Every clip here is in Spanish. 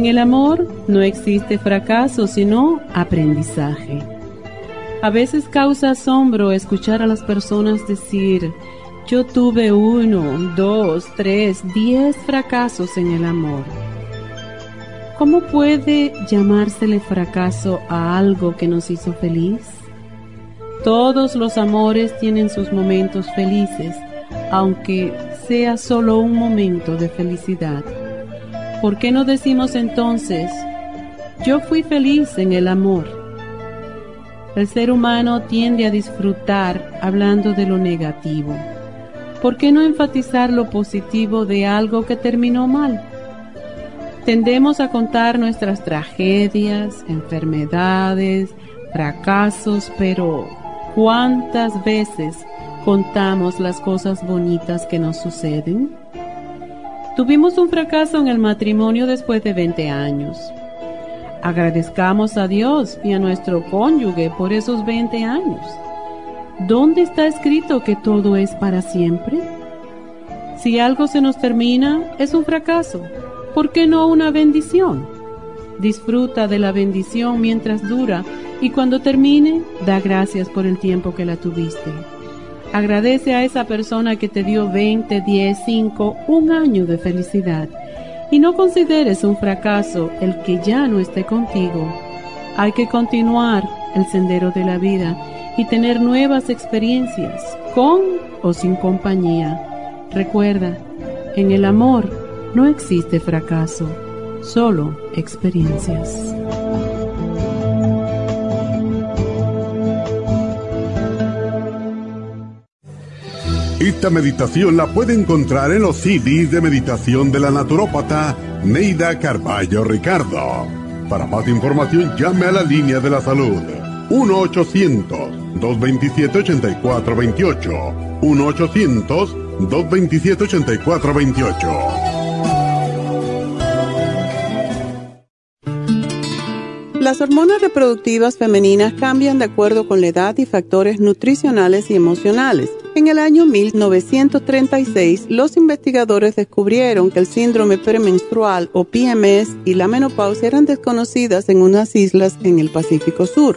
En el amor no existe fracaso, sino aprendizaje. A veces causa asombro escuchar a las personas decir, yo tuve uno, dos, tres, diez fracasos en el amor. ¿Cómo puede llamársele fracaso a algo que nos hizo feliz? Todos los amores tienen sus momentos felices, aunque sea solo un momento de felicidad. ¿Por qué no decimos entonces, yo fui feliz en el amor? El ser humano tiende a disfrutar hablando de lo negativo. ¿Por qué no enfatizar lo positivo de algo que terminó mal? Tendemos a contar nuestras tragedias, enfermedades, fracasos, pero ¿cuántas veces contamos las cosas bonitas que nos suceden? Tuvimos un fracaso en el matrimonio después de 20 años. Agradezcamos a Dios y a nuestro cónyuge por esos 20 años. ¿Dónde está escrito que todo es para siempre? Si algo se nos termina, es un fracaso. ¿Por qué no una bendición? Disfruta de la bendición mientras dura y cuando termine, da gracias por el tiempo que la tuviste. Agradece a esa persona que te dio 20, 10, 5, un año de felicidad. Y no consideres un fracaso el que ya no esté contigo. Hay que continuar el sendero de la vida y tener nuevas experiencias, con o sin compañía. Recuerda, en el amor no existe fracaso, solo experiencias. Esta meditación la puede encontrar en los CDs de meditación de la naturópata Neida Carballo Ricardo. Para más información llame a la línea de la salud 1-800-227-8428. 1-800-227-8428. Las hormonas reproductivas femeninas cambian de acuerdo con la edad y factores nutricionales y emocionales. En el año 1936, los investigadores descubrieron que el síndrome premenstrual o PMS y la menopausia eran desconocidas en unas islas en el Pacífico Sur.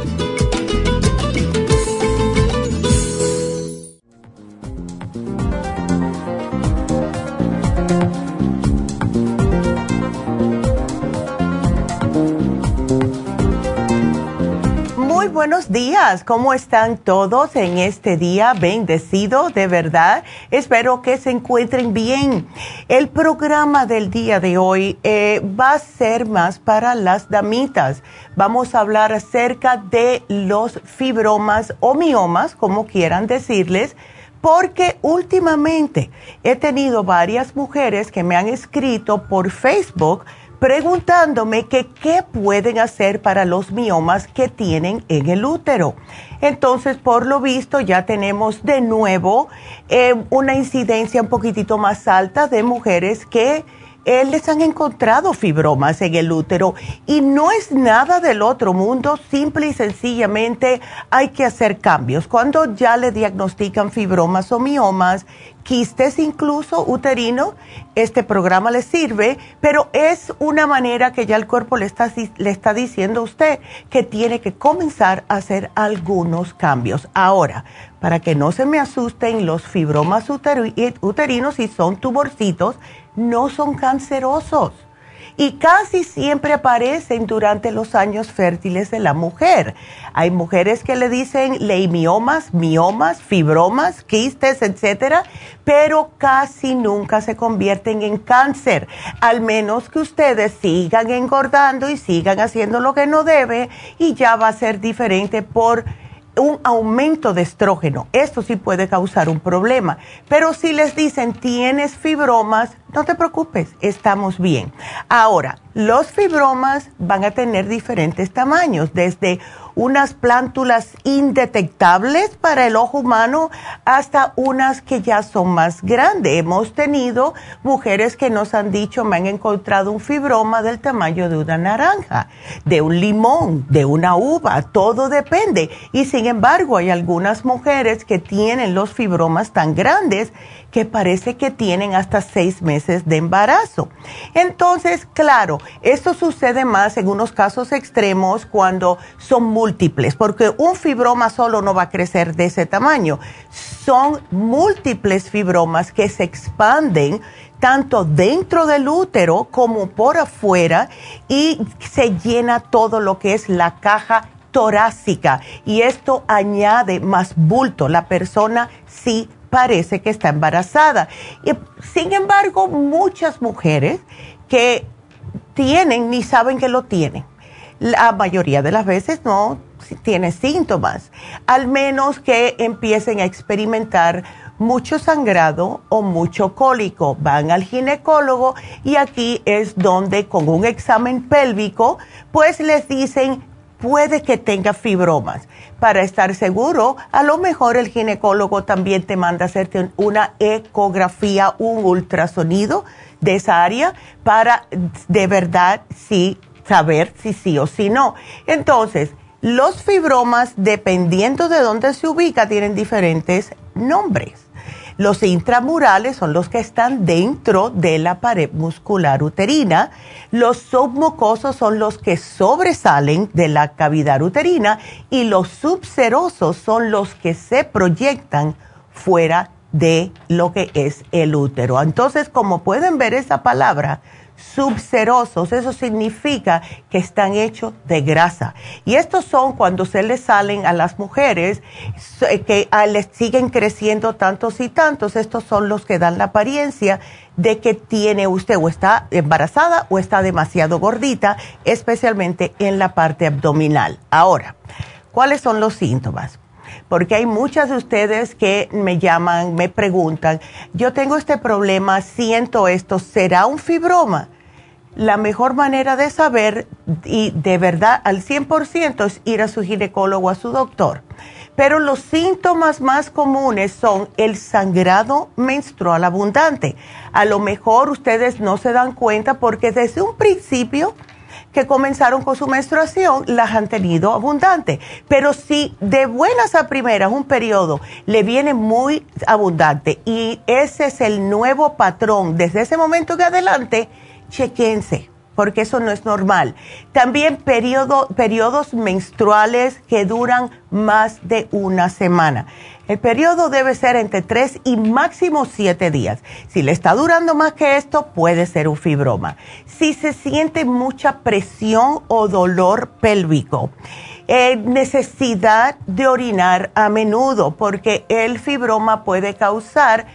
Buenos días. ¿Cómo están todos en este día bendecido? De verdad, espero que se encuentren bien. El programa del día de hoy eh, va a ser más para las damitas. Vamos a hablar acerca de los fibromas o miomas, como quieran decirles porque últimamente he tenido varias mujeres que me han escrito por Facebook preguntándome que qué pueden hacer para los miomas que tienen en el útero. Entonces, por lo visto, ya tenemos de nuevo eh, una incidencia un poquitito más alta de mujeres que eh, les han encontrado fibromas en el útero y no es nada del otro mundo, simple y sencillamente hay que hacer cambios. Cuando ya le diagnostican fibromas o miomas, quistes incluso uterino, este programa le sirve, pero es una manera que ya el cuerpo le está, le está diciendo a usted que tiene que comenzar a hacer algunos cambios. Ahora, para que no se me asusten los fibromas uterinos y son tumorcitos, no son cancerosos y casi siempre aparecen durante los años fértiles de la mujer. Hay mujeres que le dicen leimiomas, miomas, fibromas, quistes, etcétera, pero casi nunca se convierten en cáncer, al menos que ustedes sigan engordando y sigan haciendo lo que no debe y ya va a ser diferente por un aumento de estrógeno. Esto sí puede causar un problema. Pero si les dicen tienes fibromas, no te preocupes, estamos bien. Ahora, los fibromas van a tener diferentes tamaños, desde unas plántulas indetectables para el ojo humano hasta unas que ya son más grandes. Hemos tenido mujeres que nos han dicho, me han encontrado un fibroma del tamaño de una naranja, de un limón, de una uva, todo depende. Y sin embargo, hay algunas mujeres que tienen los fibromas tan grandes que parece que tienen hasta seis meses de embarazo. Entonces, claro, esto sucede más en unos casos extremos cuando son múltiples, porque un fibroma solo no va a crecer de ese tamaño. Son múltiples fibromas que se expanden tanto dentro del útero como por afuera y se llena todo lo que es la caja torácica y esto añade más bulto. La persona sí parece que está embarazada. Y, sin embargo, muchas mujeres que tienen ni saben que lo tienen. La mayoría de las veces no tiene síntomas, al menos que empiecen a experimentar mucho sangrado o mucho cólico. Van al ginecólogo y aquí es donde con un examen pélvico pues les dicen puede que tenga fibromas. Para estar seguro, a lo mejor el ginecólogo también te manda a hacerte una ecografía, un ultrasonido de esa área para de verdad sí saber si sí o si no. Entonces, los fibromas, dependiendo de dónde se ubica, tienen diferentes nombres. Los intramurales son los que están dentro de la pared muscular uterina. Los submucosos son los que sobresalen de la cavidad uterina y los subserosos son los que se proyectan fuera de lo que es el útero. Entonces, como pueden ver esa palabra, subserosos, eso significa que están hechos de grasa. Y estos son cuando se les salen a las mujeres eh, que ah, les siguen creciendo tantos y tantos, estos son los que dan la apariencia de que tiene usted o está embarazada o está demasiado gordita, especialmente en la parte abdominal. Ahora, ¿cuáles son los síntomas? Porque hay muchas de ustedes que me llaman, me preguntan, yo tengo este problema, siento esto, ¿será un fibroma? La mejor manera de saber, y de verdad al 100%, es ir a su ginecólogo, a su doctor. Pero los síntomas más comunes son el sangrado menstrual abundante. A lo mejor ustedes no se dan cuenta porque desde un principio que comenzaron con su menstruación las han tenido abundante. Pero si de buenas a primeras un periodo le viene muy abundante y ese es el nuevo patrón desde ese momento que adelante, chequense porque eso no es normal. También periodos menstruales que duran más de una semana. El periodo debe ser entre 3 y máximo 7 días. Si le está durando más que esto, puede ser un fibroma. Si se siente mucha presión o dolor pélvico, Eh, necesidad de orinar a menudo porque el fibroma puede causar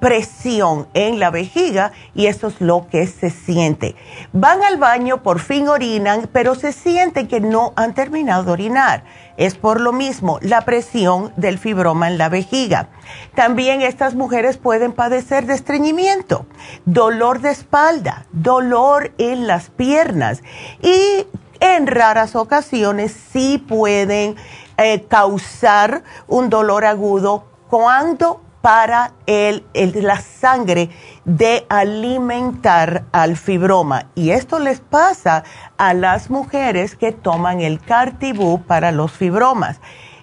presión en la vejiga y eso es lo que se siente. Van al baño, por fin orinan, pero se siente que no han terminado de orinar. Es por lo mismo la presión del fibroma en la vejiga. También estas mujeres pueden padecer de estreñimiento, dolor de espalda, dolor en las piernas y en raras ocasiones sí pueden eh, causar un dolor agudo cuando para el, la sangre de alimentar al fibroma. Y esto les pasa a las mujeres que toman el cartibú para los fibromas.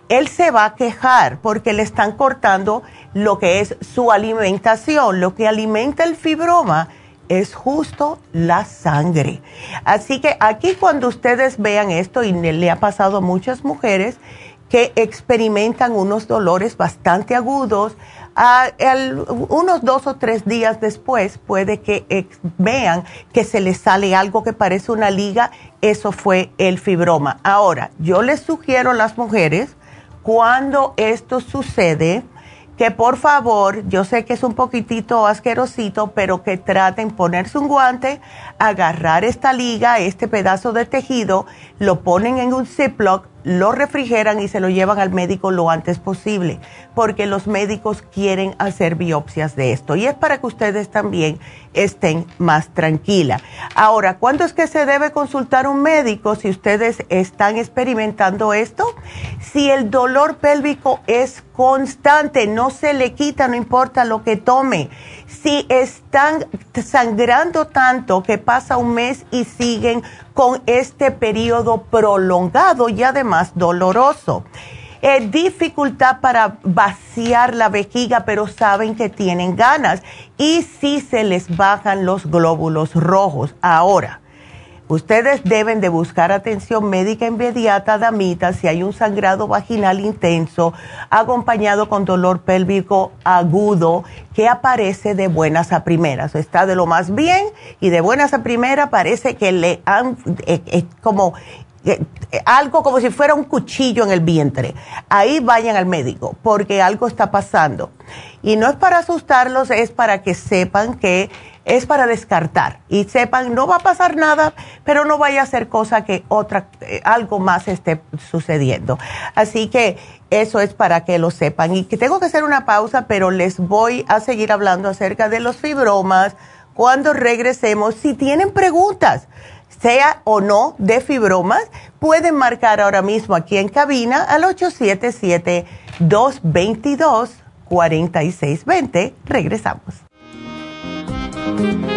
Él se va a quejar porque le están cortando lo que es su alimentación. Lo que alimenta el fibroma es justo la sangre. Así que aquí cuando ustedes vean esto, y le ha pasado a muchas mujeres que experimentan unos dolores bastante agudos, unos dos o tres días después puede que vean que se les sale algo que parece una liga, eso fue el fibroma. Ahora, yo les sugiero a las mujeres, cuando esto sucede, que por favor, yo sé que es un poquitito asquerosito, pero que traten ponerse un guante, agarrar esta liga, este pedazo de tejido, lo ponen en un Ziploc, lo refrigeran y se lo llevan al médico lo antes posible, porque los médicos quieren hacer biopsias de esto. Y es para que ustedes también estén más tranquilas. Ahora, ¿cuándo es que se debe consultar un médico si ustedes están experimentando esto? Si el dolor pélvico es constante, no se le quita, no importa lo que tome. Si están sangrando tanto que pasa un mes y siguen con este periodo prolongado y además doloroso. Eh, dificultad para vaciar la vejiga, pero saben que tienen ganas. Y si se les bajan los glóbulos rojos. Ahora, Ustedes deben de buscar atención médica inmediata, damita, si hay un sangrado vaginal intenso, acompañado con dolor pélvico agudo que aparece de buenas a primeras. Está de lo más bien y de buenas a primeras parece que le han eh, eh, como eh, algo como si fuera un cuchillo en el vientre. Ahí vayan al médico porque algo está pasando. Y no es para asustarlos, es para que sepan que es para descartar y sepan, no va a pasar nada, pero no vaya a ser cosa que otra, eh, algo más esté sucediendo. Así que eso es para que lo sepan. Y que tengo que hacer una pausa, pero les voy a seguir hablando acerca de los fibromas cuando regresemos. Si tienen preguntas, sea o no de fibromas, pueden marcar ahora mismo aquí en cabina al 877-222-4620. Regresamos. Thank you.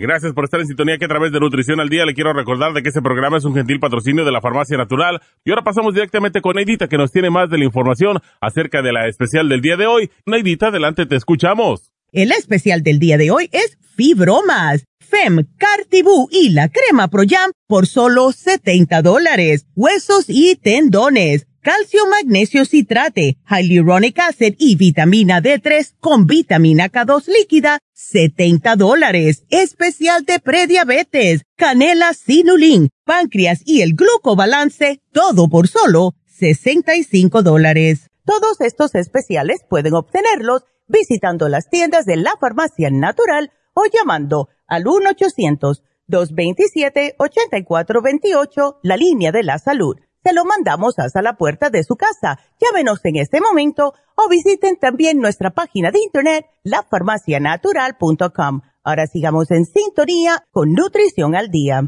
Gracias por estar en sintonía que a través de Nutrición al Día le quiero recordar de que este programa es un gentil patrocinio de la Farmacia Natural. Y ahora pasamos directamente con Neidita que nos tiene más de la información acerca de la especial del día de hoy. Neidita, adelante, te escuchamos. El especial del día de hoy es Fibromas, Fem, Cartibú y la crema Pro Jam por solo 70 dólares. Huesos y tendones, calcio, magnesio, citrate, hyaluronic acid y vitamina D3 con vitamina K2 líquida, 70 dólares. Especial de prediabetes, canela, sinulín, páncreas y el glucobalance, todo por solo 65 dólares. Todos estos especiales pueden obtenerlos visitando las tiendas de la farmacia natural o llamando al 1-800-227-8428, la línea de la salud. Se lo mandamos hasta la puerta de su casa. Llámenos en este momento o visiten también nuestra página de internet, lafarmacianatural.com. Ahora sigamos en sintonía con Nutrición al Día.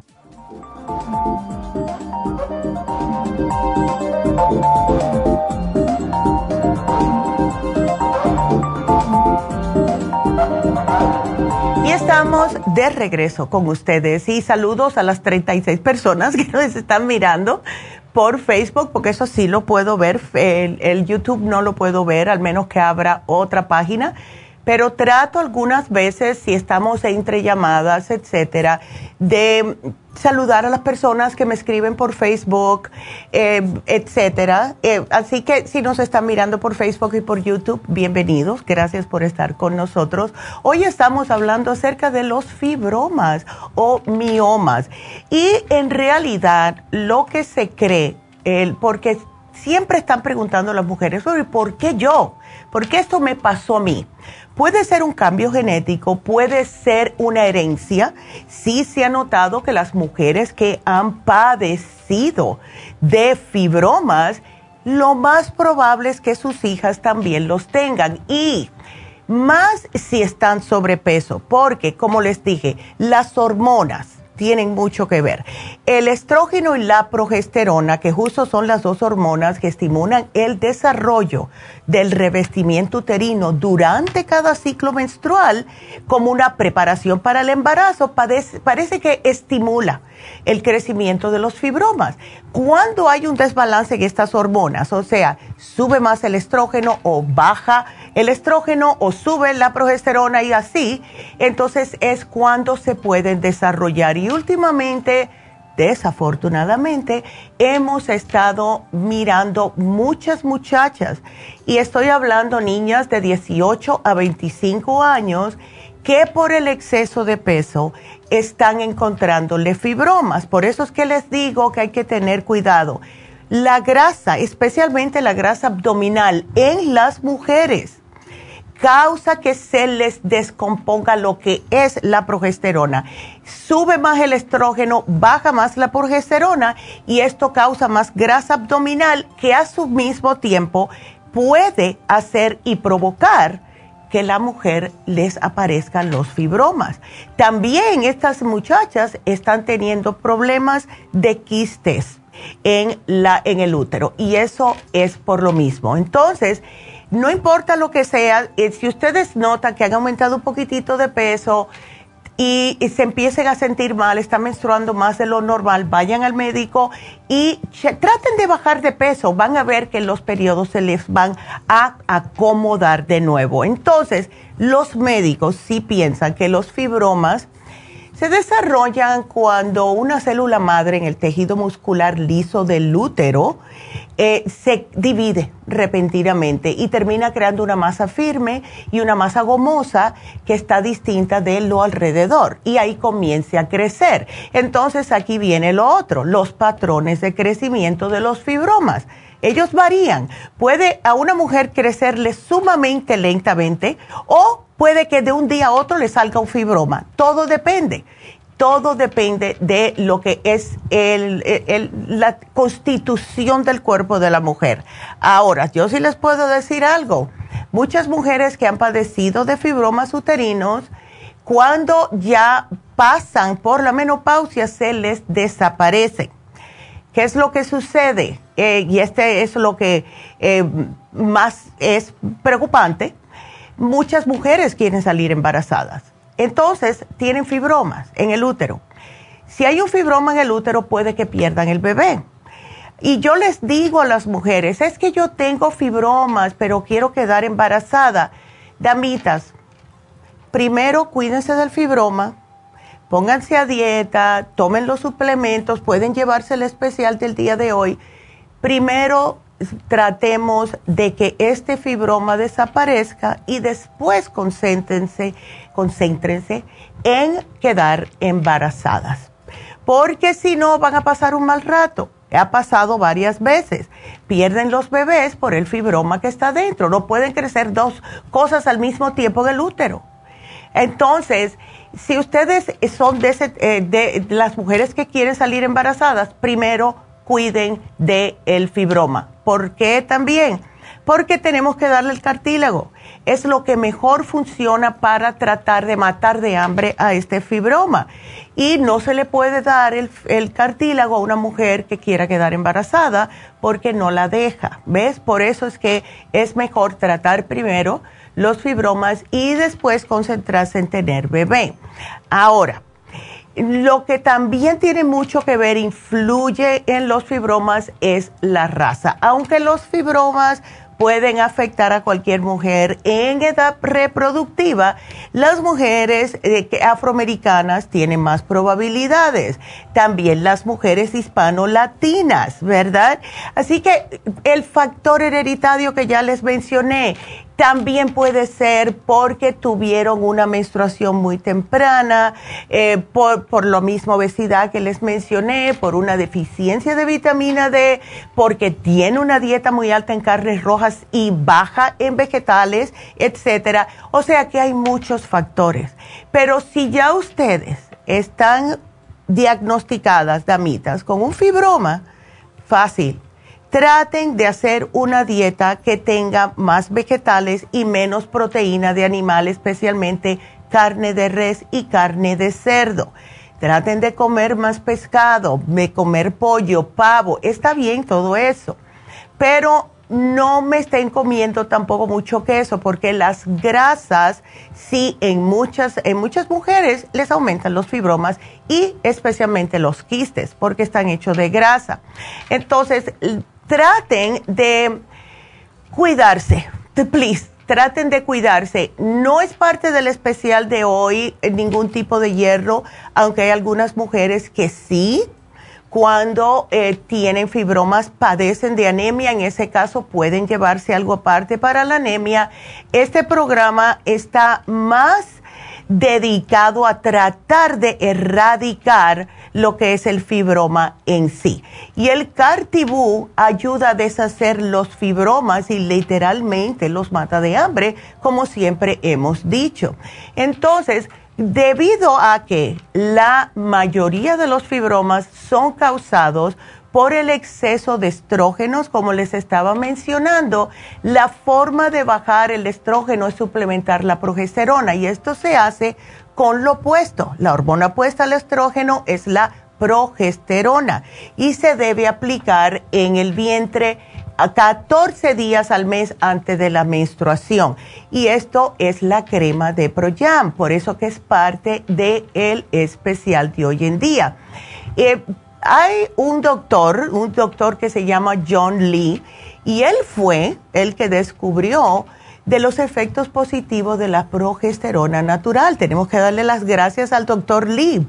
Y estamos de regreso con ustedes y saludos a las 36 personas que nos están mirando por Facebook, porque eso sí lo puedo ver, el, el YouTube no lo puedo ver, al menos que abra otra página pero trato algunas veces, si estamos entre llamadas, etcétera, de saludar a las personas que me escriben por Facebook, eh, etcétera. Eh, así que si nos están mirando por Facebook y por YouTube, bienvenidos. Gracias por estar con nosotros. Hoy estamos hablando acerca de los fibromas o miomas. Y en realidad, lo que se cree, porque siempre están preguntando las mujeres, ¿por qué yo? ¿Por qué esto me pasó a mí? Puede ser un cambio genético, puede ser una herencia. Sí se ha notado que las mujeres que han padecido de fibromas, lo más probable es que sus hijas también los tengan. Y más si están sobrepeso, porque como les dije, las hormonas tienen mucho que ver. El estrógeno y la progesterona, que justo son las dos hormonas que estimulan el desarrollo del revestimiento uterino durante cada ciclo menstrual, como una preparación para el embarazo, parece, que estimula el crecimiento de los fibromas. Cuando hay un desbalance en estas hormonas, o sea, sube más el estrógeno o baja el estrógeno o sube la progesterona y así, entonces es cuando se pueden desarrollar. Y últimamente, desafortunadamente, hemos estado mirando muchas muchachas, y estoy hablando niñas de 18 a 25 años, que por el exceso de peso están encontrándole fibromas. Por eso es que les digo que hay que tener cuidado. La grasa, especialmente la grasa abdominal en las mujeres, causa que se les descomponga lo que es la progesterona. Sube más el estrógeno, baja más la progesterona y esto causa más grasa abdominal que a su mismo tiempo puede hacer y provocar que la mujer les aparezcan los fibromas. También estas muchachas están teniendo problemas de quistes en, la, en el útero y eso es por lo mismo. Entonces, no importa lo que sea, eh, si ustedes notan que han aumentado un poquitito de peso y, se empiecen a sentir mal, están menstruando más de lo normal, vayan al médico y traten de bajar de peso. Van a ver que los periodos se les van a acomodar de nuevo. Entonces, los médicos sí piensan que los fibromas se desarrollan cuando una célula madre en el tejido muscular liso del útero eh, se divide repentinamente y termina creando una masa firme y una masa gomosa que está distinta de lo alrededor y ahí comienza a crecer. Entonces aquí viene lo otro, los patrones de crecimiento de los fibromas. Ellos varían. Puede a una mujer crecerle sumamente lentamente o puede que de un día a otro le salga un fibroma. Todo depende. Todo depende de lo que es la constitución del cuerpo de la mujer. Ahora, yo sí les puedo decir algo. Muchas mujeres que han padecido de fibromas uterinos, cuando ya pasan por la menopausia, se les desaparecen. ¿Qué es lo que sucede? Eh, y este es lo que eh, más es preocupante muchas mujeres quieren salir embarazadas. Entonces, tienen fibromas en el útero. Si hay un fibroma en el útero, puede que pierdan el bebé. Y yo les digo a las mujeres, es que yo tengo fibromas, pero quiero quedar embarazada. Damitas, primero cuídense del fibroma, pónganse a dieta, tomen los suplementos, pueden llevarse el especial del día de hoy. Primero tratemos de que este fibroma desaparezca y después concéntrense, concéntrense en quedar embarazadas. Porque si no, van a pasar un mal rato. Ha pasado varias veces. Pierden los bebés por el fibroma que está dentro. No pueden crecer dos cosas al mismo tiempo en el útero. Entonces, si ustedes son de, eh, de las mujeres que quieren salir embarazadas, primero cuiden del el fibroma. ¿Por qué también? Porque tenemos que darle el cartílago. Es lo que mejor funciona para tratar de matar de hambre a este fibroma. Y no se le puede dar el cartílago a una mujer que quiera quedar embarazada porque no la deja. ¿Ves? Por eso es que es mejor tratar primero los fibromas y después concentrarse en tener bebé. Ahora, lo que también tiene mucho que ver, influye en los fibromas, es la raza. Aunque los fibromas pueden afectar a cualquier mujer en edad reproductiva, las mujeres eh, afroamericanas tienen más probabilidades. También las mujeres hispano-latinas, ¿verdad? Así que el factor hereditario que ya les mencioné, también puede ser porque tuvieron una menstruación muy temprana, eh, por, por lo mismo obesidad que les mencioné, por una deficiencia de vitamina D, porque tiene una dieta muy alta en carnes rojas y baja en vegetales, etcétera. O sea que hay muchos factores. Pero si ya ustedes están diagnosticadas, damitas, con un fibroma, fácil traten de hacer una dieta que tenga más vegetales y menos proteína de animal, especialmente carne de res y carne de cerdo. Traten de comer más pescado, de comer pollo, pavo, está bien todo eso, pero no me estén comiendo tampoco mucho queso porque las grasas sí en muchas en muchas mujeres les aumentan los fibromas y especialmente los quistes porque están hechos de grasa. Entonces, traten de cuidarse, please, traten de cuidarse. No es parte del especial de hoy ningún tipo de hierro, aunque hay algunas mujeres que sí, cuando eh, tienen fibromas padecen de anemia, en ese caso pueden llevarse algo aparte para la anemia. Este programa está más dedicado a tratar de erradicar lo que es el fibroma en sí. Y el Cartibú ayuda a deshacer los fibromas y literalmente los mata de hambre, como siempre hemos dicho. Entonces, debido a que la mayoría de los fibromas son causados por el exceso de estrógenos, como les estaba mencionando, la forma de bajar el estrógeno es suplementar la progesterona y esto se hace con lo opuesto. La hormona opuesta al estrógeno es la progesterona y se debe aplicar en el vientre a 14 días al mes antes de la menstruación. Y esto es la crema de Proyam, por eso que es parte del el especial de hoy en día. Eh, hay un doctor, un doctor que se llama John Lee, y él fue el que descubrió de los efectos positivos de la progesterona natural. Tenemos que darle las gracias al doctor Lee,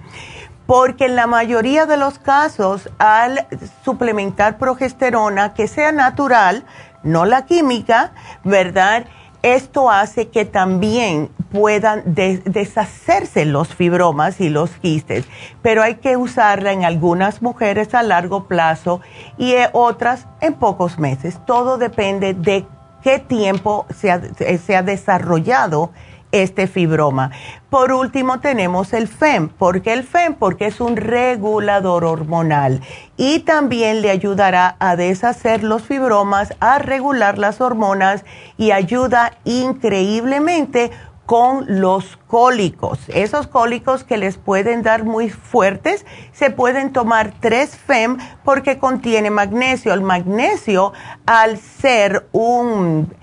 porque en la mayoría de los casos, al suplementar progesterona que sea natural, no la química, ¿verdad? Esto hace que también puedan deshacerse los fibromas y los quistes, pero hay que usarla en algunas mujeres a largo plazo y otras en pocos meses. Todo depende de qué tiempo se ha, desarrollado este fibroma. Por último tenemos el FEM. ¿Por qué el FEM? Porque es un regulador hormonal y también le ayudará a deshacer los fibromas, a regular las hormonas y ayuda increíblemente con los cólicos. Esos cólicos que les pueden dar muy fuertes, se pueden tomar tres FEM porque contiene magnesio. El magnesio, al ser un,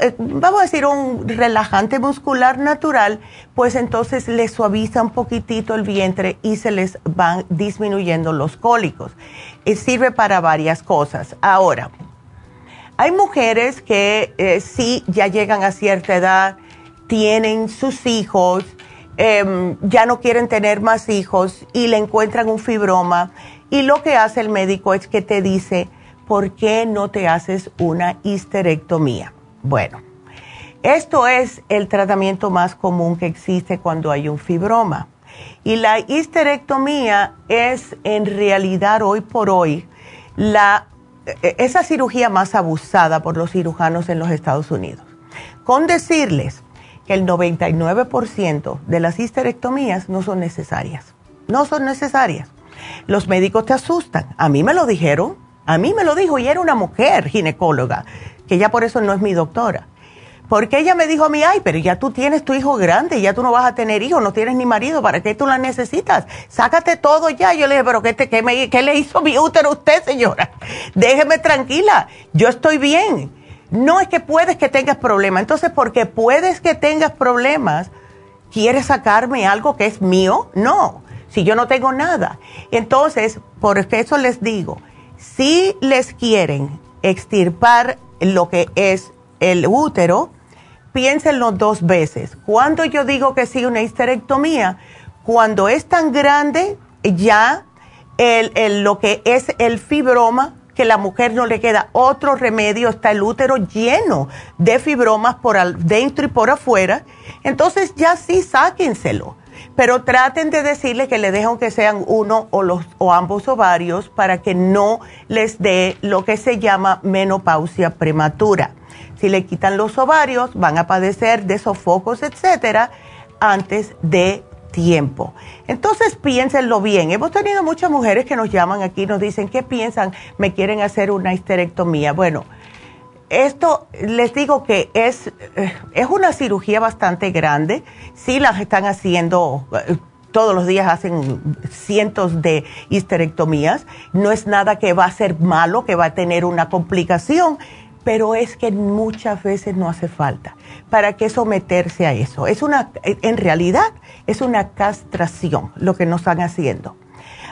eh, vamos a decir, un relajante muscular natural, pues entonces les suaviza un poquitito el vientre y se les van disminuyendo los cólicos. Y sirve para varias cosas. Ahora, hay mujeres que eh, sí ya llegan a cierta edad, tienen sus hijos, em, ya no quieren tener más hijos y le encuentran un fibroma y lo que hace el médico es que te dice, ¿por qué no te haces una histerectomía? Bueno, esto es el tratamiento más común que existe cuando hay un fibroma. Y la histerectomía es en realidad hoy por hoy la, e, esa cirugía más abusada por los cirujanos en los Estados Unidos. Con decirles que el 99% de las histerectomías no son necesarias. No son necesarias. Los médicos te asustan. A mí me lo dijeron. A mí me lo dijo y era una mujer ginecóloga, que ya por eso no es mi doctora. Porque ella me dijo a mí, ay, pero ya tú tienes tu hijo grande, ya tú no vas a tener hijos, no tienes ni marido, ¿para qué tú la necesitas? Sácate todo ya. Yo le dije, pero ¿qué, te, me, qué le hizo mi útero a usted, señora? Déjeme tranquila, yo estoy bien. No es que puedes que tengas problemas. Entonces, porque puedes que tengas problemas, ¿quieres sacarme algo que es mío? No, si yo no tengo nada. Entonces, por eso les digo, si les quieren extirpar lo que es el útero, piénsenlo dos veces. Cuando yo digo que sí, una histerectomía, cuando es tan grande, ya el, lo que es el fibroma, que la mujer no le queda otro remedio, está el útero lleno de fibromas por dentro y por afuera, entonces ya sí sáquenselo. Pero traten de decirle que le dejan que sean uno o, los, o ambos ovarios para que no les dé lo que se llama menopausia prematura si le quitan los ovarios, van a padecer de sofocos, etcétera, antes de tiempo. Entonces piénsenlo bien. Hemos tenido muchas mujeres que nos llaman aquí y nos dicen, ¿qué piensan? Me quieren hacer una histerectomía. Bueno, esto les digo que es, eh, es una cirugía bastante grande. Sí las están haciendo, eh, todos los días hacen cientos de histerectomías. No es nada que va a ser malo, que va a tener una complicación pero es que muchas veces no hace falta. ¿Para qué someterse a eso? Es una, en realidad es una castración lo que nos están haciendo.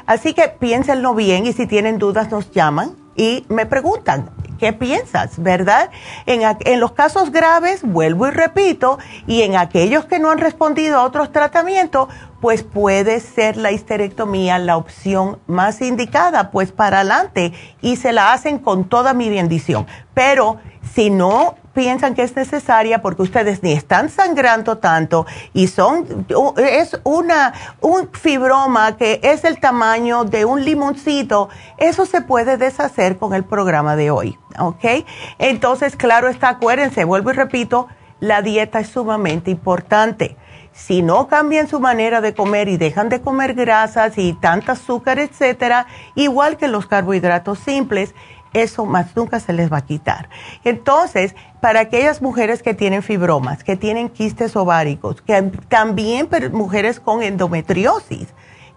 Así que piénsenlo bien y si tienen dudas nos llaman y me preguntan, ¿qué piensas? ¿Verdad? En, en, los casos graves, vuelvo y repito, y en aquellos que no han respondido a otros tratamientos, pues puede ser la histerectomía la opción más indicada, pues para adelante, y se la hacen con toda mi bendición. Pero si no piensan que es necesaria porque ustedes ni están sangrando tanto y son es una un fibroma que es el tamaño de un limoncito, eso se puede deshacer con el programa de hoy, ¿ok? Entonces, claro está, acuérdense, vuelvo y repito, la dieta es sumamente importante. Si no cambian su manera de comer y dejan de comer grasas y tanta azúcar, etcétera, igual que los carbohidratos simples, eso más nunca se les va a quitar. Entonces, para aquellas mujeres que tienen fibromas, que tienen quistes ováricos, que también mujeres con endometriosis,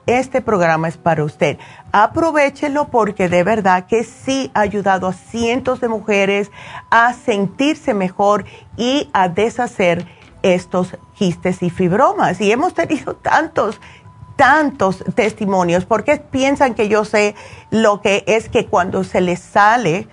este programa es para usted. Aprovechenlo porque de verdad que sí ha ayudado a cientos de mujeres a sentirse mejor y a deshacer estos quistes y fibromas. Y hemos tenido tantos tantos testimonios, porque piensan que yo sé lo que es que cuando se les sale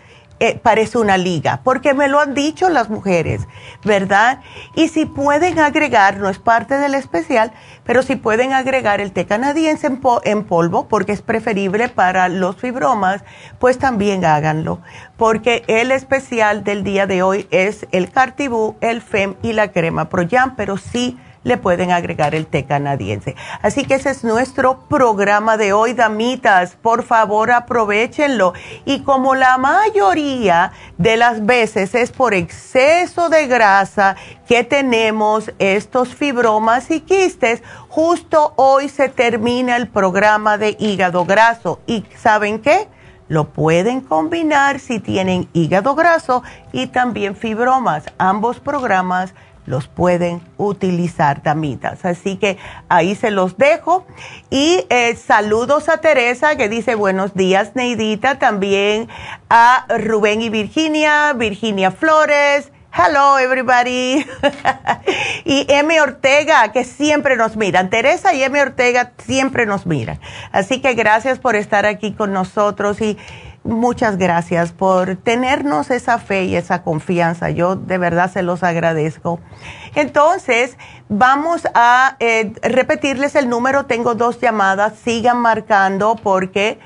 eh, parece una liga, porque me lo han dicho las mujeres, ¿verdad? Y si pueden agregar, no es parte del especial, pero si pueden agregar el té canadiense en, en polvo, porque es preferible para los fibromas, pues también háganlo, porque el especial del día de hoy es el Cartibú, el FEM y la crema Pro pero sí le pueden agregar el té canadiense. Así que ese es nuestro programa de hoy, damitas. Por favor, aprovechenlo. Y como la mayoría de las veces es por exceso de grasa que tenemos estos fibromas y quistes, justo hoy se termina el programa de hígado graso. ¿Y saben qué? Lo pueden combinar si tienen hígado graso y también fibromas. Ambos programas los pueden utilizar, damitas. Así que ahí se los dejo. Y eh, saludos a Teresa que dice buenos días, Neidita. También a Rubén y Virginia, Virginia Flores. Hello, everybody. y M. Ortega, que siempre nos miran. Teresa y M. Ortega siempre nos miran. Así que gracias por estar aquí con nosotros. Y muchas gracias por tenernos esa fe y esa confianza. Yo de verdad se los agradezco. Entonces, vamos a eh, repetirles el número. Tengo dos llamadas. Sigan marcando porque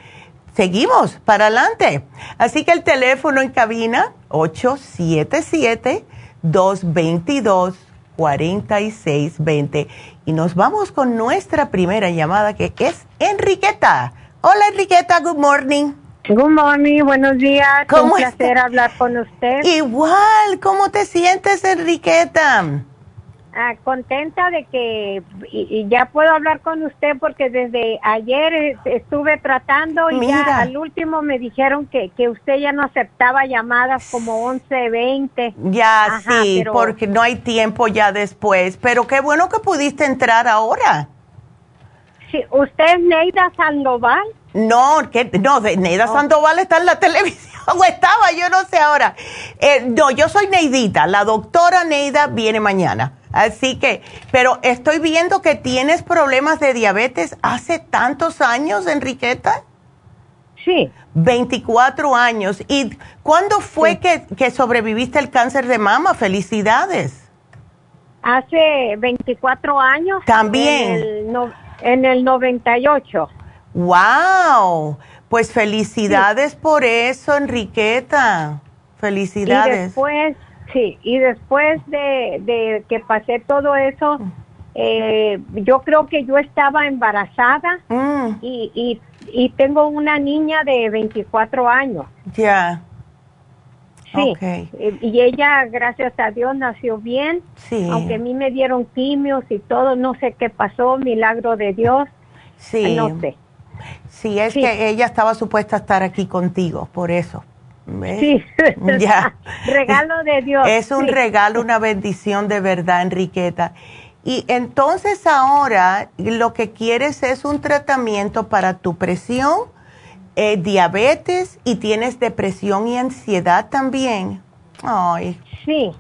seguimos para adelante. Así que el teléfono en cabina 877-222-4620. Y nos vamos con nuestra primera llamada que es Enriqueta. Hola Enriqueta, good morning. Good morning, buenos días. ¿Cómo Un placer hablar con usted. Igual, ¿cómo te sientes Enriqueta? Ah, contenta de que y, ya puedo hablar con usted porque desde ayer estuve tratando y ya al último me dijeron que, que usted ya no aceptaba llamadas como 11, 20. Ya, sí, porque no hay tiempo ya después. Pero qué bueno que pudiste entrar ahora. Sí, ¿usted es Neida Sandoval? No, que, no, Neida Sandoval está en la televisión, o estaba, yo no sé ahora. Eh, no, yo soy Neidita, la doctora Neida viene mañana. Así que, pero estoy viendo que tienes problemas de diabetes hace tantos años, Enriqueta. Sí. 24 años. ¿Y cuándo fue que, que, sobreviviste el cáncer de mama? Felicidades. Hace 24 años. También. En el, no, en el 98. ¡Wow! Pues felicidades por eso, Enriqueta. Felicidades. Y después Sí, y después de, que pasé todo eso, eh, yo creo que yo estaba embarazada mm. y, y, tengo una niña de 24 años. Ya. Sí, eh, y ella, gracias a Dios, nació bien. Sí. Aunque a mí me dieron quimios y todo, no sé qué pasó, milagro de Dios. Sí. No sé. Sí, es que ella estaba supuesta a estar aquí contigo, por eso. Sí, ya. regalo de Dios. Es un regalo, una bendición de verdad, Enriqueta. Y entonces ahora lo que quieres es un tratamiento para tu presión, eh, diabetes y tienes depresión y ansiedad también. Ay. Sí.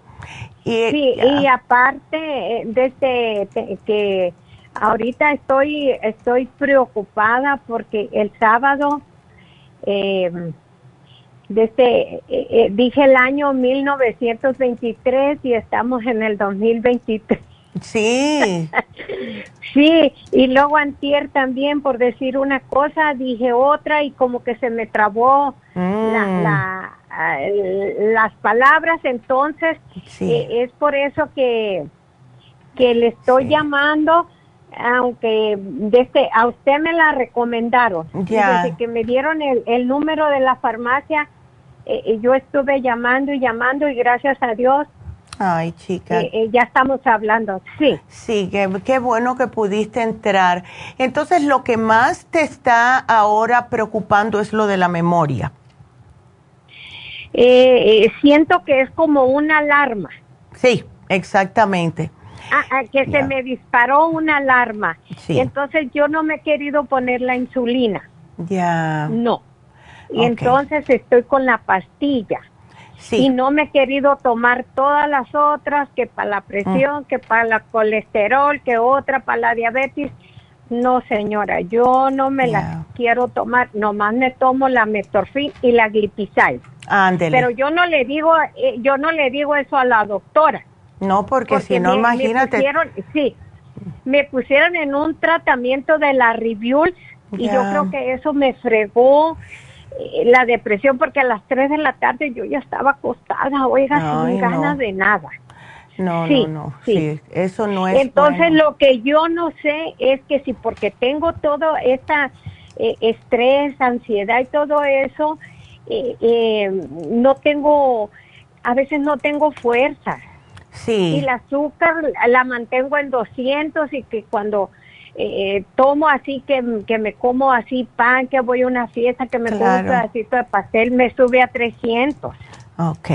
Y, sí, y aparte, desde que ahorita estoy, estoy preocupada porque el sábado eh, desde, eh, eh, dije el año 1923 y estamos en el 2023. Sí. sí, y luego antier también, por decir una cosa, dije otra y como que se me trabó mm. las palabras, entonces eh, es por eso que, que le estoy llamando, aunque desde, a usted me la recomendaron. Desde que me dieron el, el número de la farmacia, eh, eh, yo estuve llamando y llamando y gracias a Dios. Ay, chica. Eh, ya estamos hablando, sí. Sí, qué, bueno que pudiste entrar. Entonces, lo que más te está ahora preocupando es lo de la memoria. siento que es como una alarma. Sí, exactamente. Ah, ah, que se me disparó una alarma. Sí. Entonces yo no me he querido poner la insulina. Ya. No y entonces estoy con la pastilla. Y no me he querido tomar todas las otras, que para la presión, mm. que para la colesterol, que otra para la diabetes. No, señora, yo no me la quiero tomar, nomás me tomo la metorfin y la glipizide. Pero yo no le digo, eh, yo no le digo eso a la doctora. No, porque, si no, imagínate. sí, me pusieron en un tratamiento de la Reviewls y yo creo que eso me fregó eh, la depresión porque a las 3 de la tarde yo ya estaba acostada, oiga, sin ganas de nada. No, no, no, sí. eso no es. Entonces lo que yo no sé es que si porque tengo todo esta eh, estrés, ansiedad y todo eso, eh, no tengo, a veces no tengo fuerza. Sí. Y el azúcar la mantengo en 200 y que cuando eh, tomo así que, que, me como así pan, que voy a una fiesta, que me como un pedacito de pastel, me sube a 300. Ok.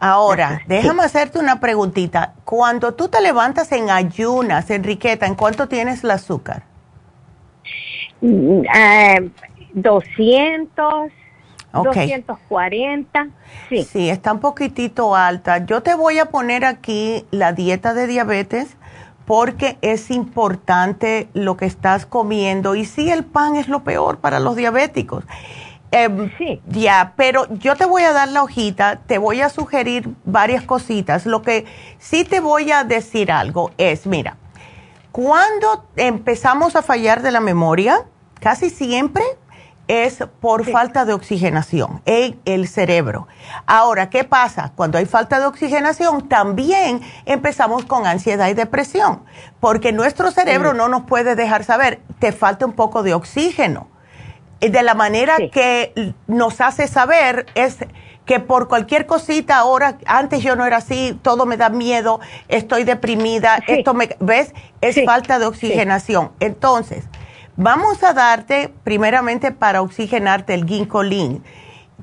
Ahora, déjame hacerte una preguntita. Cuando tú te levantas en ayunas, Enriqueta, ¿en cuánto tienes el azúcar? 200, 240. Sí. sí, está un poquitito alta. Yo te voy a poner aquí la dieta de diabetes porque es importante lo que estás comiendo y sí el pan es lo peor para los diabéticos. Em, sí. Ya, pero yo te voy a dar la hojita, te voy a sugerir varias cositas. Lo que sí te voy a decir algo es, mira, cuando empezamos a fallar de la memoria, casi siempre es por falta de oxigenación en el cerebro. Ahora, ¿qué pasa? Cuando hay falta de oxigenación, también empezamos con ansiedad y depresión, porque nuestro cerebro no nos puede dejar saber, te falta un poco de oxígeno. De la manera que nos hace saber es que por cualquier cosita ahora, antes yo no era así, todo me da miedo, estoy deprimida, esto me, ¿ves? Es falta de oxigenación. Entonces, Vamos a darte primeramente para oxigenarte el ginkolin,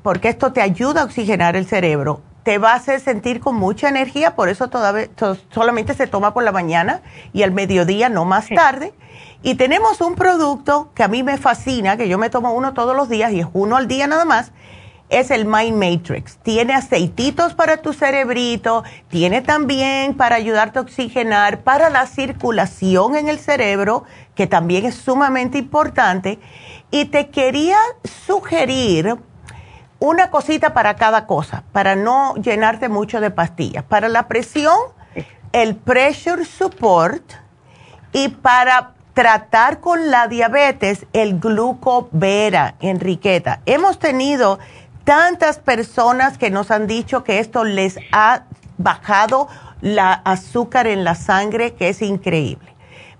porque esto te ayuda a oxigenar el cerebro. Te va a hacer sentir con mucha energía, por eso todavía, solamente se toma por la mañana y al mediodía, no más tarde. Y tenemos un producto que a mí me fascina, que yo me tomo uno todos los días y es uno al día nada más, es el Mind Matrix. Tiene aceititos para tu cerebrito, tiene también para ayudarte a oxigenar, para la circulación en el cerebro, que también es sumamente importante. Y te quería sugerir una cosita para cada cosa, para no llenarte mucho de pastillas. Para la presión, el pressure support y para tratar con la diabetes, el glucovera, Enriqueta. Hemos tenido tantas personas que nos han dicho que esto les ha bajado la azúcar en la sangre, que es increíble.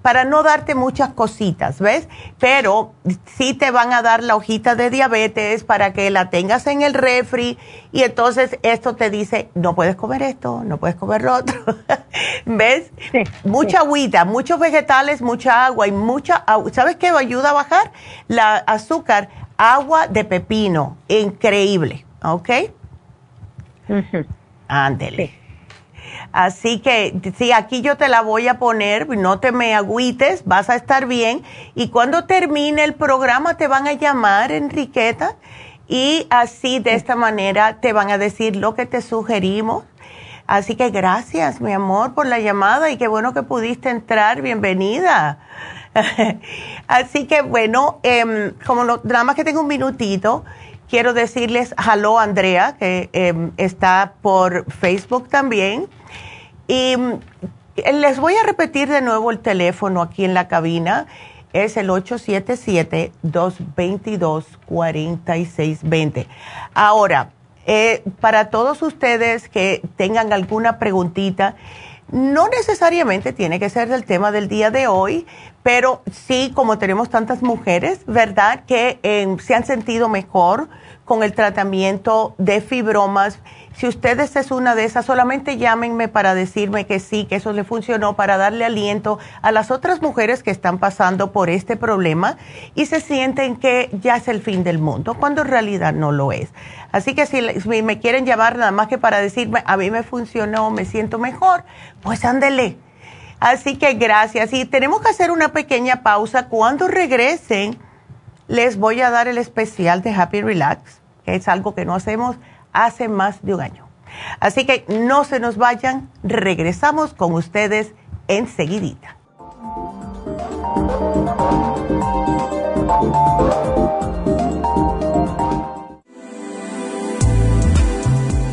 Para no darte muchas cositas, ¿ves? Pero sí te van a dar la hojita de diabetes para que la tengas en el refri y entonces esto te dice, no puedes comer esto, no puedes comer lo otro. ¿Ves? mucha agüita, muchos vegetales, mucha agua y mucha agua. ¿Sabes qué ayuda a bajar la azúcar? agua de pepino, increíble, ¿ok? Ándele. Así que sí, aquí yo te la voy a poner, no te me agüites, vas a estar bien. Y cuando termine el programa te van a llamar, Enriqueta, y así de esta manera te van a decir lo que te sugerimos. Así que gracias, mi amor, por la llamada y qué bueno que pudiste entrar. Bienvenida. Así que bueno, em, como nada más que tengo un minutito, quiero decirles hello Andrea, que em, está por Facebook también. Y mm, les voy a repetir de nuevo el teléfono aquí en la cabina. Es el 877-222-4620. Ahora, eh, para todos ustedes que tengan alguna preguntita, no necesariamente tiene que ser del tema del día de hoy, pero sí, como tenemos tantas mujeres, ¿verdad? Que eh, se han sentido mejor con el tratamiento de fibromas. Si ustedes es una de esas, solamente llámenme para decirme que sí, que eso le funcionó, para darle aliento a las otras mujeres que están pasando por este problema y se sienten que ya es el fin del mundo, cuando en realidad no lo es. Así que si me quieren llamar nada más que para decirme, a mí me funcionó, me siento mejor, pues ándele. Así que gracias. Y tenemos que hacer una pequeña pausa. Cuando regresen, les voy a dar el especial de Happy Relax, que es algo que no hacemos hace más de un año. Así que no se nos vayan, regresamos con ustedes enseguidita.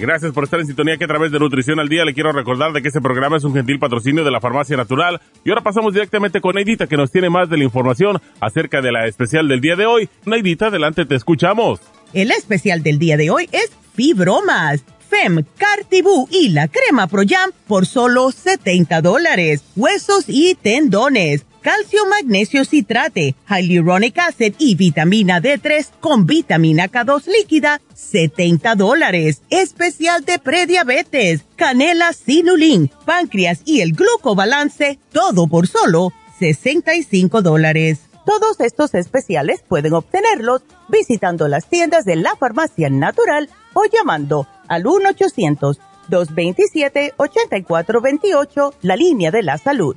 Gracias por estar en sintonía que a través de Nutrición al Día le quiero recordar de que este programa es un gentil patrocinio de la Farmacia Natural. Y ahora pasamos directamente con Neidita que nos tiene más de la información acerca de la especial del día de hoy. Neidita, adelante, te escuchamos. El especial del día de hoy es fibromas Fem, Cartibú y la crema Pro Jam por solo 70 dólares. Huesos y tendones, calcio, magnesio, citrate, hyaluronic acid y vitamina D3 con vitamina K2 líquida, 70 dólares. Especial de prediabetes, canela, sinulin, páncreas y el glucobalance, todo por solo 65 dólares. Todos estos especiales pueden obtenerlos visitando las tiendas de la farmacia natural o llamando al 1-800-227-8428, la línea de la salud.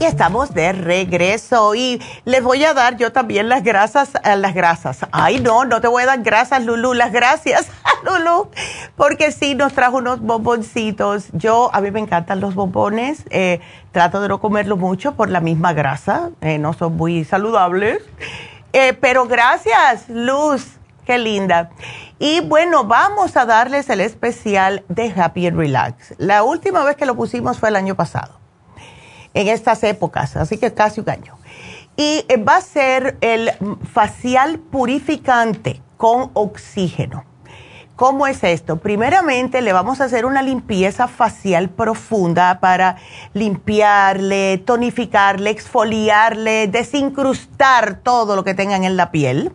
Y estamos de regreso y les voy a dar yo también las grasas, eh, las grasas. Ay, no, no te voy a dar grasas, Lulu, las gracias a Lulu, porque sí nos trajo unos bomboncitos. Yo, a mí me encantan los bombones, eh, trato de no comerlo mucho por la misma grasa, eh, no son muy saludables. pero gracias, Luz, qué linda. Y bueno, vamos a darles el especial de Happy and Relax. La última vez que lo pusimos fue el año pasado en estas épocas, así que casi un año. Y eh, va a ser el facial purificante con oxígeno. ¿Cómo es esto? Primeramente le vamos a hacer una limpieza facial profunda para limpiarle, tonificarle, exfoliarle, desincrustar todo lo que tengan en la piel.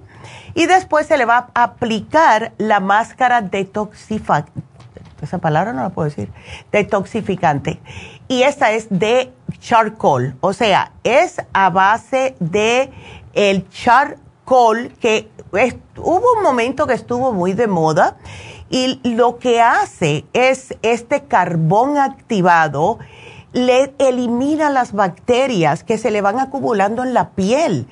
Y después se le va a aplicar la máscara detoxificante. Esa palabra no la puedo decir. Detoxificante y esta es de charcoal, o sea, es a base de el charcoal que hubo un momento que estuvo muy de moda y lo que hace es este carbón activado le elimina las bacterias que se le van acumulando en la piel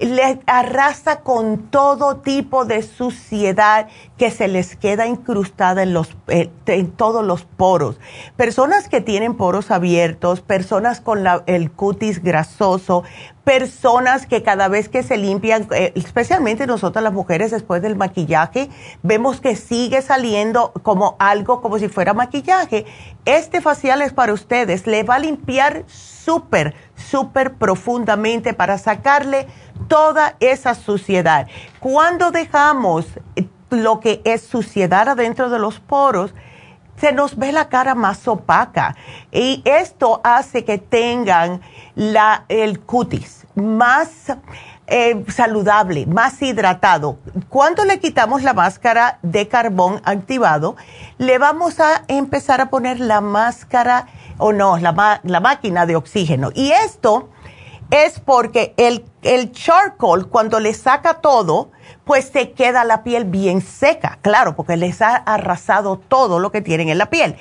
le arrasa con todo tipo de suciedad que se les queda incrustada en, los, eh, en todos los poros. Personas que tienen poros abiertos, personas con el cutis grasoso, personas que cada vez que se limpian, eh, especialmente nosotras las mujeres después del maquillaje, vemos que sigue saliendo como algo como si fuera maquillaje. Este facial es para ustedes, le va a limpiar súper, súper profundamente para sacarle toda esa suciedad. Cuando dejamos lo que es suciedad adentro de los poros, se nos ve la cara más opaca y esto hace que tengan la, el cutis más eh, saludable, más hidratado. Cuando le quitamos la máscara de carbón activado, le vamos a empezar a poner la máscara, o no, la, la máquina de oxígeno. Y esto es porque el, el charcoal, cuando le saca todo, pues se queda la piel bien seca, claro, porque les ha arrasado todo lo que tienen en la piel.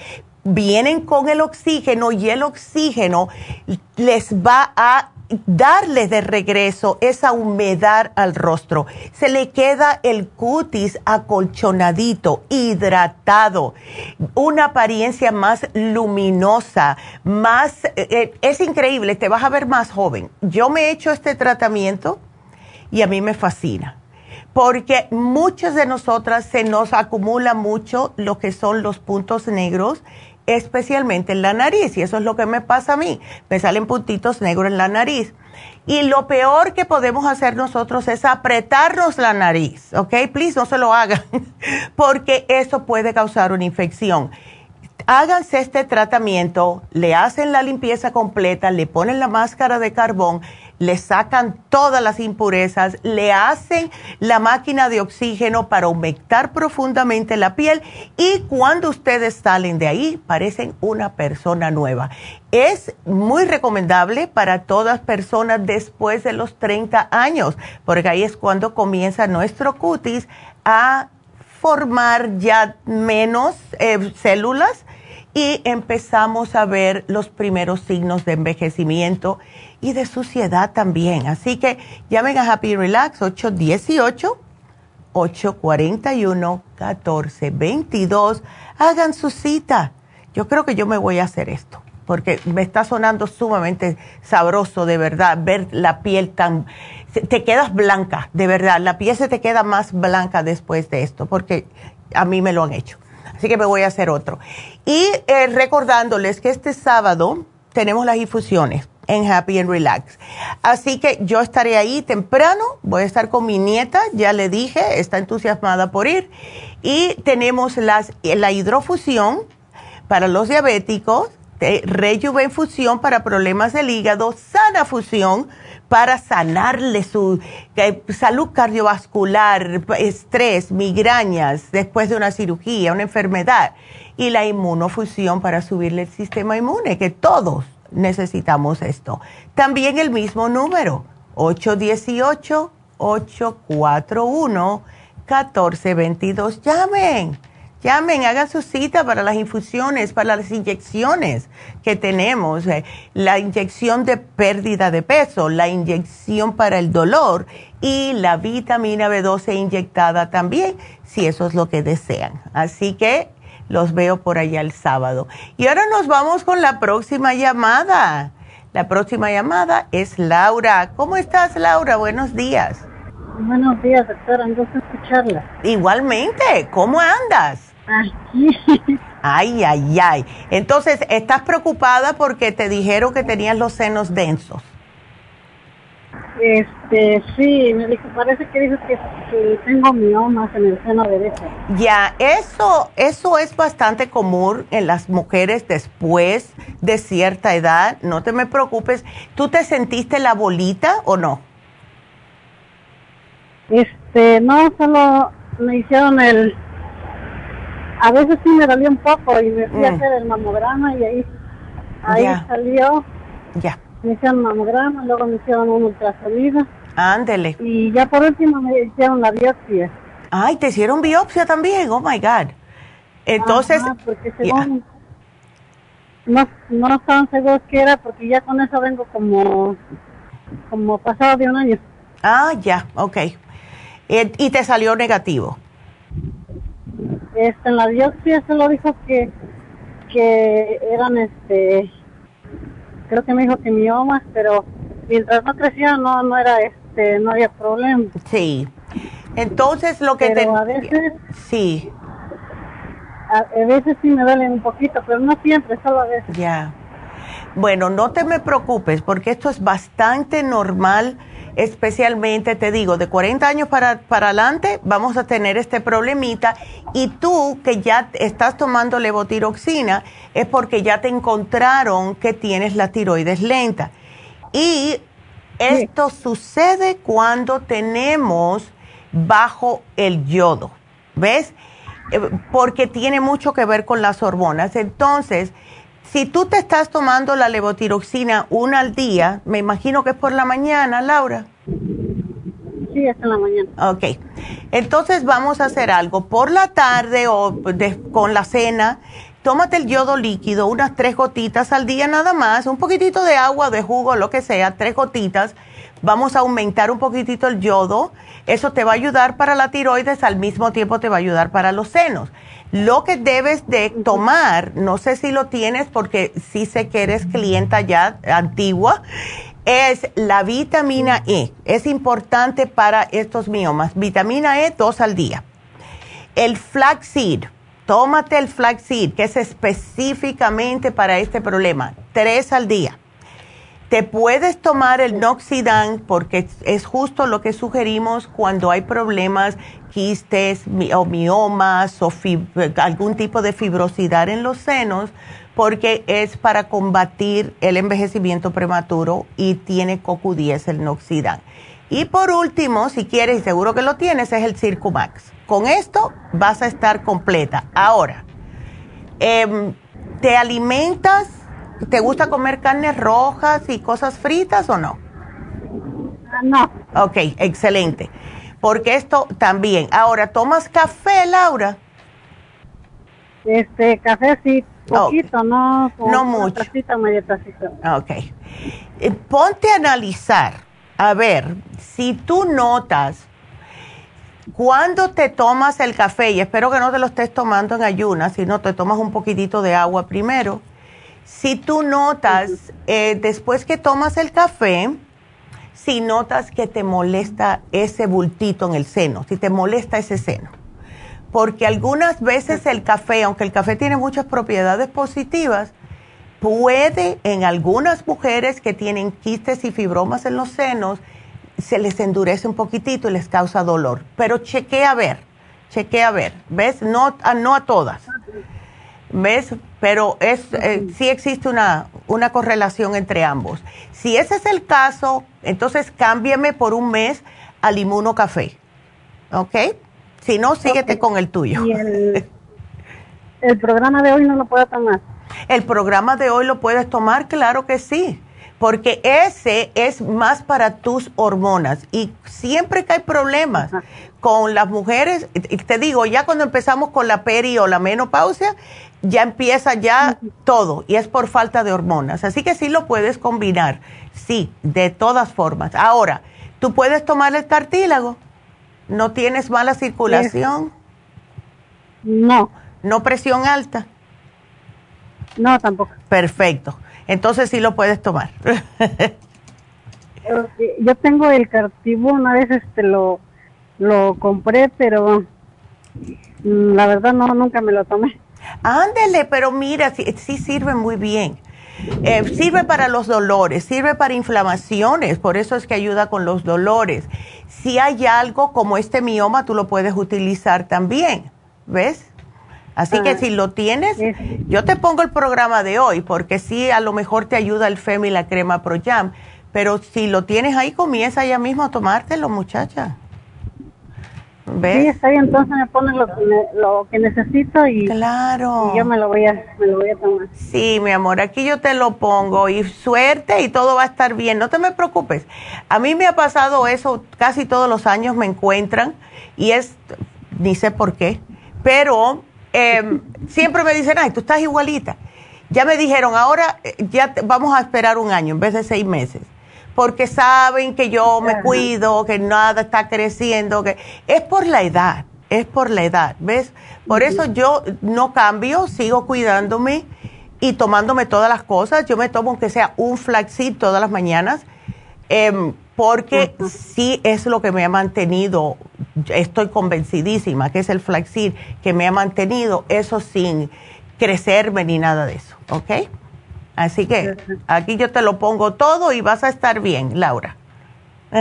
Vienen con el oxígeno y el oxígeno les va a darle de regreso esa humedad al rostro. Se le queda el cutis acolchonadito, hidratado, una apariencia más luminosa, más, eh, eh, es increíble, te vas a ver más joven. Yo me he hecho este tratamiento y a mí me fascina. Porque muchas de nosotras se nos acumula mucho lo que son los puntos negros especialmente en la nariz, y eso es lo que me pasa a mí, me salen puntitos negros en la nariz. Y lo peor que podemos hacer nosotros es apretarnos la nariz, ¿ok? Please, no se lo hagan, porque eso puede causar una infección. Háganse este tratamiento, le hacen la limpieza completa, le ponen la máscara de carbón le sacan todas las impurezas, le hacen la máquina de oxígeno para humectar profundamente la piel y cuando ustedes salen de ahí parecen una persona nueva. Es muy recomendable para todas personas después de los 30 años, porque ahí es cuando comienza nuestro cutis a formar ya menos eh, células y empezamos a ver los primeros signos de envejecimiento y de suciedad también. Así que llamen a Happy Relax 818-841-1422. Hagan su cita. Yo creo que yo me voy a hacer esto. porque me está sonando sumamente sabroso, de verdad, ver la piel tan... Te quedas blanca, de verdad, la piel se te queda más blanca después de esto, porque a mí me lo han hecho. Así que me voy a hacer otro. Y eh, recordándoles que este sábado tenemos las infusiones en Happy and Relax. Así que yo estaré ahí temprano, voy a estar con mi nieta, ya le dije, está entusiasmada por ir. Y tenemos las, la hidrofusión para los diabéticos, Rejuvenfusión para problemas del hígado, Sana Fusión para sanarle su salud cardiovascular, estrés, migrañas después de una cirugía, una enfermedad, y la inmunofusión para subirle el sistema inmune, que todos necesitamos esto. También el mismo número, 818-841-1422. Llamen Llamen, hagan su cita para las infusiones, para las inyecciones que tenemos, eh, la inyección de pérdida de peso, la inyección para el dolor y la vitamina B12 inyectada también, si eso es lo que desean. Así que los veo por allá el sábado. Y ahora nos vamos con la próxima llamada. La próxima llamada es Laura. ¿Cómo estás, Laura? Buenos días. Buenos días, doctora. Un gusto escucharla. Igualmente. ¿Cómo andas? Ay, ay, ay. Entonces, ¿estás preocupada porque te dijeron que tenías los senos densos? Este, sí, me dijo, parece que dijo que, tengo miomas en el seno derecho. Ya, eso, eso es bastante común en las mujeres después de cierta edad. No te me preocupes. ¿Tú te sentiste la bolita o no? Este, no, solo me hicieron el a veces sí me dolió un poco y me fui a mm. hacer el mamograma y ahí, ahí salió. Ya. Me hicieron mamograma, luego me hicieron un ultrasonido. Ándele. Y ya por último me hicieron la biopsia. Ay, te hicieron biopsia también, oh my God. Entonces. porque según. No, no estaban seguros que era porque ya con eso vengo como. como pasado de un año. Ah, ya, ok. Eh, y te salió negativo. Este, en la biopsia se lo dijo que, que eran, este, creo que me dijo que miomas, pero mientras no crecía no, no era, este, no había problema. Sí. Entonces lo que pero a veces, sí. A, a, veces sí me duelen un poquito, pero no siempre, solo a veces. Ya. Bueno, no te me preocupes porque esto es bastante normal especialmente, te digo, de 40 años para, para adelante, vamos a tener este problemita. Y tú que ya estás tomando levotiroxina, es porque ya te encontraron que tienes la tiroides lenta. Y esto sucede cuando tenemos bajo el yodo, ¿ves? Eh, porque tiene mucho que ver con las hormonas. Entonces, si tú te estás tomando la levotiroxina una al día, me imagino que es por la mañana, Laura. Sí, es en la mañana. Ok. Entonces vamos a hacer algo. Por la tarde o con la cena, tómate el yodo líquido, unas tres gotitas al día nada más, un poquitito de agua, de jugo, lo que sea, tres gotitas. Vamos a aumentar un poquitito el yodo. Eso te va a ayudar para la tiroides, al mismo tiempo te va a ayudar para los senos. Lo que debes de tomar, no sé si lo tienes porque sí sé que eres clienta ya antigua, es la vitamina E. Es importante para estos miomas. Vitamina E dos al día. El flaxseed, tómate el flaxseed, que es específicamente para este problema, tres al día. Te puedes tomar el Noxidan porque es justo lo que sugerimos cuando hay problemas, quistes o miomas o algún tipo de fibrosidad en los senos, porque es para combatir el envejecimiento prematuro y tiene CoQ10 el Noxidan. Y por último, si quieres, y seguro que lo tienes, es el Circumax. Con esto vas a estar completa. Ahora, em, ¿te alimentas ¿Te gusta comer carnes rojas y cosas fritas o no? Ah, no. Ok, excelente. Porque esto también. Ahora, ¿tomas café, Laura? Este, café sí, poquito, no. No mucho. Tacita, media tacita. Ok. Eh, ponte a analizar, a ver, si tú notas cuando te tomas el café, y espero que no te lo estés tomando en ayunas, sino te tomas un poquitito de agua primero, Si tú notas, eh, después que tomas el café, si notas que te molesta ese bultito en el seno, si te molesta ese seno. Porque algunas veces el café, aunque el café tiene muchas propiedades positivas, puede en algunas mujeres que tienen quistes y fibromas en los senos, se les endurece un poquitito y les causa dolor. Pero chequea a ver, chequea a ver, ¿ves? No, no a todas. ¿Ves? Pero es, eh, sí existe una, una correlación entre ambos. Si ese es el caso, entonces cámbiame por un mes al inmunocafé. ¿Ok? Si no, síguete con el tuyo. el, programa de hoy no lo puedo tomar? El programa de hoy lo puedes tomar, claro que sí porque ese es más para tus hormonas y siempre que hay problemas con las mujeres, te digo, ya cuando empezamos con la peri o la menopausia, ya empieza ya todo y es por falta de hormonas. Así que sí lo puedes combinar, sí, de todas formas. Ahora, tú puedes tomar el cartílago, no tienes mala circulación. No. No presión alta. No, tampoco. Perfecto. Entonces sí lo puedes tomar. Yo tengo el cartibú, una vez este lo, lo compré, pero mm, la verdad no, nunca me lo tomé. Ándele, pero mira, sí, sí sirve muy bien. Eh, sirve para los dolores, sirve para inflamaciones, por eso es que ayuda con los dolores. Si hay algo como este mioma, tú lo puedes utilizar también, ¿ves? Así que ah, si lo tienes, yo te pongo el programa de hoy, porque sí, a lo mejor te ayuda el FEM y la crema Pro Jam, pero si lo tienes ahí, comienza ya mismo a tomártelo, muchacha. ¿Ves? Sí, está bien, entonces me pones lo que, lo que necesito y, claro. yo me lo, voy a, me lo voy a tomar. Sí, mi amor, aquí yo te lo pongo y suerte y todo va a estar bien, no te me preocupes. A mí me ha pasado eso, casi todos los años me encuentran y es, ni sé por qué, pero Em, siempre me dicen, ay, tú estás igualita. Ya me dijeron, ahora eh, ya vamos a esperar un año en vez de seis meses, porque saben que yo me cuido, que nada está creciendo, que es por la edad, es por la edad, ¿ves? Por eso yo no cambio, sigo cuidándome y tomándome todas las cosas. Yo me tomo aunque sea un flaxseed todas las mañanas. Em, porque sí es lo que me ha mantenido, estoy convencidísima que es el flaxseed que me ha mantenido eso sin crecerme ni nada de eso, ¿ok? Así que aquí yo te lo pongo todo y vas a estar bien, Laura.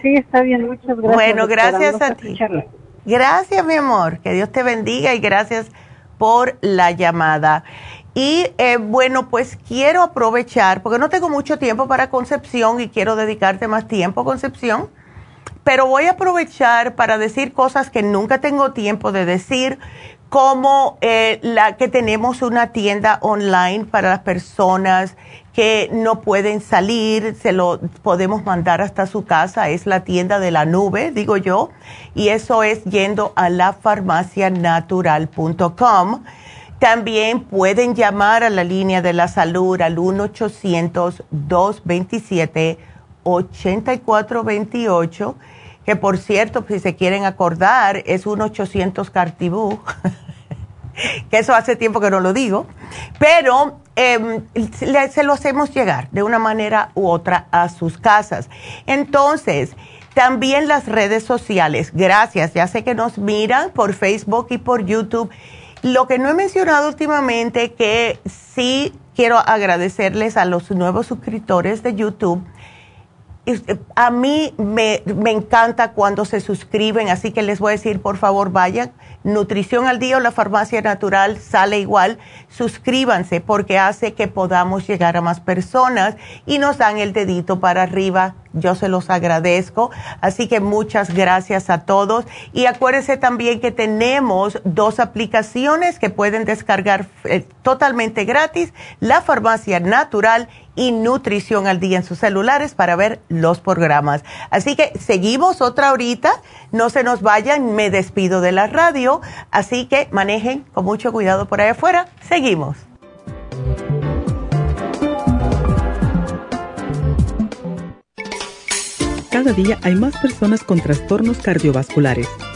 Sí, está bien, muchas gracias. Bueno, gracias a ti. Gracias, mi amor, que Dios te bendiga y gracias por la llamada. Y eh, bueno, pues quiero aprovechar, porque no tengo mucho tiempo para Concepción y quiero dedicarte más tiempo, Concepción, pero voy a aprovechar para decir cosas que nunca tengo tiempo de decir, como eh, la que tenemos una tienda online para las personas que no pueden salir, se lo podemos mandar hasta su casa, es la tienda de la nube, digo yo, y eso es yendo a lafarmacianatural.com también pueden llamar a la línea de la salud al 1-800-227-8428, que por cierto, si se quieren acordar, es 1-800-CARTIBU, que eso hace tiempo que no lo digo, pero em, se lo hacemos llegar de una manera u otra a sus casas. Entonces, también las redes sociales, gracias, ya sé que nos miran por Facebook y por YouTube lo que no he mencionado últimamente, que sí quiero agradecerles a los nuevos suscriptores de YouTube. Eh, a mí me, me, encanta cuando se suscriben, así que les voy a decir, por favor, vayan. Nutrición al Día o la Farmacia Natural sale igual. Suscríbanse porque hace que podamos llegar a más personas y nos dan el dedito para arriba yo se los agradezco. Así que muchas gracias a todos. Y acuérdense también que tenemos dos aplicaciones que pueden descargar eh, totalmente gratis, la farmacia natural nutrición al día en sus celulares para ver los programas. Así que seguimos otra horita, no se nos vayan, me despido de la radio, así que manejen con mucho cuidado por ahí afuera. Seguimos. Cada día hay más personas con trastornos cardiovasculares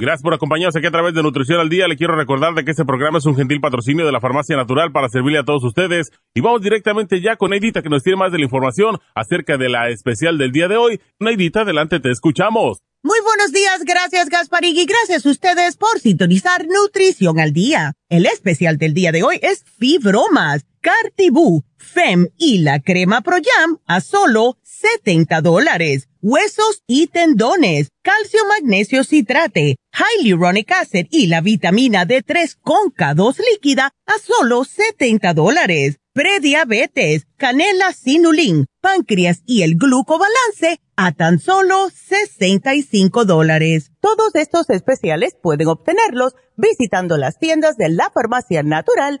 Gracias por acompañarnos aquí a través de Nutrición al Día. Le quiero recordar de que este programa es un gentil patrocinio de la Farmacia Natural para servirle a todos ustedes. Y vamos directamente ya con Neidita que nos tiene más de la información acerca de la especial del día de hoy. Neidita, adelante, te escuchamos. Muy buenos días, gracias Gasparín y gracias a ustedes por sintonizar Nutrición al Día. El especial del día de hoy es Fibromas, Cartibú, Fem y la crema Pro Jam a solo 70 dólares. Huesos y tendones, calcio magnesio citrate, hyaluronic acid y la vitamina D3 con K2 líquida a solo 70 dólares. Prediabetes, canela sinulin, páncreas y el glucobalance a tan solo 65 dólares. Todos estos especiales pueden obtenerlos visitando las tiendas de la farmacia natural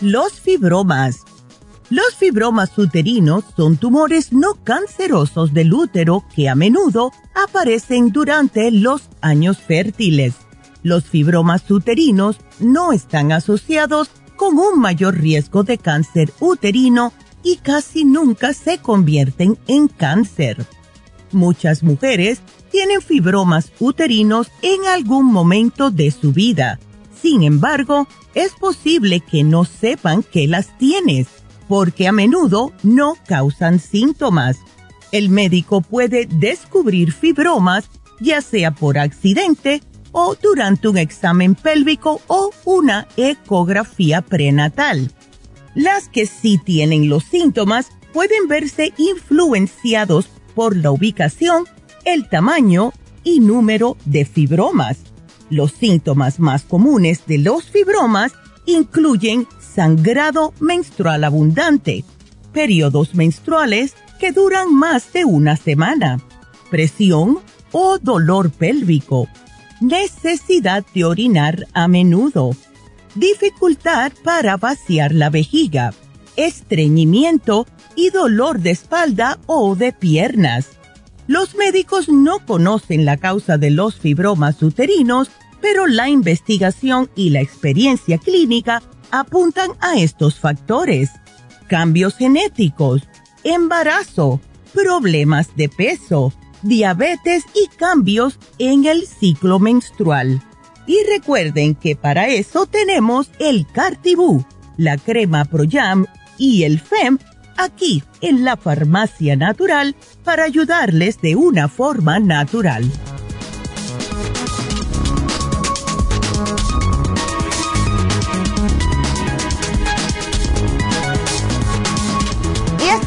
Los fibromas. Los fibromas uterinos son tumores no cancerosos del útero que a menudo aparecen durante los años fértiles. Los fibromas uterinos no están asociados con un mayor riesgo de cáncer uterino y casi nunca se convierten en cáncer. Muchas mujeres tienen fibromas uterinos en algún momento de su vida. Sin embargo, es posible que no sepan que las tienes, porque a menudo no causan síntomas. El médico puede descubrir fibromas ya sea por accidente o durante un examen pélvico o una ecografía prenatal. Las que sí tienen los síntomas pueden verse influenciados por la ubicación, el tamaño y número de fibromas. Los síntomas más comunes de los fibromas incluyen sangrado menstrual abundante, periodos menstruales que duran más de una semana, presión o dolor pélvico, necesidad de orinar a menudo, dificultad para vaciar la vejiga, estreñimiento y dolor de espalda o de piernas. Los médicos no conocen la causa de los fibromas uterinos pero la investigación y la experiencia clínica apuntan a estos factores. Cambios genéticos, embarazo, problemas de peso, diabetes y cambios en el ciclo menstrual. Y recuerden que para eso tenemos el Cartibú, la crema Proyam y el FEM aquí en la farmacia natural para ayudarles de una forma natural.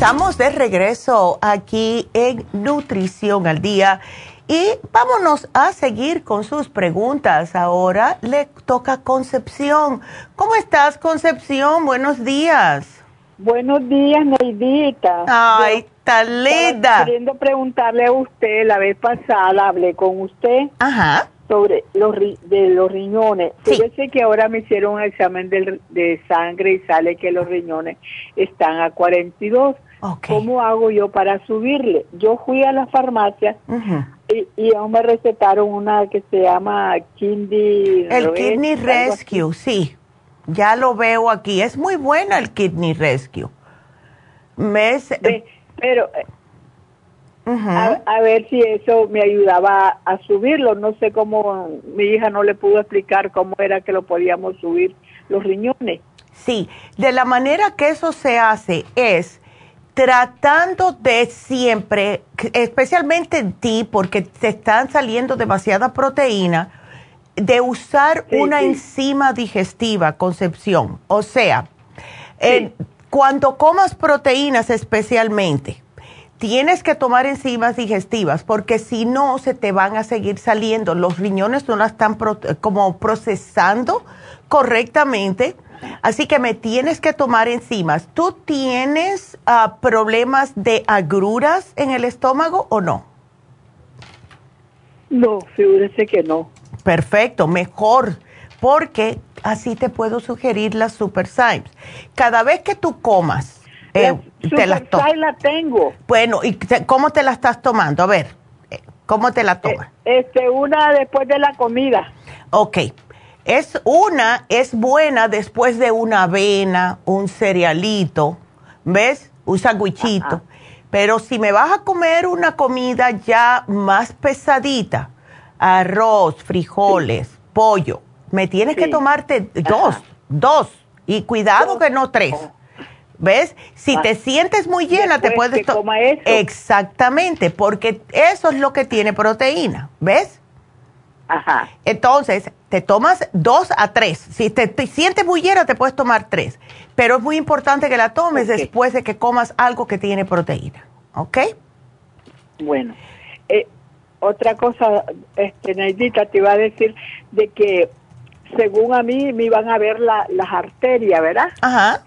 estamos de regreso aquí en Nutrición al Día y vámonos a seguir con sus preguntas. Ahora le toca Concepción. ¿Cómo estás, Concepción? Buenos días. Buenos días, Neidita. Ay, tan linda. Queriendo preguntarle a usted, la vez pasada hablé con usted. Ajá. sobre los ri- de los riñones. Fíjese que ahora me hicieron un examen del- de sangre y sale que los riñones están a 42. ¿Cómo hago yo para subirle? Yo fui a la farmacia y, y aún me recetaron una que se llama Kidney El Res- Kidney. Rescue, sí. Ya lo veo aquí. Es muy buena el Kidney Rescue. Pero eh, a, a ver si eso me ayudaba a, a subirlo. No sé cómo, mi hija no le pudo explicar cómo era que lo podíamos subir los riñones. Sí, de la manera que eso se hace es tratando de siempre, especialmente en ti, porque te están saliendo demasiada proteína, de usar una enzima digestiva, Concepción. O sea, eh, cuando comas proteínas especialmente, tienes que tomar enzimas digestivas porque si no se te van a seguir saliendo. Los riñones no la están pro- como procesando correctamente. Así que me tienes que tomar enzimas. ¿Tú tienes ah, problemas de agruras en el estómago o no? No, figúrese que no. Perfecto, mejor, porque así te puedo sugerir las Super Symes. Cada vez que tú comas, eh, te las tomas. La tengo. Bueno, ¿y te- cómo te la estás tomando? A ver, eh, ¿cómo te la tomas? Este, una después de la comida. Ok. Es una, es buena después de una avena, un cerealito, ¿ves? Un sandwichito. Pero si me vas a comer una comida ya más pesadita, arroz, frijoles, pollo, me tienes que tomarte dos, dos. Y cuidado que no tres. ¿Ves? Si te sientes muy llena, te puedes eso. Exactamente, porque eso es lo que tiene proteína, ¿ves? Ajá. Entonces, te tomas dos a tres. Si te, te sientes muy llena, te puedes tomar tres. Pero es muy importante que la tomes después de que comas algo que tiene proteína. ¿Ok? Bueno, eh, otra cosa, este, Neidita, te iba a decir de que según a mí me iban a ver la- las arterias, ¿verdad? Ajá.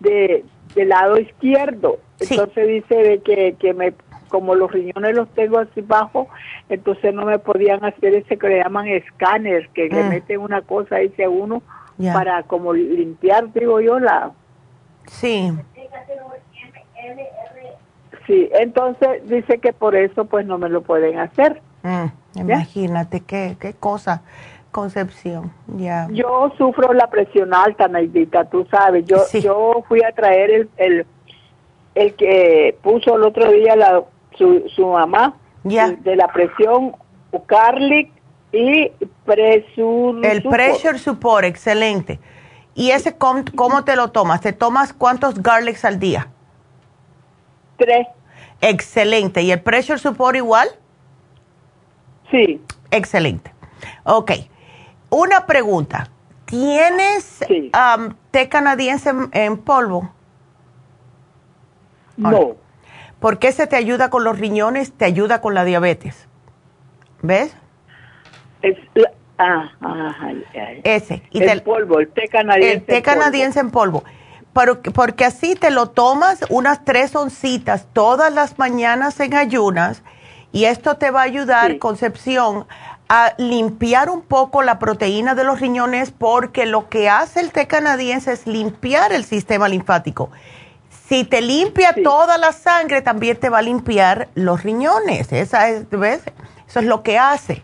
De, del lado izquierdo. Entonces dice de que, que me, como los riñones los tengo así bajo, entonces no me podían hacer ese que le llaman escáner, que le Mm. meten una cosa ahí a uno para como limpiar, digo yo, la... Sí. Sí, entonces dice que por eso pues no me lo pueden hacer. Mm, imagínate qué, qué cosa, Concepción. Ya. Yo sufro la presión alta, Naidita, tú sabes. Yo yo fui a traer el, el, el que puso el otro día la, su, su mamá de, de la presión Carlic y presur El pressure support, excelente. ¿Y ese com- cómo te lo tomas? ¿Te tomas cuántos garlics al día? Tres. Excelente. ¿Y el pressure support igual? Sí. Excelente. Ok. Una pregunta. ¿Tienes am, té canadiense en, en polvo? No. Porque ese te ayuda con los riñones, te ayuda con la diabetes. ¿Ves? Es ah, ah, ay, ay. Ese. Y el te- polvo, el té canadiense. el té en polvo. canadiense en polvo. Porque así te lo tomas unas tres oncitas todas las mañanas en ayunas y esto te va a ayudar, Concepción, a limpiar un poco la proteína de los riñones porque lo que hace el té canadiense es limpiar el sistema linfático. Si te limpia toda la sangre, también te va a limpiar los riñones. Esa es, ¿ves? Eso es lo que hace.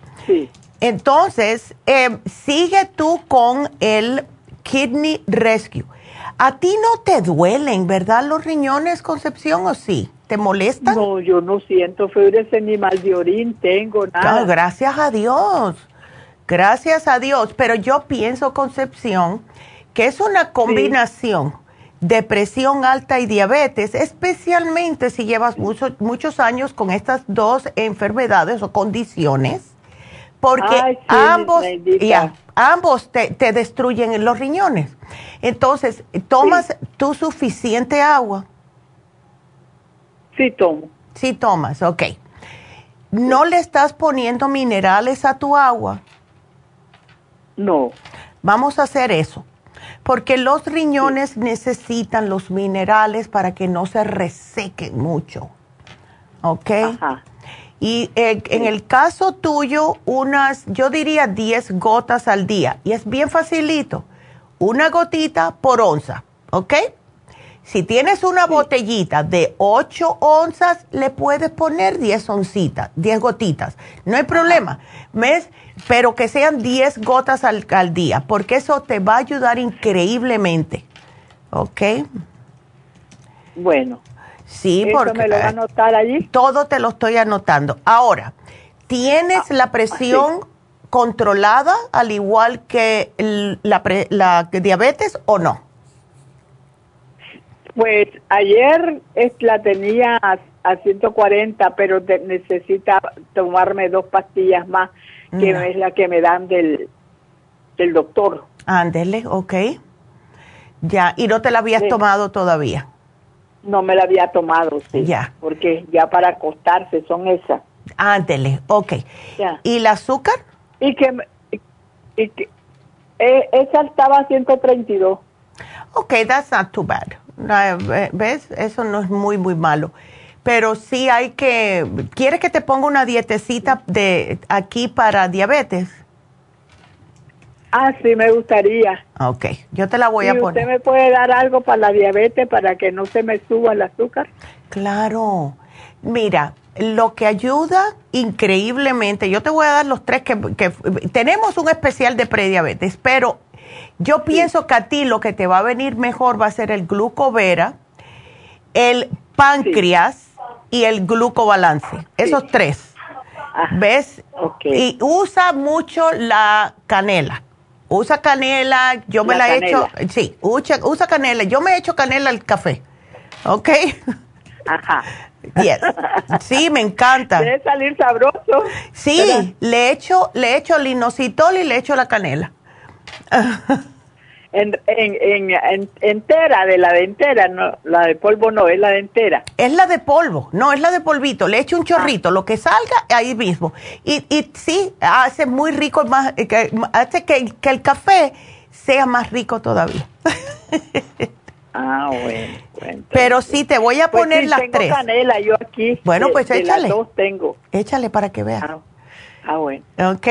Entonces, eh, sigue tú con el Kidney Rescue. A ti no te duelen, ¿verdad? Los riñones, Concepción, o sí? ¿Te molestan? No, yo no siento fiebre ni mal de orín, tengo nada. Ah, gracias a Dios. Gracias a Dios. Pero yo pienso, Concepción, que es una combinación de presión alta y diabetes, especialmente si llevas muchos muchos años con estas dos enfermedades o condiciones, porque Ay, sí, ambos, ya, ambos te, te destruyen los riñones. Entonces, ¿tomas tú suficiente agua? Sí, tomo. Sí, tomas, ok. ¿No le estás poniendo minerales a tu agua? No. Vamos a hacer eso, porque los riñones necesitan los minerales para que no se resequen mucho. ¿Ok? Y eh, en el caso tuyo, unas, yo diría 10 gotas al día. Y es bien facilito. Una gotita por onza, ¿ok? Si tienes una botellita de 8 onzas, le puedes poner 10 oncitas, 10 gotitas. No hay problema. ¿Ves? Pero que sean 10 gotas al, al, día, porque eso te va a ayudar increíblemente. ¿Ok? Bueno. Sí, ¿Eso porque. me lo va a anotar allí? Todo te lo estoy anotando. Ahora, ¿tienes Ah, la presión controlada al igual que el- la, pre- la diabetes o no? Pues ayer es- la tenía a, a 140, pero te- necesita tomarme dos pastillas más, que No. es la que me dan del, del doctor. Ándele, ok. Ya, y no te la habías Sí. tomado todavía. No me la había tomado, sí. Ya. Porque ya para acostarse son esas. Ándele, ok. Ya. ¿Y el azúcar? Y que, y que eh, esa estaba a 132. Ok, that's not too bad. Ve- ¿Ves? Eso no es muy, muy malo. Pero sí hay que... ¿Quieres que te ponga una dietecita de aquí para diabetes? Ah, sí, me gustaría. Ok, yo te la voy ¿Y a usted poner. me puede dar algo para la diabetes para que no se me suba el azúcar? Claro. Mira, lo que ayuda increíblemente, yo te voy a dar los tres que, que- tenemos un especial de prediabetes, pero yo pienso que a ti lo que te va a venir mejor va a ser el glucovera, el páncreas y el glucobalance. Esos tres. ¿Ves? Y usa mucho la canela. Usa canela, yo me La la, he hecho, sí, usa, usa canela. Yo me he hecho canela al café. ¿Ok? Ajá. Yes. Sí, me encanta. Debe salir sabroso. Sí, le echo, le echo el inositol y le echo la canela. En, en, en, en- entera, de la de entera, no, la de polvo no, es la de entera. Es la de polvo, no, es la de polvito. Le echo un chorrito, lo que salga ahí mismo. Y, y sí, hace muy rico, más, que- hace que, que el café sea más rico todavía. Ah, bueno. bueno. Pero sí, te voy a Pues poner sí, las tengo tres. canela yo aquí. Bueno, de- pues de échale. Las dos tengo. Échale para que veas. Ah, bueno. ¿Ok?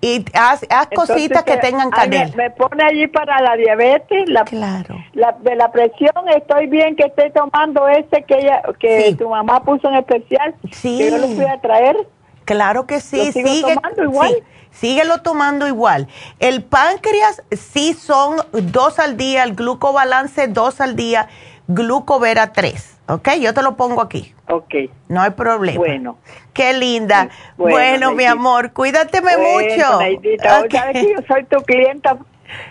Y haz, haz cositas que Entonces, tengan me- canela. Me, pone allí para la diabetes, la, claro. la, de la presión, estoy bien que esté tomando ese que ella, que tu mamá puso en especial. Sí. Que yo lo fui a traer. Claro que sí, ¿Lo sigo sigue tomando igual? sí, síguelo tomando igual. El páncreas sí son dos al día, el glucobalance dos al día, glucovera tres, ¿ok? Yo te lo pongo aquí. Ok. No hay problema. Bueno. Qué linda. Bueno, Bueno, mi amor, cuídateme Bueno, mucho. Neidita, Ok. sabes que yo soy tu clienta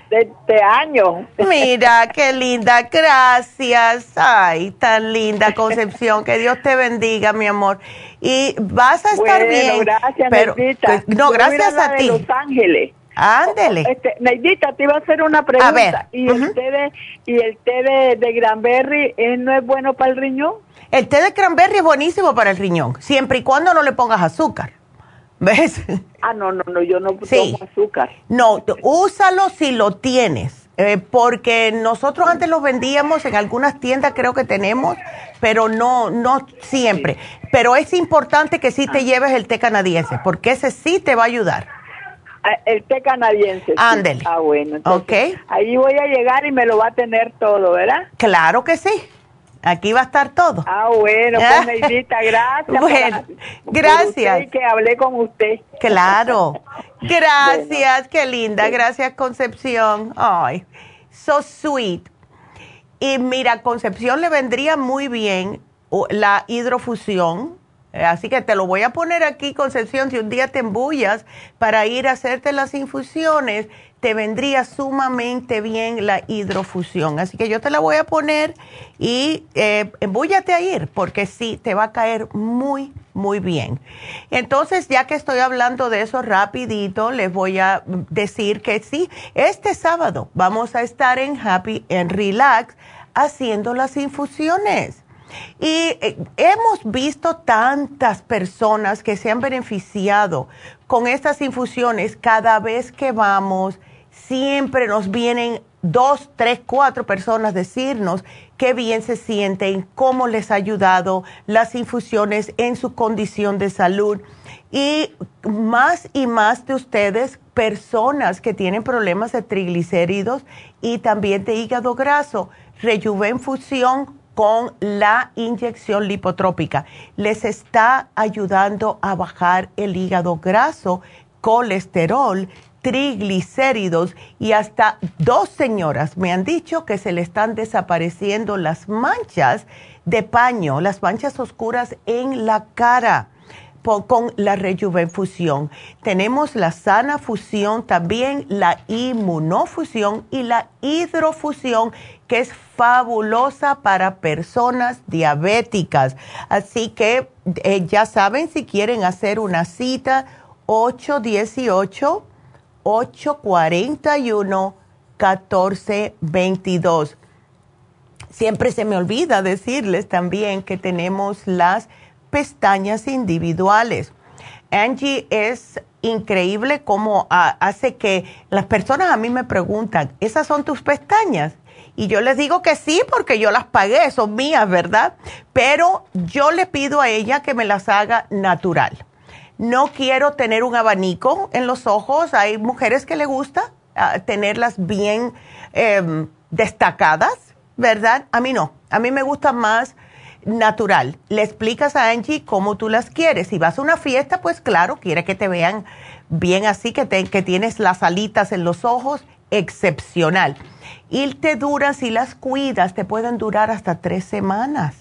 de, de años. Mira, qué linda, gracias. Ay, tan linda Concepción, que Dios te bendiga, mi amor. Y vas a estar Bueno, bien. gracias, pero, Neidita. pues, no, Yo gracias a de ti. Los Ángeles. Ándele. Este, Neidita, te iba a hacer una pregunta. ver, ¿Y el té de, y el té de, de Granberry eh, no es bueno para el riñón? El té de cranberry es buenísimo para el riñón, siempre y cuando no le pongas azúcar. ¿Ves? Ah, no, no, no, yo no Sí. tomo azúcar. No, úsalo si lo tienes, eh, porque nosotros antes los vendíamos en algunas tiendas, creo que tenemos, pero no, no siempre. Pero es importante que sí te lleves el té canadiense, porque ese sí te va a ayudar. Ah, El té canadiense. sí. Ándele. Ah, bueno. entonces, Ok. Ahí voy a llegar y me lo va a tener todo, ¿verdad? Claro que sí. Aquí va a estar todo. Ah, bueno, pues Neidita, gracias. Bueno, por- gracias. por usted que hablé con usted. Claro. Gracias, qué linda. Gracias, Concepción. Ay, so sweet. Y mira, Concepción le vendría muy bien uh, la hidrofusión. Eh, Así que te lo voy a poner aquí, Concepción, si un día te embullas para ir a hacerte las infusiones, te vendría sumamente bien la hidrofusión. Así que yo te la voy a poner y eh, embúllate a ir, porque sí, te va a caer muy, muy bien. Entonces, ya que estoy hablando de eso rapidito, les voy a decir que sí, este sábado vamos a estar en Happy and Relax haciendo las infusiones. Y eh, hemos visto tantas personas que se han beneficiado con estas infusiones cada vez que vamos. Siempre nos vienen dos, tres, cuatro personas decirnos qué bien se sienten, cómo les ha ayudado las infusiones en su condición de salud. Y más y más de ustedes, personas que tienen problemas de triglicéridos y también de hígado graso, Rejuven Fusión con la inyección lipotrópica les está ayudando a bajar el hígado graso, colesterol, triglicéridos y hasta dos señoras me han dicho que se le están desapareciendo las manchas de paño, las manchas oscuras en la cara con la rejuvenfusión. Tenemos la sana fusión, también la inmunofusión y la hidrofusión, que es fabulosa para personas diabéticas. Así que eh, ya saben, si quieren hacer una cita, 818 841 1422. Siempre se me olvida decirles también que tenemos las pestañas individuales. Angie es increíble cómo ah, hace que las personas a mí me preguntan, ¿esas son tus pestañas? Y yo les digo que sí, porque yo las pagué, son mías, ¿verdad? Pero yo le pido a ella que me las haga natural no quiero tener un abanico en los ojos. Hay mujeres que le gusta ah, tenerlas bien em, destacadas, ¿verdad? A mí no. A mí me gusta más natural. Le explicas a Angie cómo tú las quieres. Si vas a una fiesta, pues claro, quiere que te vean bien así, que, que tienes las alitas en los ojos, excepcional. Y te duran, si las cuidas, te pueden durar hasta tres semanas.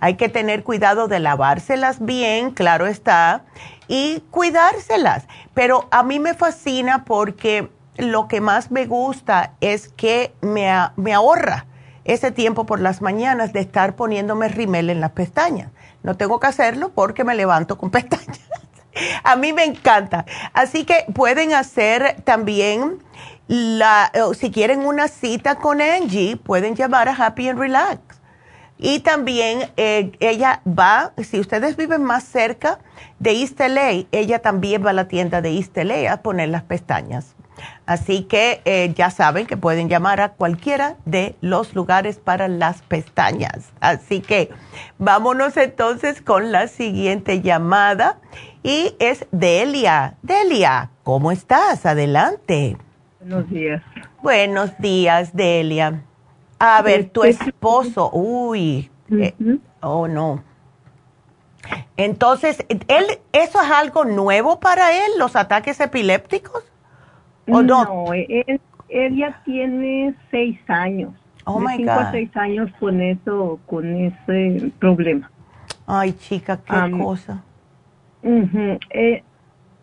Hay que tener cuidado de lavárselas bien, claro está, y cuidárselas. Pero a mí me fascina porque lo que más me gusta es que me, me ahorra ese tiempo por las mañanas de estar poniéndome rimel en las pestañas. No tengo que hacerlo porque me levanto con pestañas. a mí me encanta. Así que pueden hacer también la, si quieren una cita con Angie, pueden llamar a Happy and Relax. Y también eh, ella va, si ustedes viven más cerca de East LA, ella también va a la tienda de East LA a poner las pestañas. Así que eh, ya saben que pueden llamar a cualquiera de los lugares para las pestañas. Así que vámonos entonces con la siguiente llamada y es Delia. Delia, ¿cómo estás? Adelante. Buenos días. Buenos días, Delia. A ver, tu esposo, uy, eh, oh no. Entonces, ¿él, ¿eso es algo nuevo para él, los ataques epilépticos? ¿O no? No, él, ya tiene seis años. Oh my cinco a seis años con eso, con ese problema. Ay, chica, qué cosa. Eh,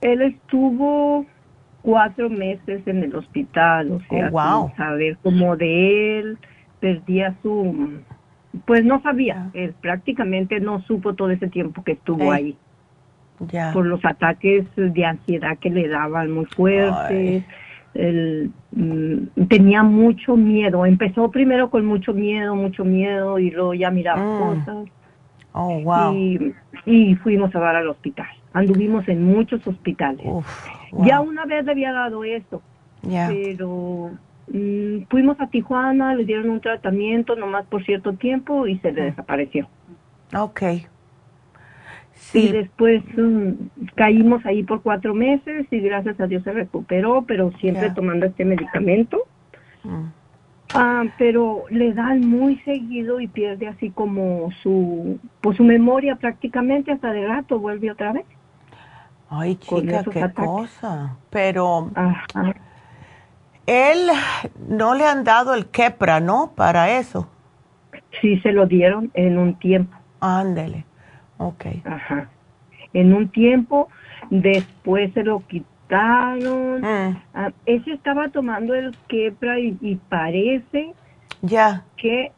él estuvo cuatro meses en el hospital, o sea, oh, wow. saber cómo de él perdía su, pues no sabía, él prácticamente no supo todo ese tiempo que estuvo ahí. Por los ataques de ansiedad que le daban muy fuertes. Él, mm, tenía mucho miedo. Empezó primero con mucho miedo, mucho miedo y luego ya miraba mm. cosas. Oh, wow. Y, fuimos a dar al hospital. Anduvimos en muchos hospitales. Ya una vez le había dado esto, pero Mm, fuimos a Tijuana, le dieron un tratamiento nomás por cierto tiempo y se le desapareció. Ok. Sí. Y después mm, caímos ahí por cuatro meses y gracias a Dios se recuperó, pero siempre tomando este medicamento. Mm. Ah, pero le dan muy seguido y pierde así como su, pues su memoria prácticamente hasta de rato vuelve otra vez. Ay, chica, qué cosa. Pero él no le han dado el Kepra, ¿no? Para eso. Sí, se lo dieron en un tiempo. Ándele. Ok. Ajá. En un tiempo, después se lo quitaron. Mm. Ah, ese estaba tomando el Kepra y, parece ya que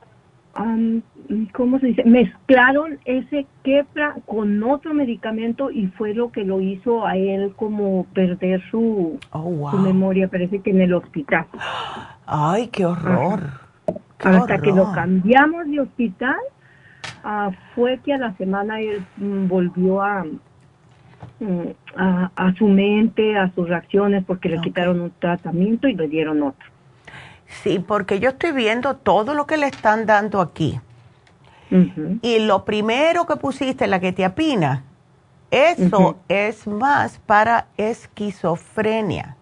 ¿cómo se dice? Mezclaron ese quepra con otro medicamento y fue lo que lo hizo a él como perder su, oh, su memoria, parece que en el hospital. Ay, qué horror. Hasta que lo cambiamos de hospital, ah, fue que a la semana él mm, volvió mm, a, a, su mente, a sus reacciones, porque le quitaron un tratamiento y le dieron otro. Sí, porque yo estoy viendo todo lo que le están dando aquí. Y lo primero que pusiste, la ketiapina, eso es más para esquizofrenia.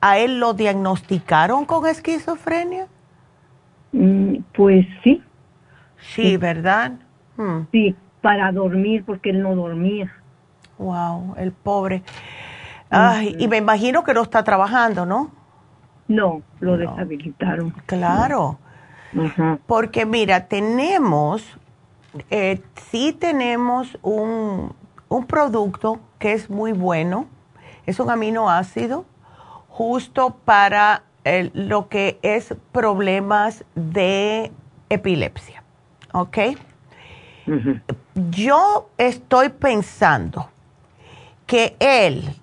¿A él lo diagnosticaron con esquizofrenia? Mm, pues sí. Sí, ¿verdad? Hmm. Sí, para dormir porque él no dormía. Wow, el pobre. Ay, y me imagino que no está trabajando, ¿no? No, lo deshabilitaron. Claro. Porque mira, tenemos, eh, sí tenemos un, un producto que es muy bueno, es un aminoácido justo para lo que es problemas de epilepsia. ¿Ok? Yo estoy pensando que él,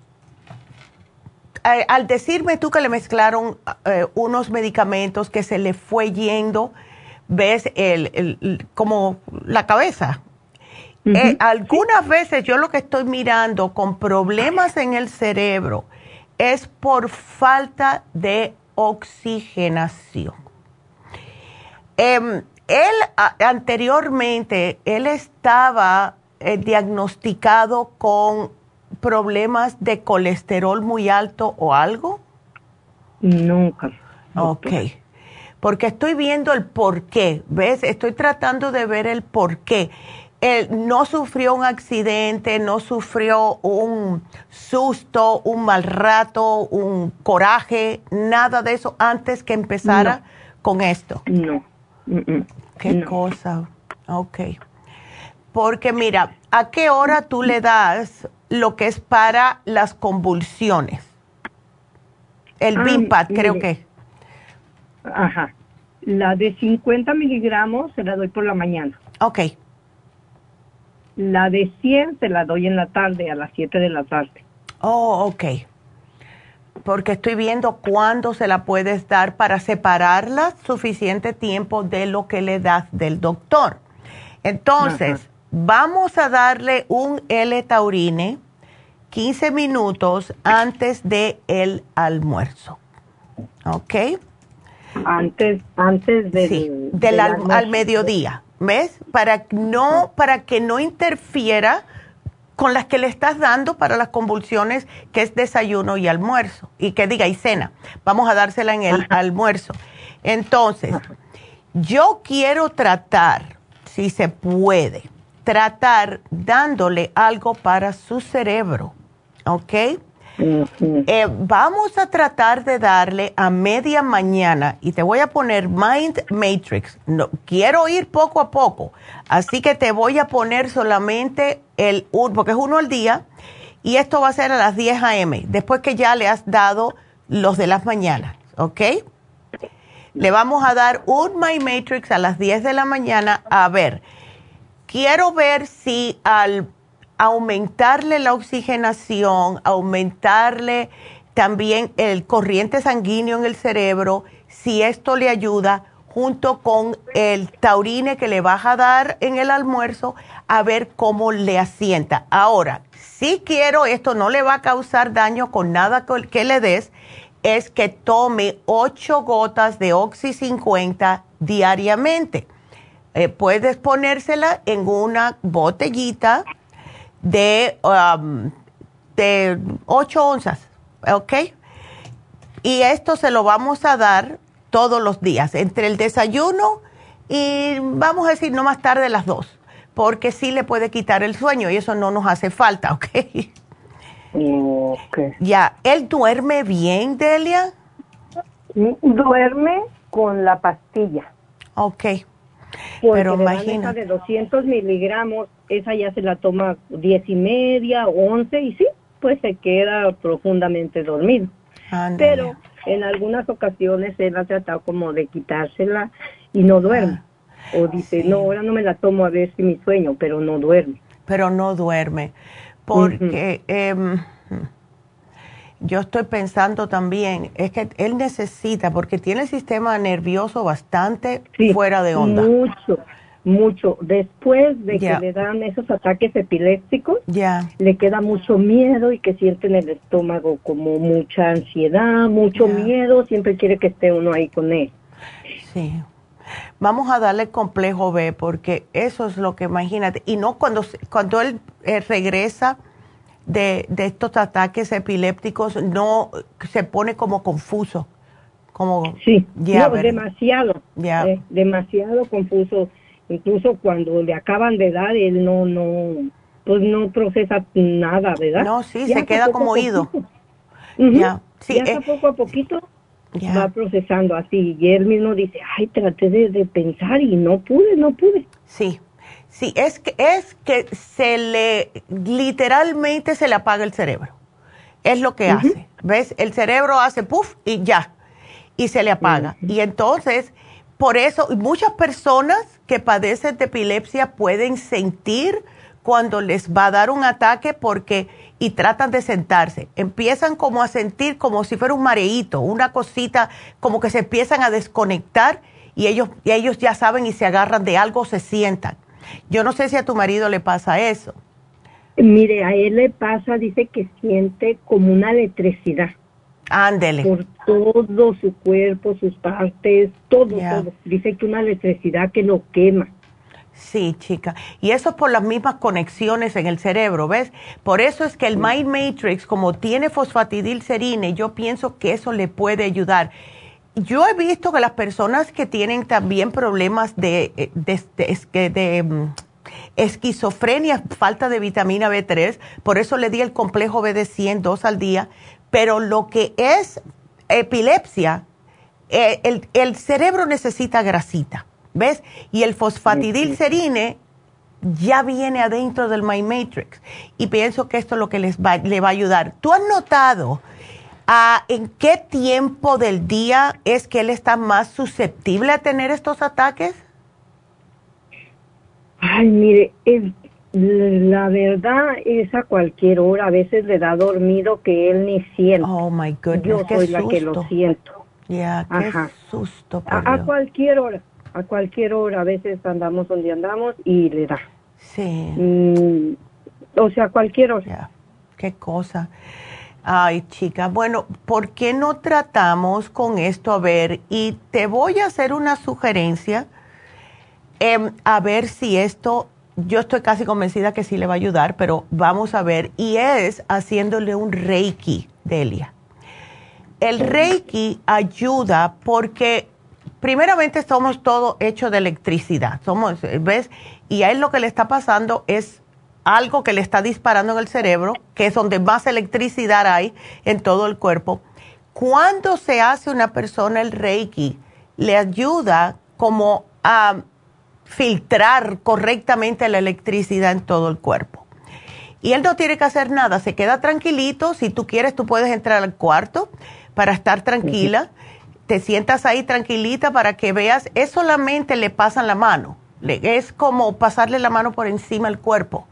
al decirme tú que le mezclaron eh, unos medicamentos que se le fue yendo, ves el, como la cabeza. Eh, algunas veces yo lo que estoy mirando con problemas en el cerebro es por falta de oxigenación. Em, él anteriormente, él estaba eh, diagnosticado con problemas de colesterol muy alto o algo? Nunca. Ok. Porque estoy viendo el por qué, ¿ves? Estoy tratando de ver el por qué. Él no sufrió un accidente, no sufrió un susto, un mal rato, un coraje, nada de eso antes que empezara con esto. No. Qué cosa. Ok. Porque mira, ¿a qué hora tú le das lo que es para las convulsiones? El BIMPAD, creo que. Ajá. La de 50 miligramos se la doy por la mañana. Ok. La de 100 se la doy en la tarde, a las 7 de la tarde. Oh, ok. Porque estoy viendo cuándo se la puedes dar para separarla suficiente tiempo de lo que le das del doctor. Entonces, vamos a darle un L-taurine 15 minutos antes del el almuerzo. ¿Ok? Antes, antes del, del, al, mediodía. ¿Ves? Para, no, para que no interfiera con las que le estás dando para las convulsiones, que es desayuno y almuerzo. Y que diga, y cena. Vamos a dársela en el almuerzo. Entonces, yo quiero tratar, si se puede, tratar dándole algo para su cerebro, ¿ok? Eh, vamos a tratar de darle a media mañana y te voy a poner Mind Matrix. No, quiero ir poco a poco, así que te voy a poner solamente el porque es uno al día y esto va a ser a las 10 a.m. después que ya le has dado los de las mañanas, ¿ok? Le vamos a dar un My Matrix a las 10 de la mañana. A ver, quiero ver si al aumentarle la oxigenación, aumentarle también el corriente sanguíneo en el cerebro, si esto le ayuda, junto con el taurine que le vas a dar en el almuerzo, a ver cómo le asienta. Ahora, si quiero, esto no le va a causar daño con nada que le des, es que tome 8 gotas de Oxy 50 diariamente. Eh, puedes ponérsela en una botellita de, um, de 8 onzas, ¿ok? Y esto se lo vamos a dar todos los días, entre el desayuno y vamos a decir no más tarde las 2, porque sí le puede quitar el sueño y eso no nos hace falta, ¿ok? Ya, ¿él duerme bien, Delia? Duerme con la pastilla. Ok. Pero imagina. de 200 miligramos, esa ya se la toma 10 y media, 11 y sí, pues se queda profundamente dormido. Pero en algunas ocasiones él ha tratado como de quitársela y no duerme. Ah, o dice, no, ahora no me la tomo a ver si mi sueño, pero no duerme. Pero no duerme porque em, yo estoy pensando también, es que él necesita, porque tiene el sistema nervioso bastante fuera de onda. Mucho, mucho. Después de que le dan esos ataques epilépticos, le queda mucho miedo y que siente en el estómago como mucha ansiedad, mucho miedo, siempre quiere que esté uno ahí con él. Sí. Vamos a darle complejo B porque eso es lo que imagínate. Y no cuando, cuando él eh, regresa de, de estos ataques epilépticos, no se pone como confuso. Como, sí, demasiado, eh, demasiado confuso incluso cuando le acaban de dar, él no, no, pues no procesa nada, ¿verdad? No, sí, se queda como oído. Ya, sí, eh. poco a poquito va procesando así. Y él mismo dice, ay, traté de, pensar y no pude, no pude. Sí, sí, es que, es que se le, literalmente se le apaga el cerebro. Es lo que hace. ¿Ves? El cerebro hace puff y ya. Y se le apaga. Y entonces por eso, muchas personas que padecen de epilepsia pueden sentir cuando les va a dar un ataque porque y tratan de sentarse. Empiezan como a sentir como si fuera un mareíto, una cosita, como que se empiezan a desconectar y ellos, y ellos ya saben y se agarran de algo, se sientan. Yo no sé si a tu marido le pasa eso. Mire, a él le pasa, dice que siente como una electricidad. Ándele. Por todo su cuerpo, sus partes, todo, todo. Dice que una electricidad que lo quema. Sí, chica. Y eso es por las mismas conexiones en el cerebro, ¿ves? Por eso es que el Mind Matrix, como tiene fosfatidilcerine, yo pienso que eso le puede ayudar. Yo he visto que las personas que tienen también problemas de, eh, de, de, de mm, esquizofrenia, falta de vitamina B3, por eso le di el complejo B de 100, dos al día, pero lo que es epilepsia, eh, el, cerebro necesita grasita, ¿ves? Y el fosfatidilcerine ya viene adentro del My Matrix. Y pienso que esto es lo que les va, le va a ayudar. ¿Tú has notado ah, en qué tiempo del día es que él está más susceptible a tener estos ataques? Ay, mire, es la verdad es a cualquier hora, a veces le da dormido que él ni siente. Oh my goodness. Yo soy la que lo siento. Ya, qué susto. a, cualquier hora, a cualquier hora, a veces andamos donde andamos y le da. Sí. Mm, o sea, a cualquier hora. Ya, qué cosa. Ay, chica, bueno, ¿por qué no tratamos con esto? A ver, y te voy a hacer una sugerencia, em, a ver si esto yo estoy casi convencida que sí le va a ayudar, pero vamos a ver. Y es haciéndole un reiki, Delia. El reiki ayuda porque primeramente somos todo hecho de electricidad. Somos, ¿ves? Y a él lo que le está pasando es algo que le está disparando en el cerebro, que es donde más electricidad hay en todo el cuerpo. Cuando se hace una persona el reiki, le ayuda como a filtrar correctamente la electricidad en todo el cuerpo. Y él no tiene que hacer nada, se queda tranquilito. Si tú quieres, tú puedes entrar al cuarto para estar tranquila. Te sientas ahí tranquilita para que veas, es solamente le pasan la mano. Es como pasarle la mano por encima del cuerpo.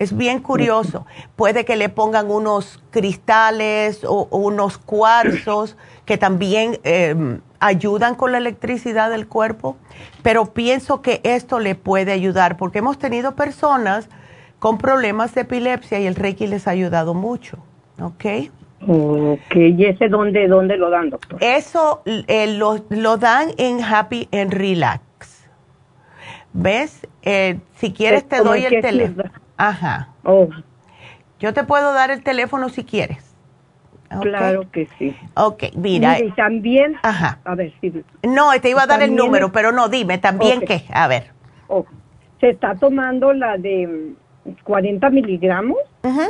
Es bien curioso. Puede que le pongan unos cristales o, unos cuarzos que también em, ayudan con la electricidad del cuerpo, pero pienso que esto le puede ayudar porque hemos tenido personas con problemas de epilepsia y el Reiki les ha ayudado mucho, ¿ok? Ok, ¿y ese dónde, dónde lo dan, doctor? Eso eh, lo, dan en Happy and Relax. ¿Ves? Eh, si quieres te doy el teléfono. Ajá. Oh. Yo te puedo dar el teléfono si quieres. Claro que sí. Ok, mira. Y también, Ajá. a ver, si... No, te iba a dar el número, pero no, dime, también qué, a ver. Se está tomando la de 40 miligramos. Ajá.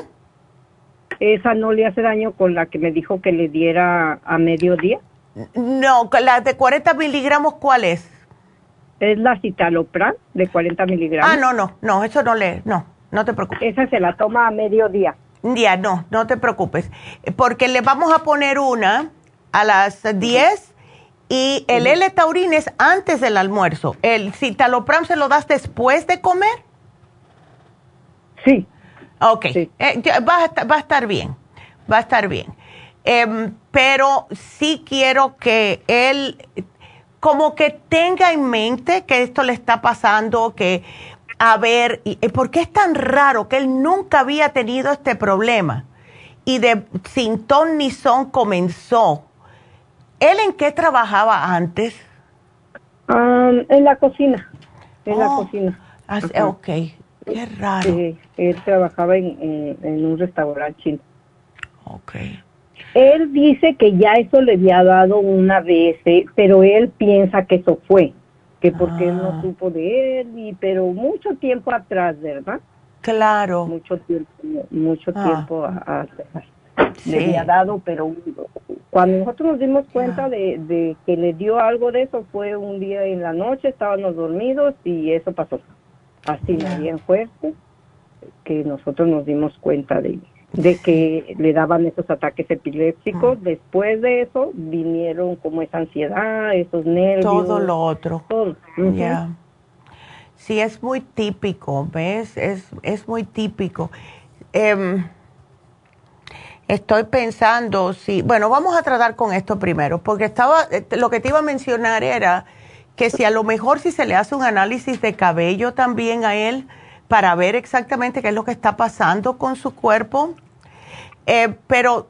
Esa no le hace daño con la que me dijo que le diera a mediodía. No, la de 40 miligramos, ¿cuál es? Es la citalopram de 40 miligramos. Ah, no, no, no, eso no le, no, no te preocupes. Esa se la toma a mediodía. Ya, no, no te preocupes, porque le vamos a poner una a las 10 y el L-Taurin es antes del almuerzo. ¿El citalopram se lo das después de comer? Sí. Ok, eh, va, a estar, bien, va a estar bien. Em, pero sí quiero que él, como que tenga en mente que esto le está pasando, que a ver, ¿por qué es tan raro que él nunca había tenido este problema? Y de sin ton ni son comenzó. ¿Él en qué trabajaba antes? Um, en la cocina, en la Oh. cocina. Ajá. ok, qué raro. Sí, él trabajaba en, en- en un restaurante chino. Ok. Él dice que ya eso le había dado una vez, eh, pero él piensa que eso fue, que porque él Ah. no supo de él, y, pero mucho tiempo atrás, ¿verdad? Claro. Mucho tiempo, mucho Ah. tiempo a- a- atrás. Sí. Le había dado, pero cuando nosotros nos dimos cuenta de, de que le dio algo de eso fue un día en la noche, estábamos dormidos y eso pasó. Así Ya. bien fuerte que nosotros nos dimos cuenta de, de que le daban esos ataques epilépticos. Después de eso vinieron como esa ansiedad, esos nervios. Todo lo otro. todo. Ujú. Ya. Sí, es muy típico, ¿ves? Es, es muy típico. Em, estoy pensando si, bueno, vamos a tratar con esto primero, porque estaba, eh, lo que te iba a mencionar era que si a lo mejor si se le hace un análisis de cabello también a él para ver exactamente qué es lo que está pasando con su cuerpo, eh, pero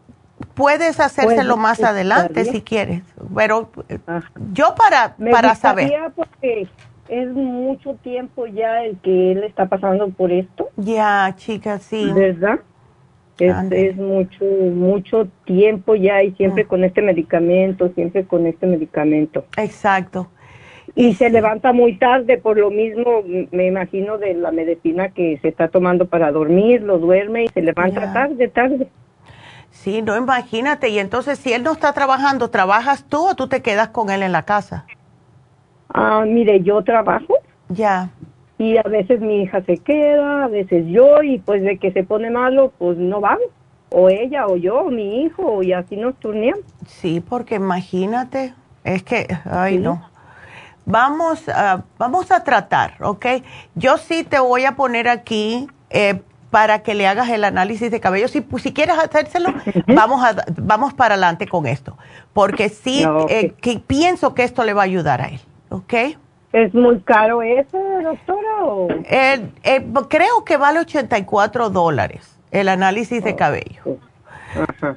puedes hacérselo Pues, más adelante si quieres, pero eh, yo para, Me para saber. porque es mucho tiempo ya el que él está pasando por esto. Ya, chica, sí. ¿Verdad? Es, es mucho, mucho tiempo ya y Mm. siempre con este medicamento, siempre con este medicamento. Exacto. Y se levanta muy tarde por lo mismo, me imagino, de la medicina que se está tomando para dormir, lo duerme y se levanta tarde, tarde. Sí, no, imagínate. Y entonces, si él no está trabajando, ¿trabajas tú o tú te quedas con él en la casa? Ah, mire, yo trabajo. Ya. Y a veces mi hija se queda, a veces yo, y pues de que se pone malo, pues no vamos. O ella, o yo, o mi hijo, y así nos turneamos. Sí, porque imagínate, es que, ay, no. Vamos, a vamos a tratar, ¿ok? Yo sí te voy a poner aquí eh, para que le hagas el análisis de cabello. Si, pues, si quieres hacérselo, vamos, a, vamos para adelante con esto. Porque sí, eh, que pienso que esto le va a ayudar a él, ¿ok? ¿Es muy caro ese, doctora? Eh, eh, creo que vale 84 dólares el análisis de cabello.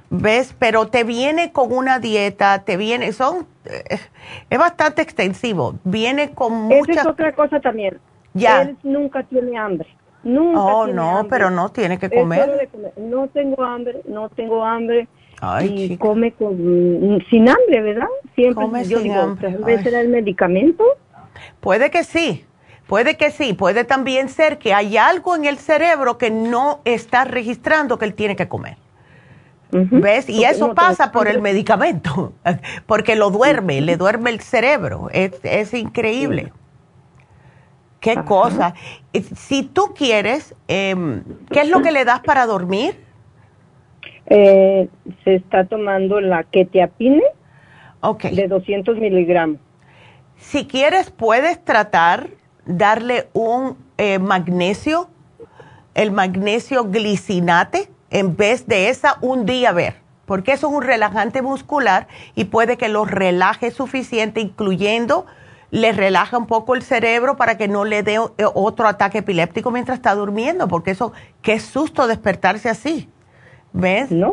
¿Ves? Pero te viene con una dieta, te viene, son, eh, es bastante extensivo. Viene con Esa muchas... es otra cosa también. Ya. Él nunca tiene hambre. Nunca Oh, tiene no, hambre. pero no tiene que comer. comer. No tengo hambre, no tengo hambre. Ay, y chica. come con, sin hambre, ¿verdad? Siempre Come yo sin digo, hambre. tal vez era el medicamento. Puede que sí, puede que sí. Puede también ser que hay algo en el cerebro que no está registrando que él tiene que comer. ¿Ves? Y eso no, pasa por el medicamento, porque lo duerme, le duerme el cerebro. Es, es increíble. Qué cosa. Eh, Si tú quieres, em, ¿qué es lo que le das para dormir? Eh, se está tomando la quetiapine Ok. de 200 miligramos. Si quieres, puedes tratar darle un eh, magnesio, el magnesio glicinate, en vez de esa un día ver, porque eso es un relajante muscular y puede que lo relaje suficiente, incluyendo le relaja un poco el cerebro para que no le dé eh, otro ataque epiléptico mientras está durmiendo, porque eso, qué susto despertarse así. ¿Ves? No,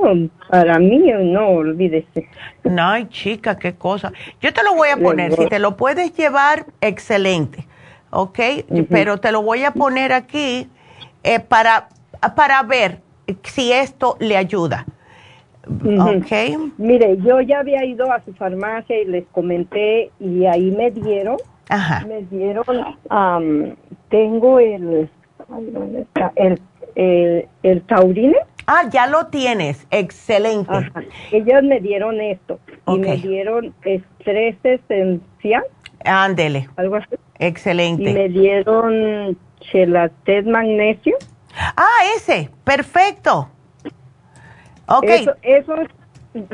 para mí no, olvídese. No, ay, chica, qué cosa. Yo te lo voy a poner. Si te lo puedes llevar, excelente. ¿Ok? Pero te lo voy a poner aquí eh, para, para ver si esto le ayuda. ¿Ok? Mire, yo ya había ido a su farmacia y les comenté y ahí me dieron, Ajá. me dieron, am, tengo el, ay, ¿dónde está? El, el, el taurine. Ah, ya lo tienes. Excelente. Ajá. Ellos me dieron esto y me dieron estrés esencial, Ándele. algo así. Excelente. Y me dieron chelatet magnesio. Ah, ese. Perfecto. Ok. Eso, esos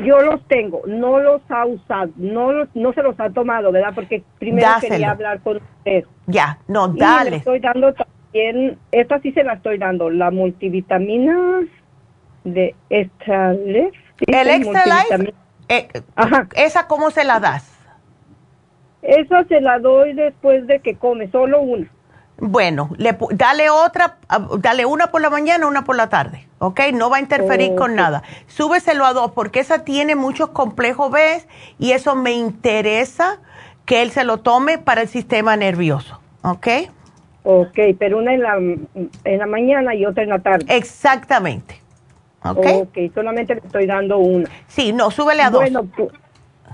yo los tengo, no los ha usado, no los, no se los ha tomado, ¿verdad? Porque primero Dáselo. quería hablar con usted. Ya, no, Y le dale. estoy dando también, esta sí se la estoy dando, la multivitamina de Extra Life. El Extra Life, eh, ¿esa cómo se la das? Esa se la doy después de que come, solo una. Bueno, le, dale otra, ah, dale una por la mañana, una por la tarde, ¿ok? No va a interferir con nada. Súbeselo a dos porque esa tiene muchos complejos B y eso me interesa que él se lo tome para el sistema nervioso, ¿ok? Ok, pero una en la, en la mañana y otra en la tarde. Exactamente. ¿Ok? Ok, solamente le estoy dando una. Sí, no, súbele a dos. Bueno,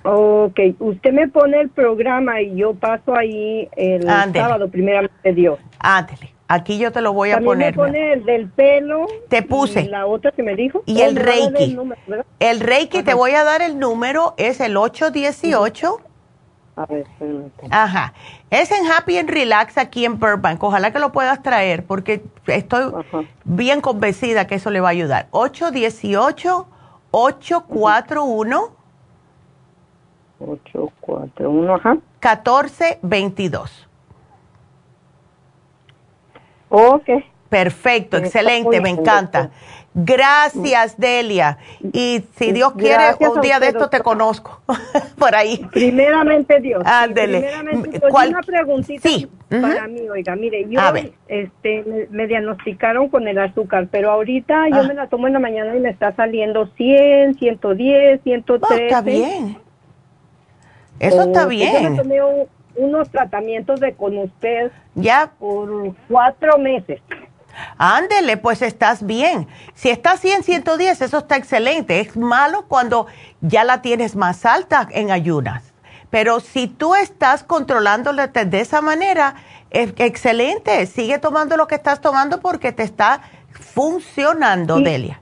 ok, usted me pone el programa y yo paso ahí el sábado, primeramente Dios. Ándele, aquí yo te lo voy a poner. me pone el del pelo. Te puse. la otra que me dijo. Y el Reiki. El, Reiki, te voy a dar el número, es el 818. A ver, Ajá. Es en Happy and Relax aquí en Burbank. Ojalá que lo puedas traer porque estoy bien convencida que eso le va a ayudar. 818-841. 841, ajá. 1422. Ok. Perfecto, excelente, me encanta. Gracias, Delia. Y si Dios quiere, un día de esto te conozco por ahí. Primeramente Dios. Ándele. Primeramente, pues, una preguntita sí. para mí, oiga, mire, yo este, me, diagnosticaron con el azúcar, pero ahorita yo ah. me la tomo en la mañana y me está saliendo 100, 110, 113. está bien. Eso está bien. Yo me tomé unos tratamientos de con usted ya por cuatro meses. Ándele, pues estás bien. Si estás 100, 110, eso está excelente. Es malo cuando ya la tienes más alta en ayunas. Pero si tú estás controlándola de esa manera, es excelente. Sigue tomando lo que estás tomando porque te está funcionando, Delia.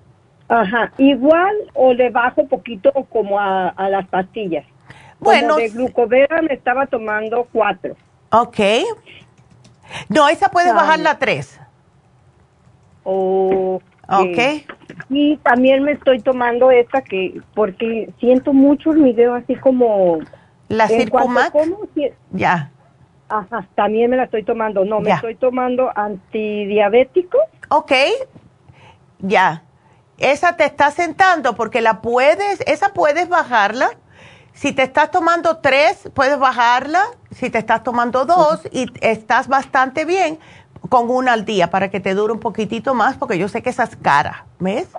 Ajá, igual o le bajo poquito como a, las pastillas. Bueno. de glucovera me estaba tomando cuatro. Ok. No, esa puedes bajar la tres. O ok. Y también me estoy tomando esta que, porque siento mucho el video así como... ¿La Circumax? Ya. Ajá, también me la estoy tomando. No, me estoy tomando antidiabético. Ok, ya. Esa te está sentando porque la puedes, esa puedes bajarla. Si te estás tomando tres, puedes bajarla. Si te estás tomando dos y estás bastante bien, con una al día para que te dure un poquitito más, porque yo sé que esa es cara, ¿ves?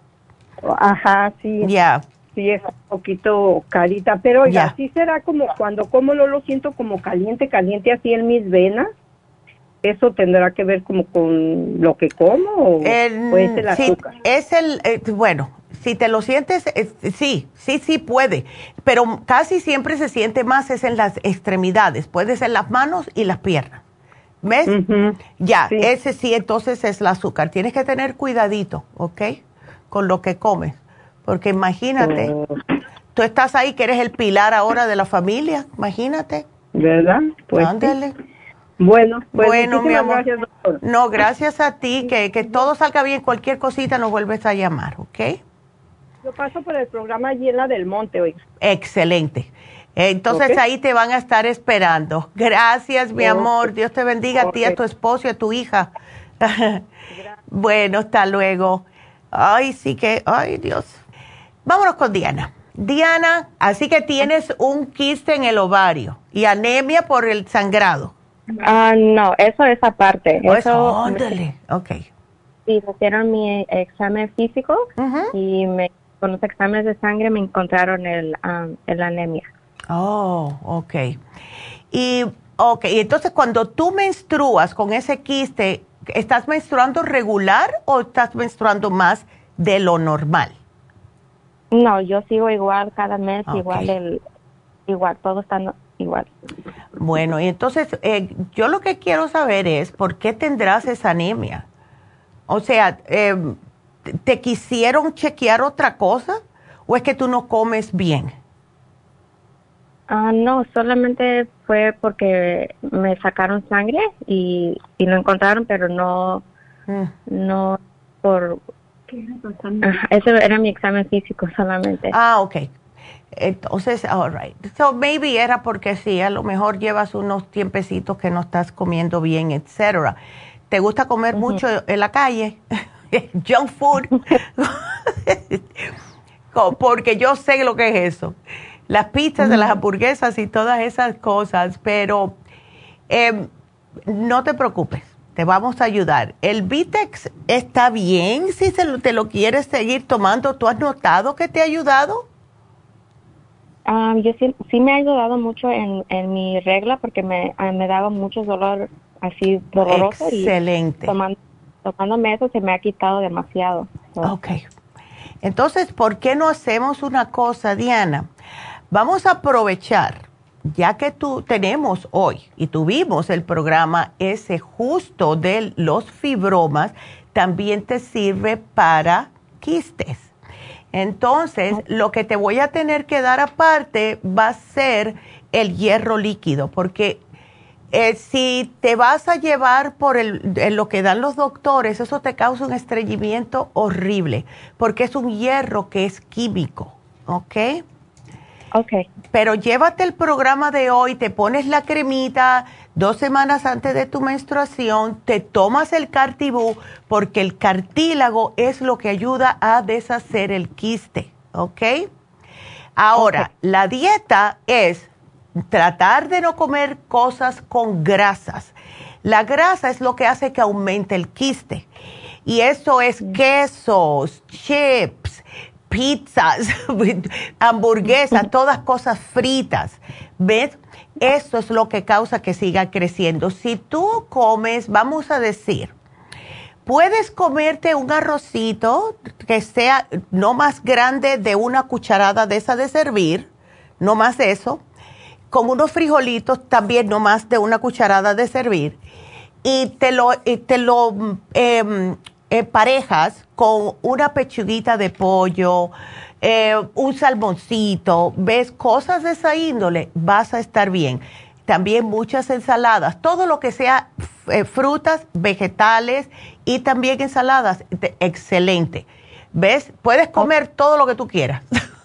Ajá, sí. Ya. Sí, es un poquito carita, pero ya así será como cuando como no lo siento como caliente, caliente así en mis venas. ¿Eso tendrá que ver como con lo que como o, es el azúcar? es el, eh, bueno, si te lo sientes, sí, sí, sí puede, pero casi siempre se siente más es en las extremidades, puede ser las manos y las piernas. ¿Ves? Ya, ese sí, entonces es el azúcar. Tienes que tener cuidadito, ¿ok? Con lo que comes. Porque imagínate, oh. tú estás ahí que eres el pilar ahora de la familia, imagínate. ¿Verdad? Pues Ándale. Bueno, pues bueno, mi amor. Gracias, No, gracias a ti, que, que todo salga bien. Cualquier cosita nos vuelves a llamar, ¿ok? Yo paso por el programa allí en la del Monte hoy. Excelente. Entonces ahí te van a estar esperando. Gracias, mi amor. Dios te bendiga a ti, a tu esposo y a tu hija. bueno, hasta luego. Ay, sí que, ay, Dios. Vámonos con Diana. Diana, así que tienes un quiste en el ovario y anemia por el sangrado. Ah, no, eso es aparte. Oh, eso, ándale, ok. Sí, hicieron mi examen físico y me, con los exámenes de sangre me encontraron el, um, el anemia. Oh, ok. Y, ok, entonces cuando tú menstruas con ese quiste, ¿estás menstruando regular o estás menstruando más de lo normal? No, yo sigo igual cada mes, igual el, igual, todo está igual. Bueno, y entonces eh, yo lo que quiero saber es por qué tendrás esa anemia. O sea, em, ¿te quisieron chequear otra cosa o es que tú no comes bien? Ah, no, solamente fue porque me sacaron sangre y, y lo encontraron, pero no, mm. no por... ese era mi examen físico solamente. Ah, ok. Entonces, all right. So maybe era porque sí, a lo mejor llevas unos tiempecitos que no estás comiendo bien, etcétera. ¿Te gusta comer mucho en la calle? Junk food. porque yo sé lo que es eso. las pizzas, de las hamburguesas y todas esas cosas, pero em, no te preocupes, te vamos a ayudar. ¿El Vitex está bien si se te lo quieres seguir tomando? ¿Tú has notado que te ha ayudado? Ah, yo sí, me ha ayudado mucho en, en mi regla porque me, ah, me daba mucho dolor así doloroso. Excelente. Y tomando, tomándome eso se me ha quitado demasiado. Ok. Entonces, ¿por qué no hacemos una cosa, Diana? Vamos a aprovechar, ya que tú tenemos hoy y tuvimos el programa ese justo de los fibromas, también te sirve para quistes. Entonces, lo que te voy a tener que dar aparte va a ser el hierro líquido, porque eh, si te vas a llevar por el, lo que dan los doctores, eso te causa un estreñimiento horrible, porque es un hierro que es químico, ¿ok? Ok. Pero llévate el programa de hoy, te pones la cremita dos semanas antes de tu menstruación, te tomas el cartibú, porque el cartílago es lo que ayuda a deshacer el quiste, ¿ok? Ahora, la dieta es tratar de no comer cosas con grasas. La grasa es lo que hace que aumente el quiste. Y eso es quesos, chips, pizzas, hamburguesas, todas cosas fritas. ¿Ves? Eso es lo que causa que siga creciendo. Si tú comes, vamos a decir, puedes comerte un arrocito que sea no más grande de una cucharada de esa de servir, no más eso con unos frijolitos también no más de una cucharada de servir y te lo, te lo em, eh, parejas con una pechuguita de pollo, eh, un salmoncito, ves cosas de esa índole, vas a estar bien. También muchas ensaladas, todo lo que sea eh, frutas, vegetales y también ensaladas, excelente. ¿Ves? Puedes comer todo lo que tú quieras.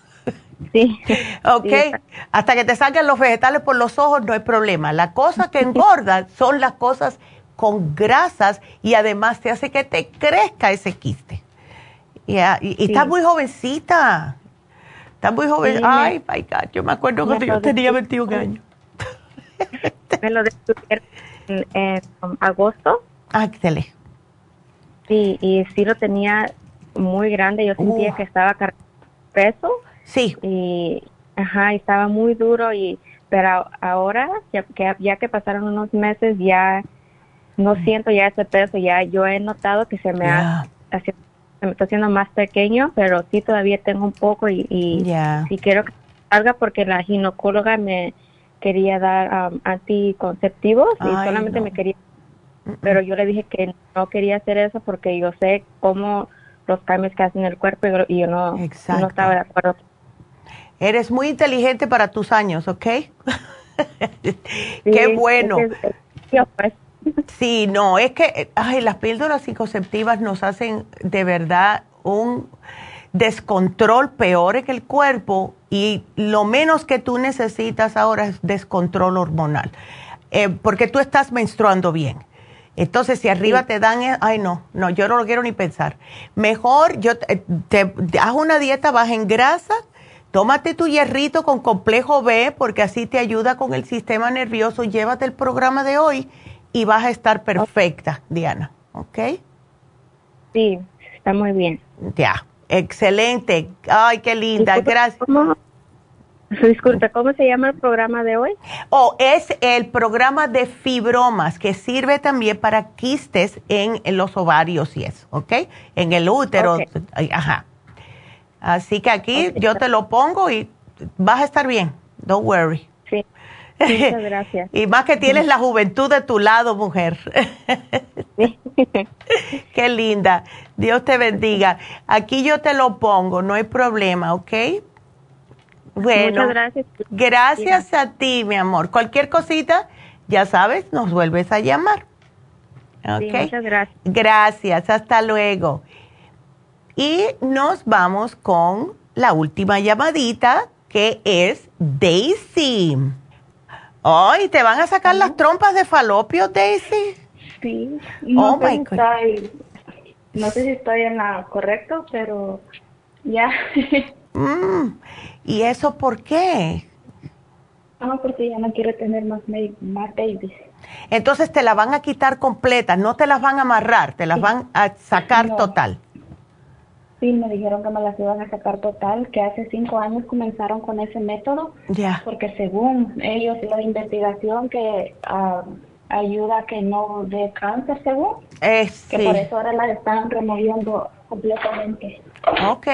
Sí. ok, hasta que te salgan los vegetales por los ojos no hay problema. La cosa que engorda son las cosas con grasas y además te hace que te crezca ese quiste. y, estás muy jovencita. Estás muy joven. Ay, my God, yo me acuerdo cuando yo tenía 21 años. me lo descubrieron en, agosto. Ah, Sí, y sí lo tenía muy grande. Yo sentía uh. que estaba cargando peso Sí. Y, ajá, estaba muy duro y, pero ahora, ya que, ya que pasaron unos meses, ya no siento ya ese peso, ya yo he notado que se me ha, se me está haciendo más pequeño, pero sí todavía tengo un poco y, y, quiero que salga porque la ginecóloga me quería dar um, anticonceptivos y solamente me quería pero yo le dije que no quería hacer eso porque yo sé cómo los cambios que hacen el cuerpo y yo no, no estaba de acuerdo Eres muy inteligente para tus años, ¿ok? Qué bueno. Pues. Sí, no, es que ay, las píldoras psicoceptivas nos hacen de verdad un descontrol peor en el cuerpo y lo menos que tú necesitas ahora es descontrol hormonal, eh, porque tú estás menstruando bien. Entonces, si arriba te dan, eh, ay no, no, yo no lo quiero ni pensar. Mejor yo te, te haz una dieta baja en grasa Tómate tu hierrito con complejo B porque así te ayuda con el sistema nervioso. Llévate el programa de hoy y vas a estar perfecta, Diana. ¿Ok? Sí, está muy bien. Ya, excelente. Ay, qué linda. Gracias. ¿cómo, disculpe, ¿cómo se llama el programa de hoy? Oh, es el programa de fibromas que sirve también para quistes en, los ovarios y eso, ¿ok? En el útero. Ajá. Así que aquí yo te lo pongo y vas a estar bien. Don't worry. Sí. Muchas gracias. y más que tienes la juventud de tu lado, mujer. Qué linda. Dios te bendiga. Aquí yo te lo pongo, no hay problema, ¿ok? Bueno, Muchas gracias. Gracias a ti, mi amor. Cualquier cosita, ya sabes, nos vuelves a llamar. Okay. muchas gracias. Gracias, hasta luego. Y nos vamos con la última llamadita, que es Daisy. Ay, ¿te van a sacar las trompas de falopio, Daisy? Sí. No, oh sé si no sé si estoy en la correcto, pero ya. Mm, ¿Y eso por qué? Ah, porque ya no quiere tener más, más babies. Entonces te la van a quitar completa, no te las van a amarrar, te las van a sacar total. Sí, me dijeron que me las iban a sacar total, que hace cinco años comenzaron con ese método. Ya. Porque según ellos, la investigación que ah, ayuda a que no dé cáncer, según. Es, que por eso ahora la están removiendo completamente. Ok.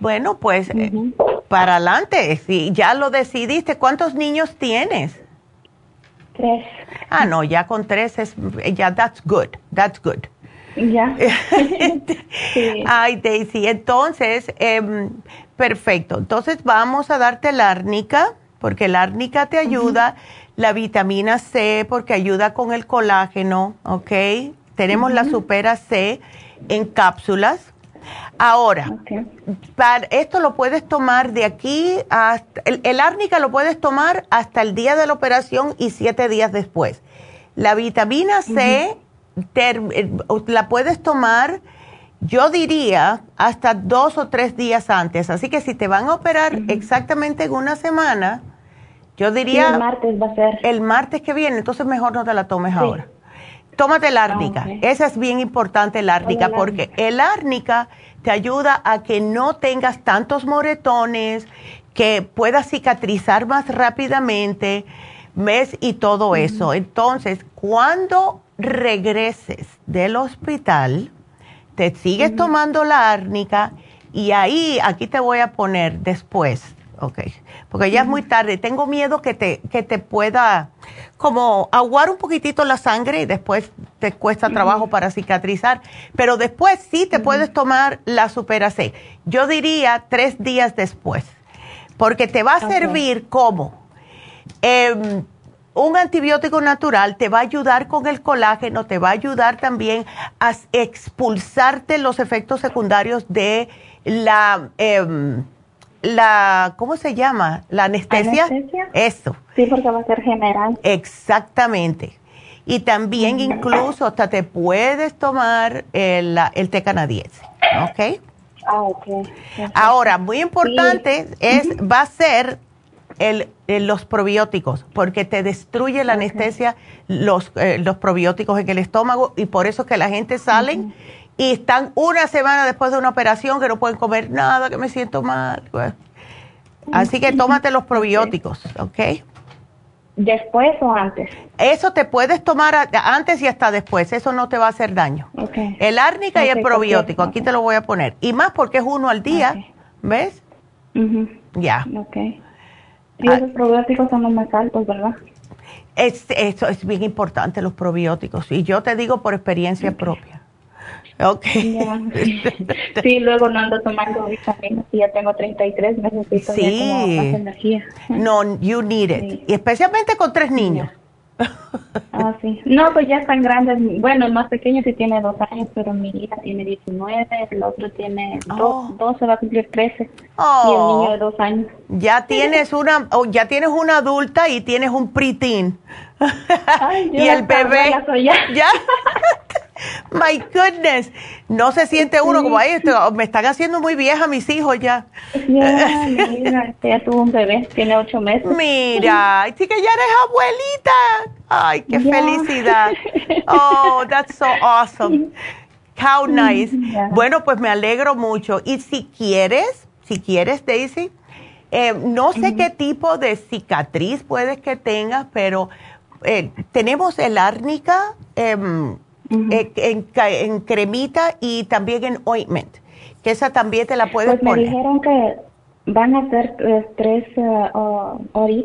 Bueno, pues eh, para adelante. Si ya lo decidiste, ¿cuántos niños tienes? Tres. Ah, no, ya con tres es, ya, that's good, that's good. Ya. Ay, Daisy, entonces, em, perfecto. Entonces vamos a darte la árnica, porque la árnica te ayuda, la vitamina C, porque ayuda con el colágeno, ¿ok? Tenemos la supera C en cápsulas. Ahora, para, esto lo puedes tomar de aquí hasta, el, árnica lo puedes tomar hasta el día de la operación y siete días después. La vitamina C eh, la puedes tomar, yo diría, hasta dos o tres días antes. Así que si te van a operar exactamente en una semana, yo diría... el martes va a ser. El martes que viene, entonces mejor no te la tomes ahora. Tómate el árnica. Ah, Esa es bien importante, el árnica, porque el árnica te ayuda a que no tengas tantos moretones, que puedas cicatrizar más rápidamente, ¿ves? Y todo eso. Entonces, cuando regreses del hospital, te sigues tomando la árnica y ahí, aquí te voy a poner después, ok, porque ya es muy tarde, tengo miedo que te, que te pueda como aguar un poquitito la sangre y después te cuesta trabajo para cicatrizar, pero después sí te puedes tomar la Supera C. Yo diría tres días después, porque te va a servir como... Eh, un antibiótico natural te va a ayudar con el colágeno, te va a ayudar también a expulsarte los efectos secundarios de la, em, la ¿cómo se llama? La anestesia. ¿Anestesia? Eso. Sí, porque va a ser general. Exactamente. Y también incluso hasta te puedes tomar el, el té canadiense, ¿ok? Ah, ok. Ahora, muy importante es, va a ser el, los probióticos, porque te destruye la anestesia los, eh, los probióticos en el estómago y por eso es que la gente salen y están una semana después de una operación que no pueden comer nada, que me siento mal. Pues. Así que tómate los probióticos, ¿ok? ¿Después o antes? Eso te puedes tomar antes y hasta después, eso no te va a hacer daño. El árnica y el probiótico, aquí te lo voy a poner. Y más porque es uno al día, ¿ves? Ya. Ok. Y esos probióticos son los más altos, ¿verdad? Es, eso es bien importante, los probióticos. Y yo te digo por experiencia propia. Ok. sí, luego no ando tomando vitaminas y ya tengo 33, necesito sí. como más energía. No, you need it. Y especialmente con tres niños. Ah, sí. No, pues ya están grandes. Bueno, el más pequeño sí tiene dos años, pero mi hija tiene 19, el otro tiene oh. dos, se va a cumplir 13. Y el oh. niño de dos años. Ya tienes una, oh, ya tienes una adulta y tienes un preteen. y el bebé. ¿Ya? My goodness. No se siente uno como ahí, me están haciendo muy vieja mis hijos ya. Mira, ya tuvo un bebé, tiene ocho meses. Mira, sí que ya eres abuelita. Ay, qué felicidad. Oh, that's so awesome. How nice. Bueno, pues me alegro mucho. Y si quieres, si quieres, Daisy, eh, no sé qué tipo de cicatriz puedes que tengas, pero eh, tenemos el árnica. Eh, en, cremita y también en ointment, que esa también te la puedes pues poner. Me dijeron que van a ser eh, tres uh,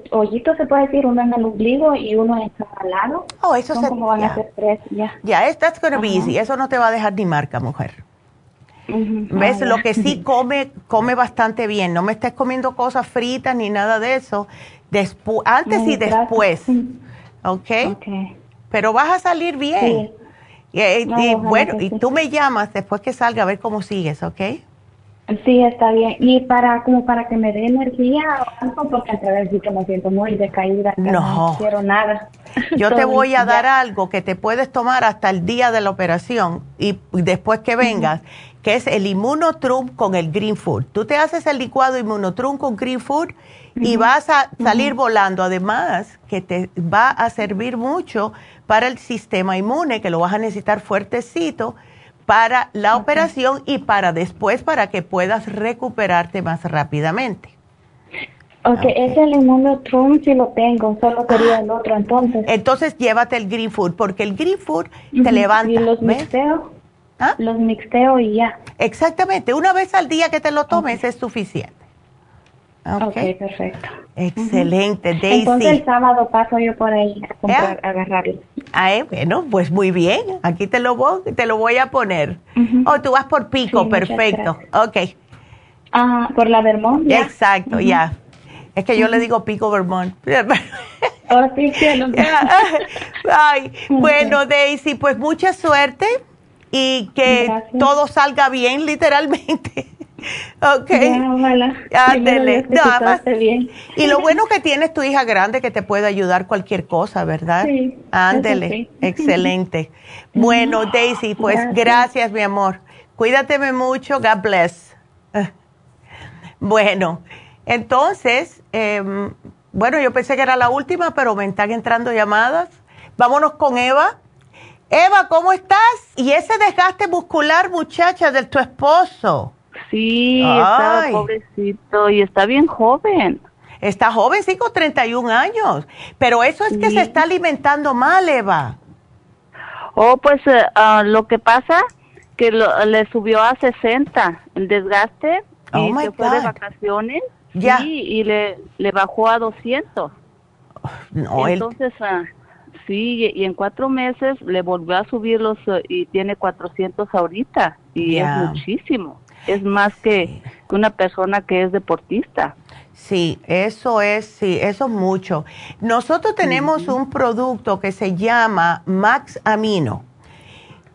hoyitos, se puede decir, uno en el ombligo y uno en cada lado. Oh, eso se, como van a ser tres, ya. Ya, yeah, be easy. Eso no te va a dejar ni marca, mujer. ¿Ves? Ah, Lo que sí come, come bastante bien. No me estés comiendo cosas fritas ni nada de eso. Despu antes y después. ¿Ok? Pero vas a salir bien. Y, bueno, y tú me llamas después que salga a ver cómo sigues, ¿ok? Sí, está bien. Y para como para que me dé energía porque a vez sí que me siento muy decaída, no. quiero nada. Yo te voy a dar algo que te puedes tomar hasta el día de la operación y después que vengas, que es el Immunotrum con el Green Food. Tú te haces el licuado Immunotrum con Green Food y vas a salir volando. Además, que te va a servir mucho para el sistema inmune, que lo vas a necesitar fuertecito para la operación y para después, para que puedas recuperarte más rápidamente. Ok, ese el Immunotrum sí lo tengo, solo quería el otro entonces. Entonces llévate el Green Food, porque el Green Food te levanta. ¿Y los mixteo? ¿Ah? Los mixteo y ya. Exactamente, una vez al día que te lo tomes es suficiente. Ok, perfecto. Excelente, Daisy. Entonces el sábado paso yo por ahí a, comprar, a agarrarlo. Ah, eh, bueno, pues muy bien. Aquí te lo voy, te lo voy a poner. Oh, tú vas por pico, Sí, perfecto. Ok. Ah, por la Vermont. ya. Exacto, ya. Es que yo le digo pico Vermont. Oh, sí, Ay, bueno, Daisy, pues mucha suerte y que Gracias. todo salga bien, literalmente. Ok. Ya, ojalá. Ándele. Bien. Y lo bueno que tienes tu hija grande que te puede ayudar cualquier cosa, ¿verdad? Sí, Ándele. sí. Excelente. Bueno, Daisy, pues gracias. Gracias. mi amor. Cuídateme mucho. God bless. Bueno, entonces, em, bueno, yo pensé que era la última, pero me están entrando llamadas. Vámonos con Eva. Eva, ¿cómo estás? Y ese desgaste muscular, muchacha, de tu esposo. Sí, está Ay. pobrecito y está bien joven. Está joven, sí, con 31 años. Pero eso es que se está alimentando mal, Eva. Oh, pues ah, lo que pasa que lo- le subió a 60 el desgaste Oh, y se fue de vacaciones Ya. sí, y le, le bajó a 200. No, él- Entonces, ah, sí, y en cuatro meses le volvió a subir los eh, y tiene 400 ahorita y es muchísimo. Es más que, que una persona que es deportista. Sí, eso es, sí, eso es mucho. Nosotros tenemos un producto que se llama Max Amino,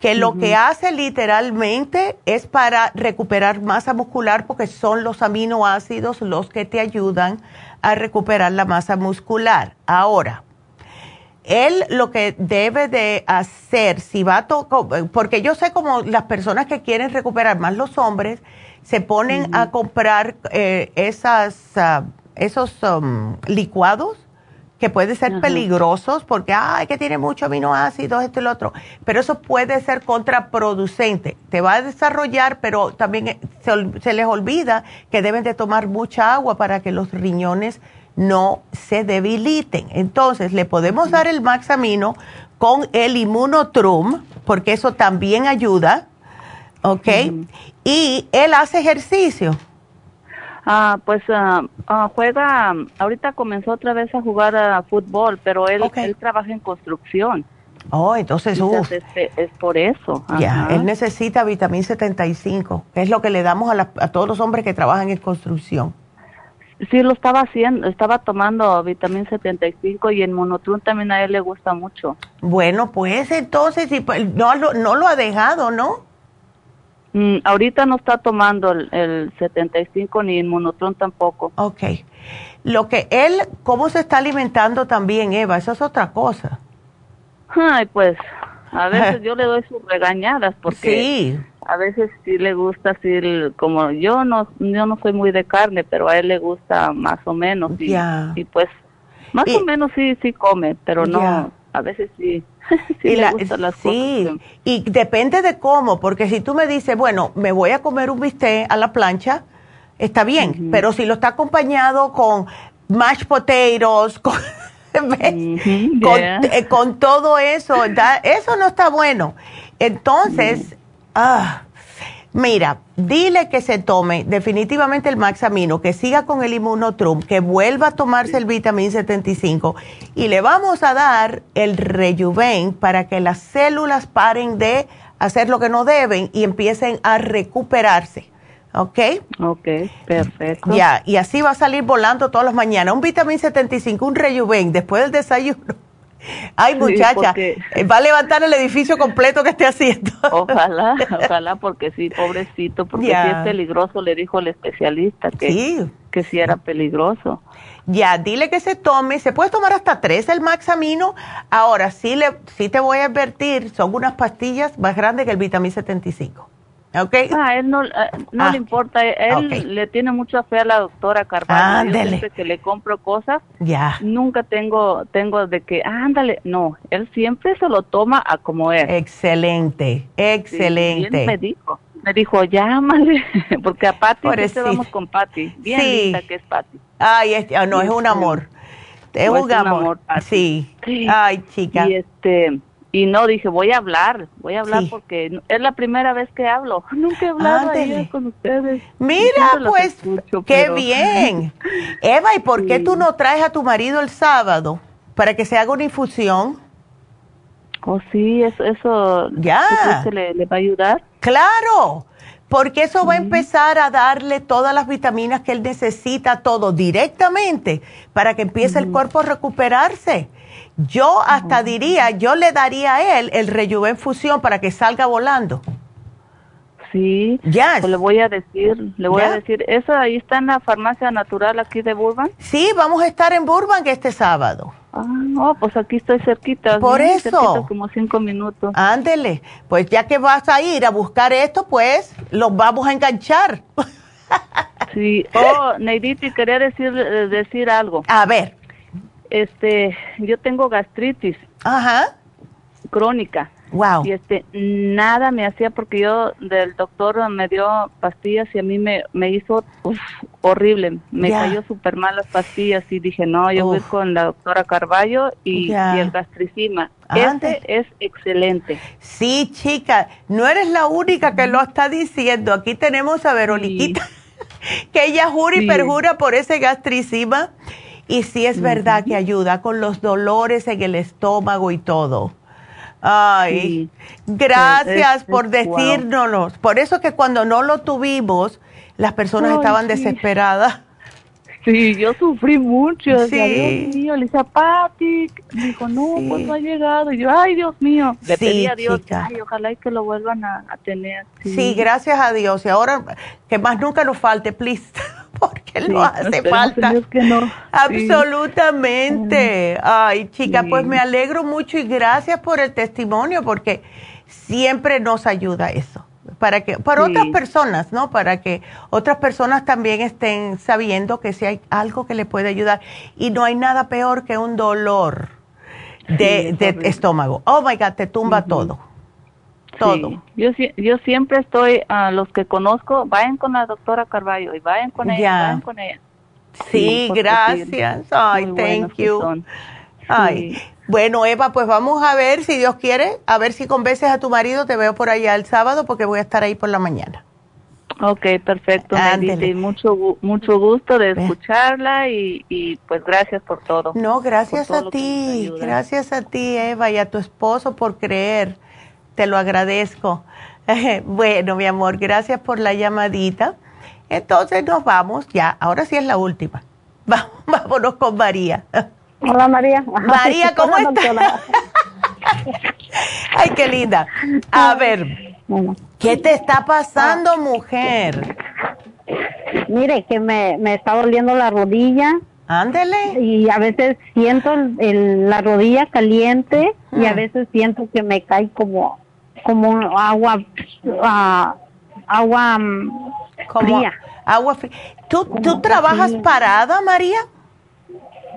que lo que hace literalmente es para recuperar masa muscular porque son los aminoácidos los que te ayudan a recuperar la masa muscular. Ahora, él lo que debe de hacer, si va a tocar, porque yo sé como las personas que quieren recuperar, más los hombres, se ponen a comprar eh, esas, ah, esos um, licuados que pueden ser peligrosos porque, ay, que tiene muchos aminoácidos, esto y lo otro. Pero eso puede ser contraproducente. Te va a desarrollar, pero también eh, se, se les olvida que deben de tomar mucha agua para que los riñones no se debiliten. Entonces, le podemos dar el Maxamino con el Immunotrum, porque eso también ayuda, ¿ok? Y él hace ejercicio. Ah, pues ah, ah, juega, ahorita comenzó otra vez a jugar a fútbol, pero él, él trabaja en construcción. Oh, entonces. Entonces, es, es por eso. Ya, él necesita vitamina 75, que es lo que le damos a, la- a todos los hombres que trabajan en construcción. Sí, lo estaba haciendo, estaba tomando vitamina 75 y el monotrum también a él le gusta mucho. Bueno, pues entonces, sí, pues, no, lo, no lo ha dejado, ¿no? Mm, ahorita no está tomando el, el 75 ni el monotron tampoco. Ok. Lo que él, ¿cómo se está alimentando también, Eva? Eso es otra cosa. Ay, pues, a veces yo le doy sus regañadas porque Sí. A veces sí le gusta así, como yo no, yo no soy muy de carne, pero a él le gusta más o menos y, y pues más o menos sí, sí come, pero no, a veces sí, sí Y le la- gustan las sí, cosas. y depende de cómo, porque si tú me dices, bueno, me voy a comer un bistec a la plancha, está bien, pero si lo está acompañado con mashed potatoes, eh, con todo eso, da- eso no está bueno. Entonces, ah, mira, dile que se tome definitivamente el Maxamino, que siga con el Immunotrum, que vuelva a tomarse el Vitamin 75 y le vamos a dar el Rejuven para que las células paren de hacer lo que no deben y empiecen a recuperarse. ¿Ok? Ok, perfecto. Ya, y así va a salir volando todas las mañanas. Un Vitamin 75, un Rejuven después del desayuno. Ay, Sí, muchacha, porque- eh, va a levantar el edificio completo que esté haciendo. Ojalá, ojalá, porque sí, pobrecito, porque Ya. sí es peligroso, le dijo el especialista que Sí. que sí era peligroso. Ya, dile que se tome, se puede tomar hasta tres el Maxamino. Ahora, sí, le, sí te voy a advertir, son unas pastillas más grandes que el Vitamin 75. Okay. Ah, él no, eh, no Ah, le importa, él le tiene mucha fe a la doctora Carvalho. Yo siempre que le compro cosas, Ya. nunca tengo tengo de que, ándale, no, él siempre se lo toma a como es. Excelente, excelente. Y él me dijo, me dijo, llámale, porque a Patti Pobrecita. vamos con Patti, bien Sí. linda que es Patti. Ay, ah, no, es un amor. Es No, un amor. Sí. Ay, chica. Y este, y no, dije, voy a hablar, voy a hablar Sí. porque es la primera vez que hablo. Nunca he hablado con ustedes. Mira, pues, escucho, qué pero- bien. Eva, ¿y por qué tú no traes a tu marido el sábado para que se haga una infusión? Oh, sí, eso, eso Ya. ¿tú crees que le, le va a ayudar? Claro, porque eso va a empezar a darle todas las vitaminas que él necesita, todo directamente, para que empiece el cuerpo a recuperarse. Yo hasta diría, yo le daría a él el Rejuven Fusión para que salga volando. Sí. Ya. Pues le voy a decir, le voy a decir, ¿eso ahí está en la farmacia natural aquí de Burbank? Sí, vamos a estar en Burbank este sábado. Ah, no, pues aquí estoy cerquita. Por eso. cerquita, como cinco minutos. Ándele, pues ya que vas a ir a buscar esto, pues los vamos a enganchar. Sí. Oh, Neiditi, quería decir, eh, decir algo. A ver. Este, yo tengo gastritis. Ajá. Crónica. Wow. Y este, nada me hacía porque yo del doctor me dio pastillas y a mí me, me hizo uf, horrible. Me cayó súper mal las pastillas y dije, no, yo voy con la doctora Carballo y, el gastricima. Este es excelente. Sí, chica, no eres la única que lo está diciendo. Aquí tenemos a Veroniquita, que ella jura y Sí. perjura por ese gastricima. Y sí es verdad que ayuda con los dolores en el estómago y todo. Ay, gracias Es- por wow. decírnoslo. Por eso que cuando no lo tuvimos, las personas Ay, estaban sí. desesperadas. Sí, yo sufrí mucho. Sí. Dios mío, le decía, Pati, dijo, no, pues no ha llegado. Y yo, ay, Dios mío. Le Sí, pedí a Dios, chica. ay, ojalá y que lo vuelvan a, a tener. Sí, gracias a Dios. Y ahora que más nunca nos falte, please, porque Sí, no hace falta. en Dios que no. Sí. Absolutamente. Ay, chica, Sí. pues me alegro mucho y gracias por el testimonio porque siempre nos ayuda eso. Para que para otras personas, ¿no? Para que otras personas también estén sabiendo que si hay algo que le puede ayudar y no hay nada peor que un dolor de, de estómago. Oh my God, te tumba todo. Todo. Sí. Yo, yo siempre estoy, a los que conozco, vayan con la doctora Carballo y vayan con ella, Ya. vayan con ella. Sí, gracias. Ay, thank you. Ay, Sí. bueno, Eva, pues vamos a ver si Dios quiere, a ver si convences a tu marido. Te veo por allá el sábado porque voy a estar ahí por la mañana. Ok, perfecto, mucho, mucho gusto de escucharla y, y pues gracias por todo. No, gracias todo a ti, gracias a ti, Eva, y a tu esposo por creer. Te lo agradezco. Bueno, mi amor, gracias por la llamadita. Entonces nos vamos ya. Ahora sí es la última. Vámonos con María. Hola María. María, ¿cómo estás? Ay, qué linda. A ver, ¿qué te está pasando, mujer? Mire, que me, me está doliendo la rodilla. Ándele. Y a veces siento el- el- la rodilla caliente y a veces siento que me cae como, como agua, ah, agua mm, Como fría. agua fría. ¿Tú, ¿Tú trabajas parada, María?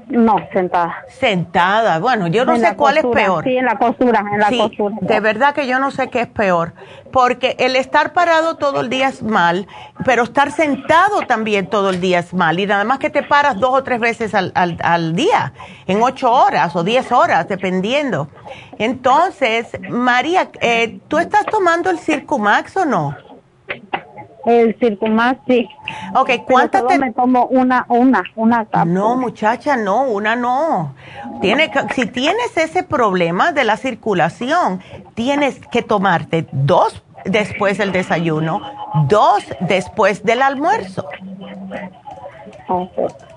No, sentada. Sentada. Bueno, yo no En sé cuál costura, es peor. Sí, en la costura, en la Sí, costura. de verdad que yo no sé qué es peor, porque el estar parado todo el día es mal, pero estar sentado también todo el día es mal, y nada más que te paras dos o tres veces al, al, al día, en ocho horas o diez horas, dependiendo. Entonces, María, eh, ¿tú estás tomando el Circumax o no? El Circumax, sí. Ok, ¿cuántas te... me tomo una, una, una cápsula. No, muchacha, no, una no. Tiene, que- si tienes ese problema de la circulación, tienes que tomarte dos después del desayuno, dos después del almuerzo.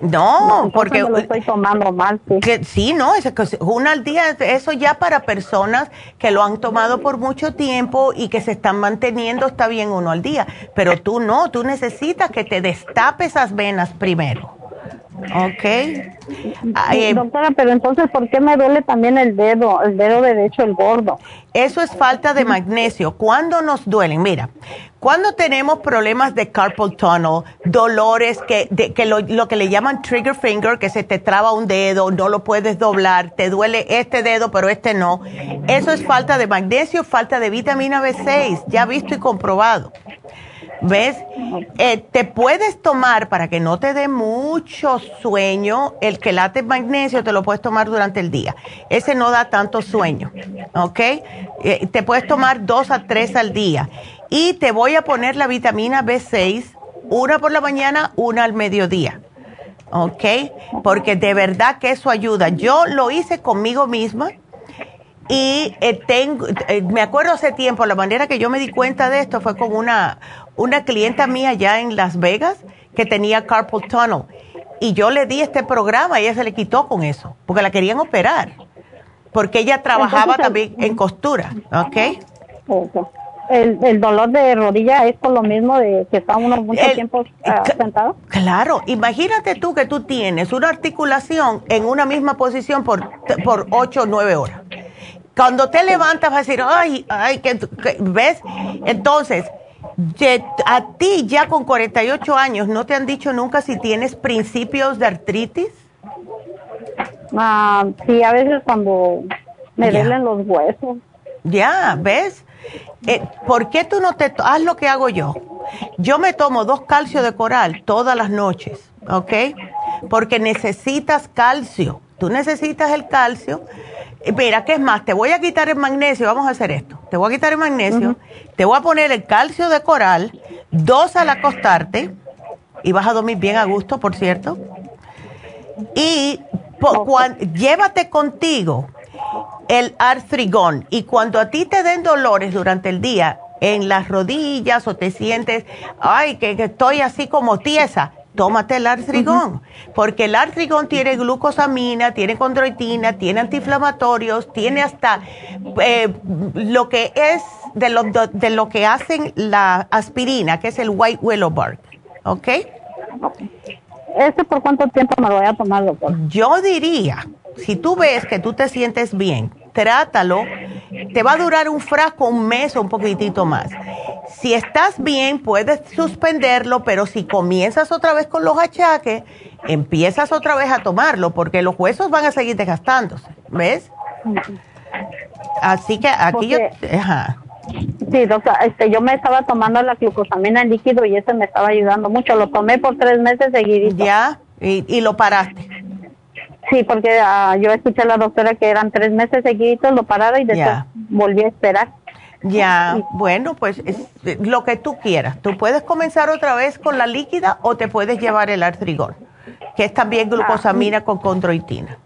No, porque me lo estoy tomando mal, sí. que, sí, no, es que una al día, eso ya para personas que lo han tomado por mucho tiempo y que se están manteniendo, está bien uno al día, pero tú no, tú necesitas que te destape esas venas primero. Ok. Eh, doctora, pero entonces, ¿por qué me duele también el dedo, el dedo derecho, el gordo? Eso es falta de magnesio. ¿Cuándo nos duelen? Mira, cuando tenemos problemas de carpal tunnel, dolores que, que lo, lo, que le llaman trigger finger, que se te traba un dedo, no lo puedes doblar, te duele este dedo, pero este no. Eso es falta de magnesio, falta de vitamina B6, ya visto y comprobado. ¿Ves? Eh, te puedes tomar para que no te dé mucho sueño, el que late magnesio te lo puedes tomar durante el día. Ese no da tanto sueño, ¿ok? Eh, te puedes tomar dos a tres al día. Y te voy a poner la vitamina B6, una por la mañana, una al mediodía. ¿Ok? Porque de verdad que eso ayuda. Yo lo hice conmigo misma y eh, tengo, me acuerdo hace tiempo, la manera que yo me di cuenta de esto fue con una, una clienta mía ya en Las Vegas que tenía carpal tunnel. Y yo le di este programa y ella se le quitó con eso, porque la querían operar. Porque ella trabajaba también en costura, ¿ok? El, el, dolor de rodilla es por lo mismo de que está uno mucho tiempo ah, sentado. Claro, imagínate tú que tú tienes una articulación en una misma posición por, por 8 o 9 horas. Cuando te levantas vas a decir, ay, ay, que, ¿ves? Entonces, a ti ya con 48 años, ¿no te han dicho nunca si tienes principios de artritis? Ah, sí, a veces cuando me duelen los huesos. Ya, ¿ves? Eh, ¿Por qué tú no te... Haz lo que hago yo. Yo me tomo dos calcios de coral todas las noches, ¿ok? Porque necesitas calcio. Tú necesitas el calcio Mira, ¿qué es más? Te voy a quitar el magnesio, vamos a hacer esto. Te voy a quitar el magnesio, te voy a poner el calcio de coral, dos al acostarte, y vas a dormir bien a gusto, por cierto. Y llévate contigo el artrigón, y cuando a ti te den dolores durante el día en las rodillas o te sientes, ay, que estoy así como tiesa, tómate el artrigón, porque el artrigón tiene glucosamina, tiene condroitina, tiene antiinflamatorios, tiene hasta eh, lo que es de lo, de, lo que hacen la aspirina, que es el white willow bark, ¿ok? ¿Este por cuánto tiempo me lo voy a tomar, doctor? Yo diría, si tú ves que tú te sientes bien, trátalo, te va a durar un frasco un mes o un poquitito más. Si estás bien, puedes suspenderlo, pero si comienzas otra vez con los achaques, empiezas otra vez a tomarlo, porque los huesos van a seguir desgastándose, ¿ves? Así que aquí yo... Sí, doctora, este, yo me estaba tomando la glucosamina en líquido y ese me estaba ayudando mucho. Lo tomé por tres meses seguidito. Ya, y, lo paraste. Sí, porque uh, yo escuché a la doctora que eran tres meses seguiditos, lo paraba y después volví a esperar. Ya, bueno, pues es lo que tú quieras. Tú puedes comenzar otra vez con la líquida o te puedes llevar el artrigón, que es también glucosamina ah, con condroitina.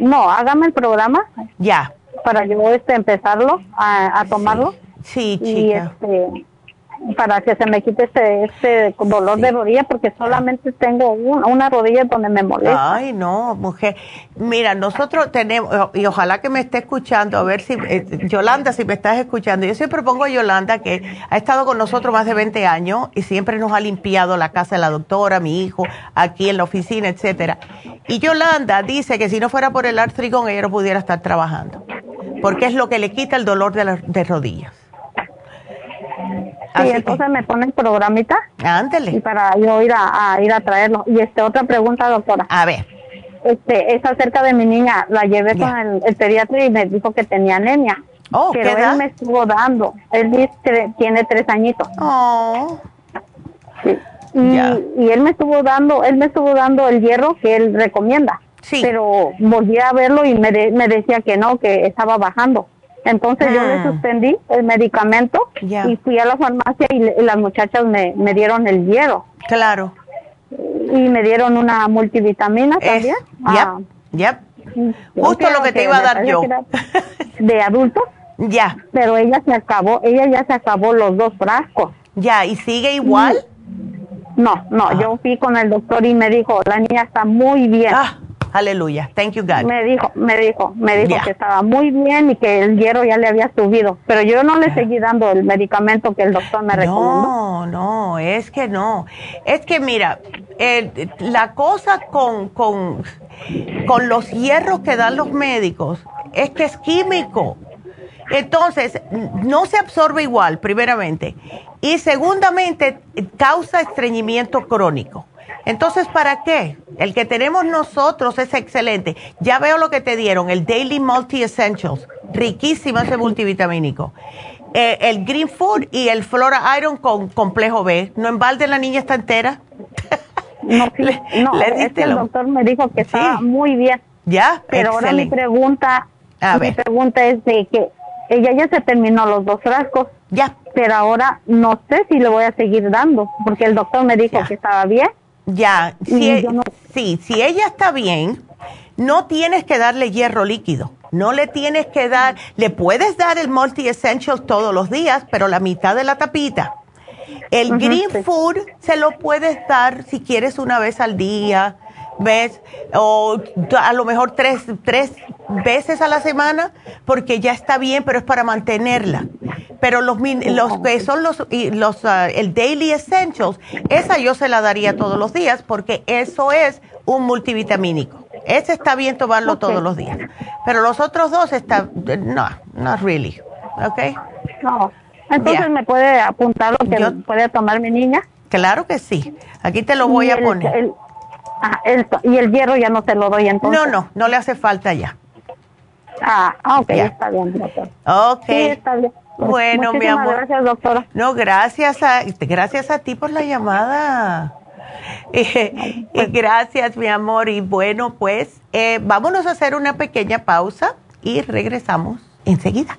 No, hágame el programa. Ya. Para yo este, empezarlo a, tomarlo. Sí, chica. Y este, para que se me quite este, este dolor de rodilla porque solamente tengo una, rodilla donde me molesta. Ay, no, mujer. Mira, nosotros tenemos, y ojalá que me esté escuchando, a ver si, eh, Yolanda, si me estás escuchando. Yo siempre pongo a Yolanda que ha estado con nosotros más de 20 años y siempre nos ha limpiado la casa de la doctora, mi hijo, aquí en la oficina, etcétera. Y Yolanda dice que si no fuera por el artrigón, ella no pudiera estar trabajando, porque es lo que le quita el dolor de, las de rodillas. Sí, entonces me pone el programita. Ándale. Y para yo ir a, ir a traerlo. Y este otra pregunta, doctora. A ver. Este, es acerca de mi niña. La llevé con el, pediatra y me dijo que tenía anemia. Oh, pero él me estuvo dando. Él dice que tiene tres añitos. Oh. Sí. Y, y él me estuvo dando, él me estuvo dando el hierro que él recomienda. Sí. Pero volví a verlo y me, me decía que no, que estaba bajando. Entonces yo le ah. suspendí el medicamento y fui a la farmacia y, las muchachas me, me, dieron el hierro. Claro. Y me dieron una multivitamina también. Ya, ya. Justo lo que te iba a dar yo. De adulto. Ya. Pero ella se acabó, ella ya se acabó los dos frascos. Ya, ¿y sigue igual? No, no, ah. yo fui con el doctor y me dijo, la niña está muy bien. Ah, Aleluya. Thank you, God. Me dijo, me dijo, me dijo que estaba muy bien y que el hierro ya le había subido. Pero yo no le seguí dando el medicamento que el doctor me recomendó. No, no, es que no. Es que mira, eh, la cosa con, con, con los hierros que dan los médicos es que es químico. Entonces, no se absorbe igual, primeramente. Y segundamente, causa estreñimiento crónico. Entonces, ¿para qué? El que tenemos nosotros es excelente. Ya veo lo que te dieron, el Daily Multi Essentials. Riquísimo ese multivitamínico. Eh, el Green Food y el Flora Iron con complejo B. ¿No en balde la niña está entera? No, le, no el doctor me dijo que estaba muy bien. Ya, Pero ahora mi pregunta, mi pregunta es de que ella ya se terminó los dos frascos. Ya. Pero ahora no sé si le voy a seguir dando, porque el doctor me dijo que estaba bien. Ya, si, e- sí, si ella está bien, no tienes que darle hierro líquido. No le tienes que dar, le puedes dar el Multi Essentials todos los días, pero la mitad de la tapita. El Green Food se lo puedes dar si quieres una vez al día, ¿ves? O a lo mejor tres, tres veces a la semana, porque ya está bien, pero es para mantenerla. Pero los, los que son los, los ah, el Daily Essentials, esa yo se la daría todos los días, porque eso es un multivitamínico. Ese está bien tomarlo todos los días. Pero los otros dos está, no, not really. ¿Ok? No. Entonces, ¿me puede apuntar lo que puede tomar mi niña? Claro que sí. Aquí te lo voy a poner. Ah, y el hierro ya no te lo doy entonces. No, no, no le hace falta ya. Ah, ok, está bien, doctor. Ok. Sí, está bien. Bueno, mi amor. Gracias, doctora. No, gracias a, gracias a ti por la llamada. Eh, gracias, mi amor. Y bueno, pues eh, vámonos a hacer una pequeña pausa y regresamos enseguida.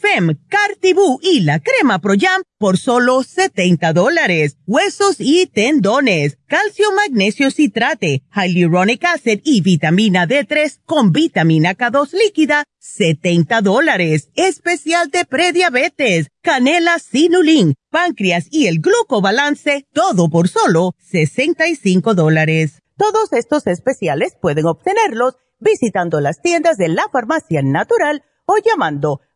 Fem, Cartibú y la crema Pro Jam por solo 70 dólares. Huesos y tendones, calcio, magnesio, citrate, hyaluronic acid y vitamina D3 con vitamina K2 líquida, 70 dólares. Especial de prediabetes, canela, sinulín, páncreas y el glucobalance, todo por solo 65 dólares. Todos estos especiales pueden obtenerlos visitando las tiendas de la farmacia natural o llamando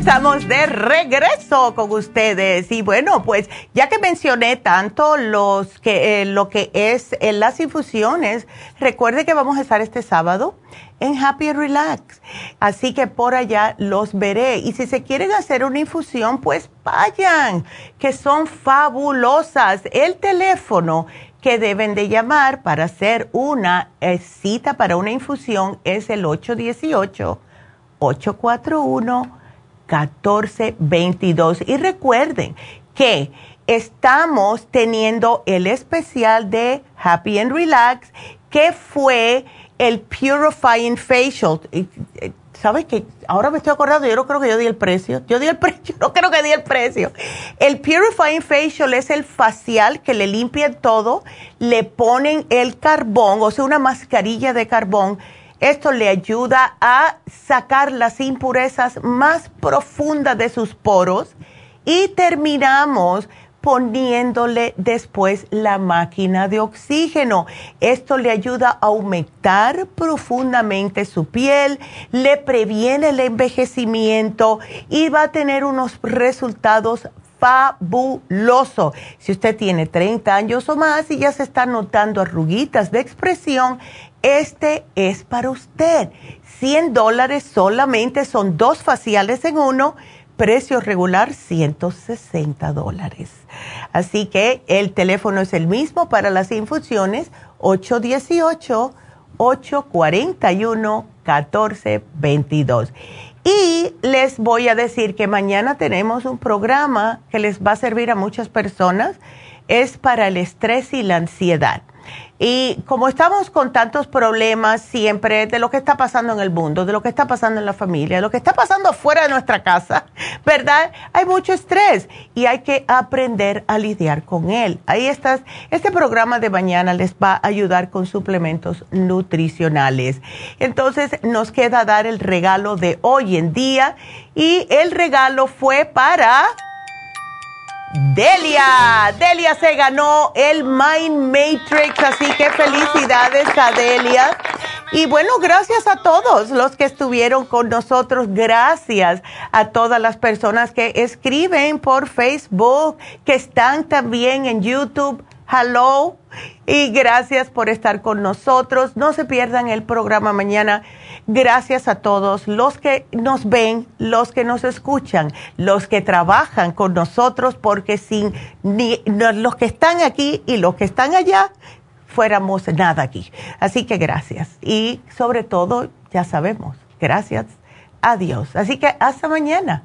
Estamos de regreso con ustedes. Y bueno, pues ya que mencioné tanto los que, eh, lo que es eh, las infusiones, recuerde que vamos a estar este sábado en Happy Relax. Así que por allá los veré. Y si se quieren hacer una infusión, pues vayan, que son fabulosas. El teléfono que deben de llamar para hacer una eh, cita para una infusión es el 818 841 1422. Y recuerden que estamos teniendo el especial de Happy and Relax, que fue el Purifying Facial. ¿Sabes qué? Ahora me estoy acordando, yo no creo que yo di el precio. Yo di el precio, no creo que di el precio. El Purifying Facial es el facial que le limpia todo, le ponen el carbón, o sea, una mascarilla de carbón. Esto le ayuda a sacar las impurezas más profundas de sus poros y terminamos poniéndole después la máquina de oxígeno. Esto le ayuda a aumentar profundamente su piel, le previene el envejecimiento y va a tener unos resultados fabulosos. Si usted tiene 30 años o más y ya se está notando arruguitas de expresión, este es para usted. 100 dólares solamente son dos faciales en uno precio regular 160 dólares. Así que el teléfono es el mismo para las infusiones 818-841-1422. Y les voy a decir que mañana tenemos un programa que les va a servir a muchas personas. Es para el estrés y la ansiedad. Y como estamos con tantos problemas siempre de lo que está pasando en el mundo, de lo que está pasando en la familia, de lo que está pasando fuera de nuestra casa, ¿verdad? Hay mucho estrés y hay que aprender a lidiar con él. Ahí estás. Este programa de mañana les va a ayudar con suplementos nutricionales. Entonces nos queda dar el regalo de hoy en día y el regalo fue para... Delia. Delia se ganó el Mind Matrix, así que felicidades a Delia. Y bueno, gracias a todos los que estuvieron con nosotros. Gracias a todas las personas que escriben por Facebook, que están también en YouTube. Hello. Y gracias por estar con nosotros. No se pierdan el programa mañana Gracias a todos los que nos ven, los que nos escuchan, los que trabajan con nosotros, porque sin ni, los que están aquí y los que están allá, fuéramos nada aquí. Así que gracias. Y sobre todo, ya sabemos, gracias a Dios. Así que hasta mañana.